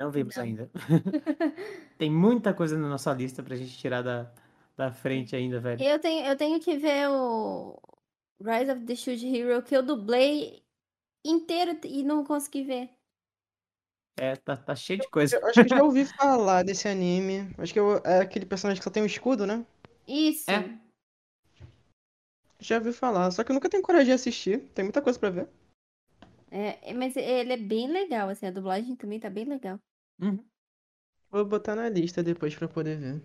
Não vimos Não. ainda. Tem muita coisa na nossa lista pra gente tirar da, da frente ainda, velho. Eu tenho, eu tenho que ver o Rise of the Shield Hero que eu dublei inteiro e não consegui ver. É, tá, tá cheio de coisa. Eu acho que eu já ouvi falar desse anime. Acho que eu- é aquele personagem que só tem um escudo, né? Isso. É. Já ouvi falar, só que eu nunca tenho coragem de assistir. Tem muita coisa pra ver. É, mas ele é bem legal, assim, a dublagem também tá bem legal. Uhum. Vou botar na lista depois pra poder ver.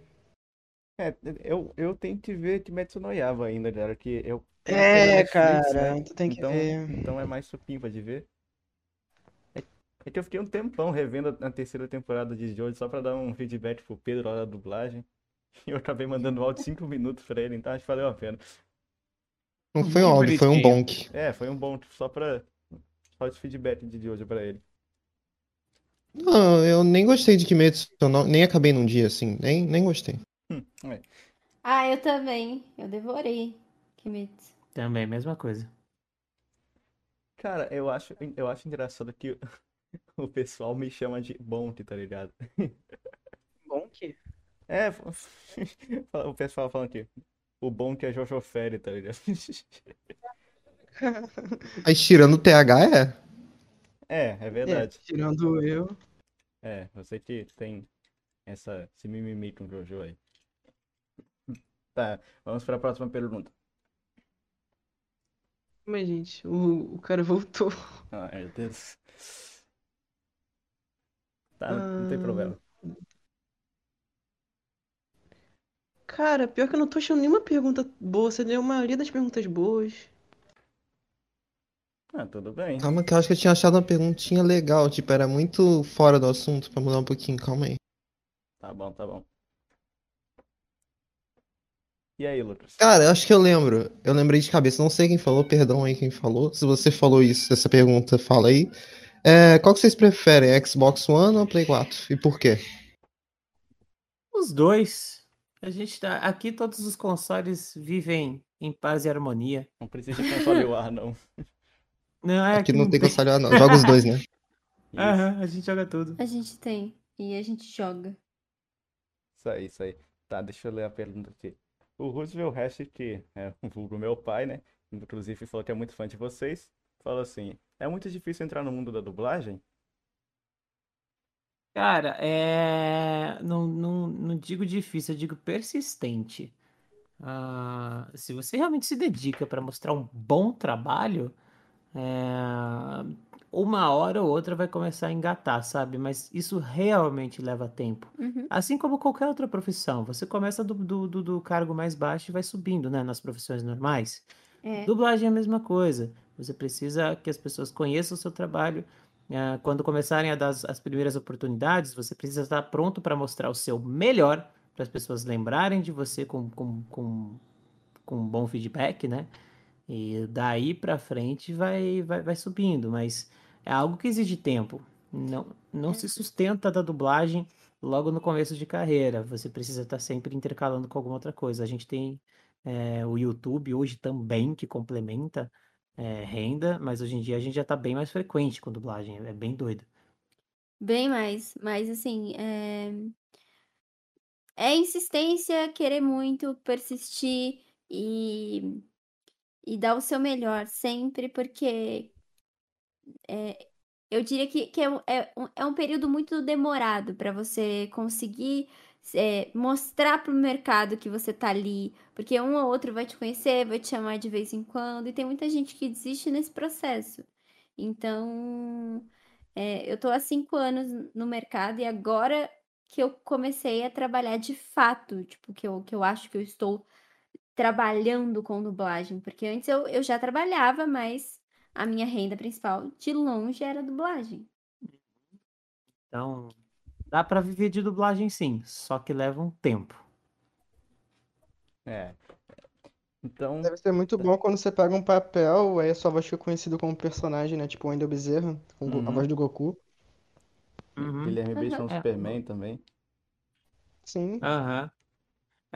É, eu, eu tenho que ver Kimetsu no Yaiba ainda, galera, que eu É, Netflix, cara, né? tu tem que Então, ver. então é mais supimpa de ver. É, é que eu fiquei um tempão revendo a, a terceira temporada de Jojo só pra dar um feedback pro Pedro lá da dublagem. E eu acabei mandando áudio de 5 minutos pra ele, então acho que valeu a pena. Não foi um áudio, foi um bonk. É, foi um bom, só pra. Só de feedback de Jojo pra ele. Não, eu nem gostei de Kimetsu, nem acabei num dia, assim. Nem, nem gostei. Hum, é. Ah, eu também. Eu devorei Kimetsu. Também, mesma coisa. Cara, eu acho, eu acho engraçado que o pessoal me chama de Bonk, tá ligado? Que. É, o pessoal falando que o Bonk é Jojo Fere, tá ligado? Mas tirando o TH, é. É, é É, verdade. tirando eu. É, você que tem essa, esse mimimi com o Jojo aí. Tá, vamos para a próxima pergunta. Mas, gente, o, o cara voltou. Ah, meu Deus. Tá, não, não tem Ah. problema. Cara, pior que eu não tô achando nenhuma pergunta boa. Você deu a maioria das perguntas boas. Ah, tudo bem. Calma que eu acho que eu tinha achado uma perguntinha legal. Tipo, era muito fora do assunto pra mudar um pouquinho. Calma aí. Tá bom, tá bom. E aí, Lucas? Cara, eu acho que eu lembro. Eu lembrei de cabeça. Não sei quem falou, perdão aí quem falou. Se você falou isso, essa pergunta, fala aí. É, qual que vocês preferem? Xbox One ou Play 4? E por quê? Os dois. A gente tá. Aqui todos os consoles vivem em paz e harmonia. Não precisa de console ar, não. Não, é Aqui que não tem console, ah, não. Joga os dois, né? Aham, a gente joga tudo. A gente tem. E a gente joga. Isso aí, isso aí. Tá, deixa eu ler a pergunta aqui. O Roosevelt Hash, que é o vulgo meu pai, né? Inclusive falou que é muito fã de vocês. Falou assim: é muito difícil entrar no mundo da dublagem? Cara, é. Não, não, não digo difícil, eu digo persistente. Ah, se você realmente se dedica para mostrar um bom trabalho, é, uma hora ou outra vai começar a engatar, sabe? Mas isso realmente leva tempo. Uhum. Assim como qualquer outra profissão, você começa do, do, do- do cargo mais baixo e vai subindo, né? Nas profissões normais. É. Dublagem é a mesma coisa. Você precisa que as pessoas conheçam o seu trabalho. Ah, quando começarem a dar as, as primeiras oportunidades, você precisa estar pronto para mostrar o seu melhor, para as pessoas lembrarem de você com, com, com, com um bom feedback, né? E daí para frente vai, vai, vai subindo, mas é algo que exige tempo. Não, não se sustenta da dublagem logo no começo de carreira. Você precisa estar sempre intercalando com alguma outra coisa. A gente tem é, o YouTube hoje também que complementa é, renda, mas hoje em dia a gente já está bem mais frequente com dublagem. É bem doido. Bem mais. Mas assim, é... é insistência, querer muito, persistir e, e dar o seu melhor sempre, porque é, eu diria que, que é, um- é um, é um período muito demorado para você conseguir é, mostrar para o mercado que você tá ali, porque um ou outro vai te conhecer, vai te chamar de vez em quando, e tem muita gente que desiste nesse processo. Então, é, eu tô há cinco anos no mercado e agora que eu comecei a trabalhar de fato, tipo, que eu, que eu acho que eu estou trabalhando com dublagem, porque antes eu, eu já trabalhava, mas a minha renda principal de longe era dublagem. Então, dá para viver de dublagem sim, só que leva um tempo. É. Então, Deve ser muito bom quando você pega um papel, aí a sua voz fica conhecida como personagem, né? Tipo o Wendell Bezerra, com go- a Uhum. voz do Goku. Uhum. Guilherme no É. Superman também. Sim. Aham.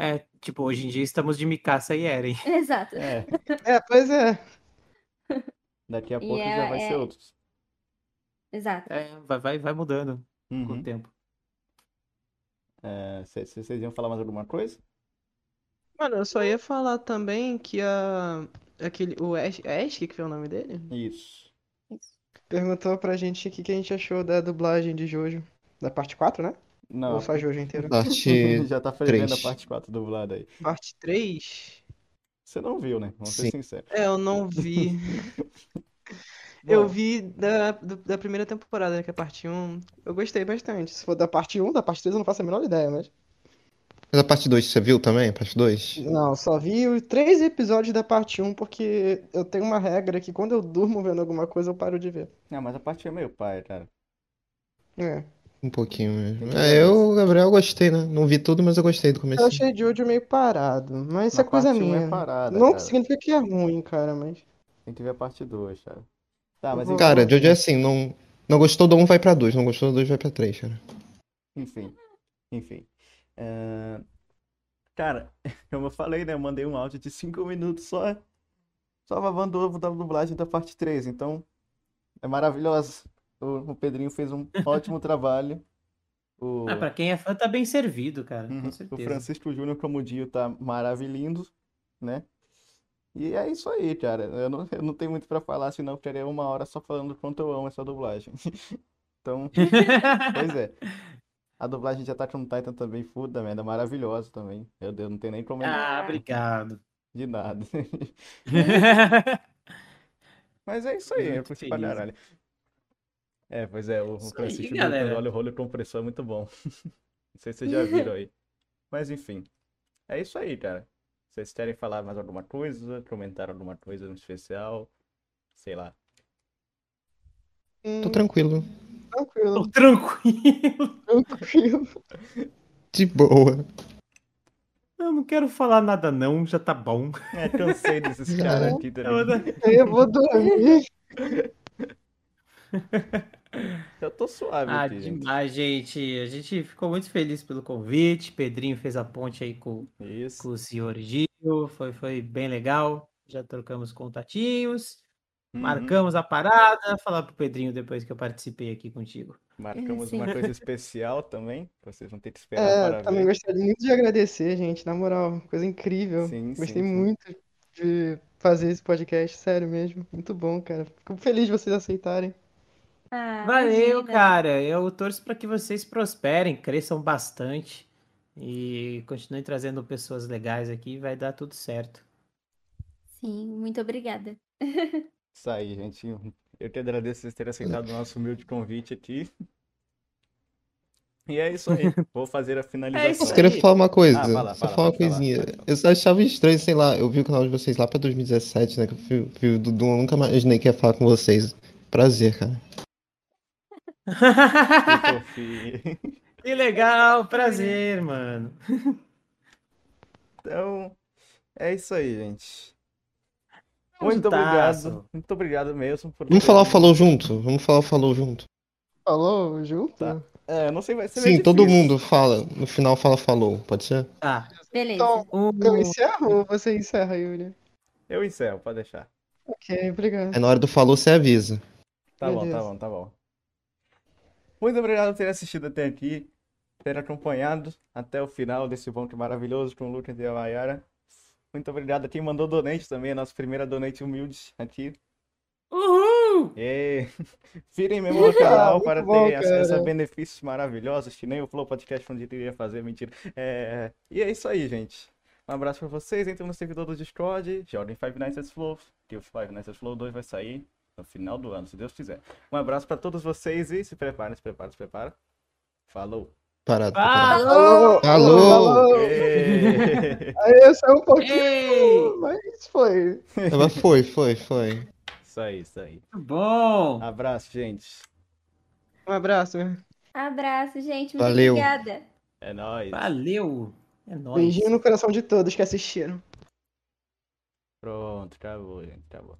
É, tipo, hoje em dia estamos de Mikasa e Eren. Exato. É, É, pois é. daqui a E pouco já é- vai ser é- outros. Exato. É, vai, vai, vai mudando. com Uhum. o tempo. É, cê- cê- vocês iam falar mais alguma coisa? Mano, eu só ia falar também que a. Aquele. O Ash. Ash, que que foi o nome dele? Isso. Perguntou pra gente o que, que a gente achou da dublagem de Jojo. Da parte 4, né? Não, Ou só Jojo inteira? Parte já tá prevendo a três. parte 4 dublada aí. Parte 3? Você não viu, né? Vamos ser Sim. sinceros. É, eu não vi. Eu vi da, do- da primeira temporada, né, que é a parte 1. Eu gostei bastante. Se for da parte 1, da parte 3 eu não faço a menor ideia, mas. Mas a parte 2 você viu também? A parte 2? Não, só vi os três episódios da parte 1 porque eu tenho uma regra que quando eu durmo vendo alguma coisa eu paro de ver. Não, mas a parte é meio pai, cara. É. Um pouquinho mesmo. É, eu, Gabriel, gostei, né? Não vi tudo, mas eu gostei do Eu começo. achei Jojo meio parado, mas isso é coisa um é minha. parada, Não cara. significa que é ruim, cara, mas. Tem que ver a parte 2, cara. Tá, mas Eu enfim, Cara, Jojo é assim, não, não gostou do 1, vai pra 2. Não gostou do 2, vai pra 3, cara. enfim. Enfim. É, Cara, como eu falei, né? Eu mandei um áudio de 5 minutos só. Só babando o ovo da dublagem da parte 3. Então, é maravilhoso. O, o Pedrinho fez um ótimo trabalho. O, Ah, pra quem é fã, tá bem servido, cara, Uhum. com O certeza. Francisco Júnior como Dio tá maravilhindo, né? E é isso aí, cara. Eu não, eu não tenho muito pra falar, senão eu ficaria uma hora só falando quanto eu amo essa dublagem. Então, pois é. A dublagem de Attack on Titan também, puta merda, maravilhosa também. Meu Deus, não tem nem como Ah, obrigado. de nada. Mas é isso aí, pra feliz. caralho. É, pois é, o, Isso aí, Francisco galera. quando olha o rolo compressor é muito bom. Não sei se vocês já viram aí. Mas enfim, é isso aí, cara. Vocês querem falar mais alguma coisa? Comentar alguma coisa no especial? Sei lá. Tô tranquilo. tranquilo, Tô tranquilo. tranquilo. De boa. Eu não quero falar nada, não, já tá bom. É, cansei desses caras aqui também. Eu vou dormir. Eu tô suave Ah, aqui, gente. demais, gente. A gente ficou muito feliz pelo convite. Pedrinho fez a ponte aí com, com Isso. o senhor Gil. Foi, foi bem legal. Já trocamos contatinhos. Uhum. Marcamos a parada. Falar pro Pedrinho depois que eu participei aqui contigo. Marcamos Sim. uma coisa especial também. Vocês vão ter que esperar É, para também ver. gostaria muito de agradecer, gente, na moral, coisa incrível. Sim, Gostei sim, sim. muito de fazer esse podcast, sério mesmo. Muito bom, cara. Fico feliz de vocês aceitarem. Ah, Valeu, imagina. cara. Eu torço para que vocês prosperem, cresçam bastante e continuem trazendo pessoas legais aqui. Vai dar tudo certo. Sim, muito obrigada. Isso aí, gente. Eu que agradeço vocês terem aceitado o nosso humilde convite aqui. E é isso aí. Vou fazer a isso finalização. Eu queria falar uma coisa. Ah, fala, Só fala, falar uma coisinha. falar. Eu só achava estranho, sei lá. Eu vi o canal de vocês lá pra 2017, né? Que eu vi, vi o Dudu, eu nunca imaginei que ia falar com vocês. Prazer, cara. Que legal, prazer, mano. Então, é isso aí, gente. Muito Juntasso. obrigado. Muito obrigado mesmo por Vamos falar o falou junto? Vamos falar o falou junto. Falou, junto? Tá. É, não sei, vai ser Sim, todo mundo fala. No final fala falou, pode ser? Tá. Beleza. Então, eu encerro ou você encerra, Yuri? Eu encerro, pode deixar. Ok, obrigado. É na hora do falou, você avisa. Tá bom, tá Beleza. bom, tá bom. Muito obrigado por ter assistido até aqui, ter acompanhado até o final desse ponto maravilhoso com o Lucas e a Mayara. Muito obrigado a quem mandou donate também, a nossa primeira donate humilde aqui. Uhul! E virem mesmo no canal para bom, ter acesso a benefícios maravilhosos que nem o Flow Podcast onde iria fazer, mentira. É, E é isso aí, gente. Um abraço pra vocês, entrem no servidor do Discord, joguem Five Nights at Flow, que o Five Nights at Flow 2 vai sair no final do ano, se Deus quiser. Um abraço pra todos vocês e se preparem, se preparem, se preparem. Falou! Parado. Falou! Alô! Ê! Aí eu saí um pouquinho, Ei! mas foi. Mas foi, foi, foi. Isso aí, isso aí. Bom! Abraço, gente. Um abraço. Abraço, gente. Muito Valeu. obrigada. É nóis. Valeu! É nóis. Beijinho no coração de todos que assistiram. Pronto, acabou, gente. Acabou.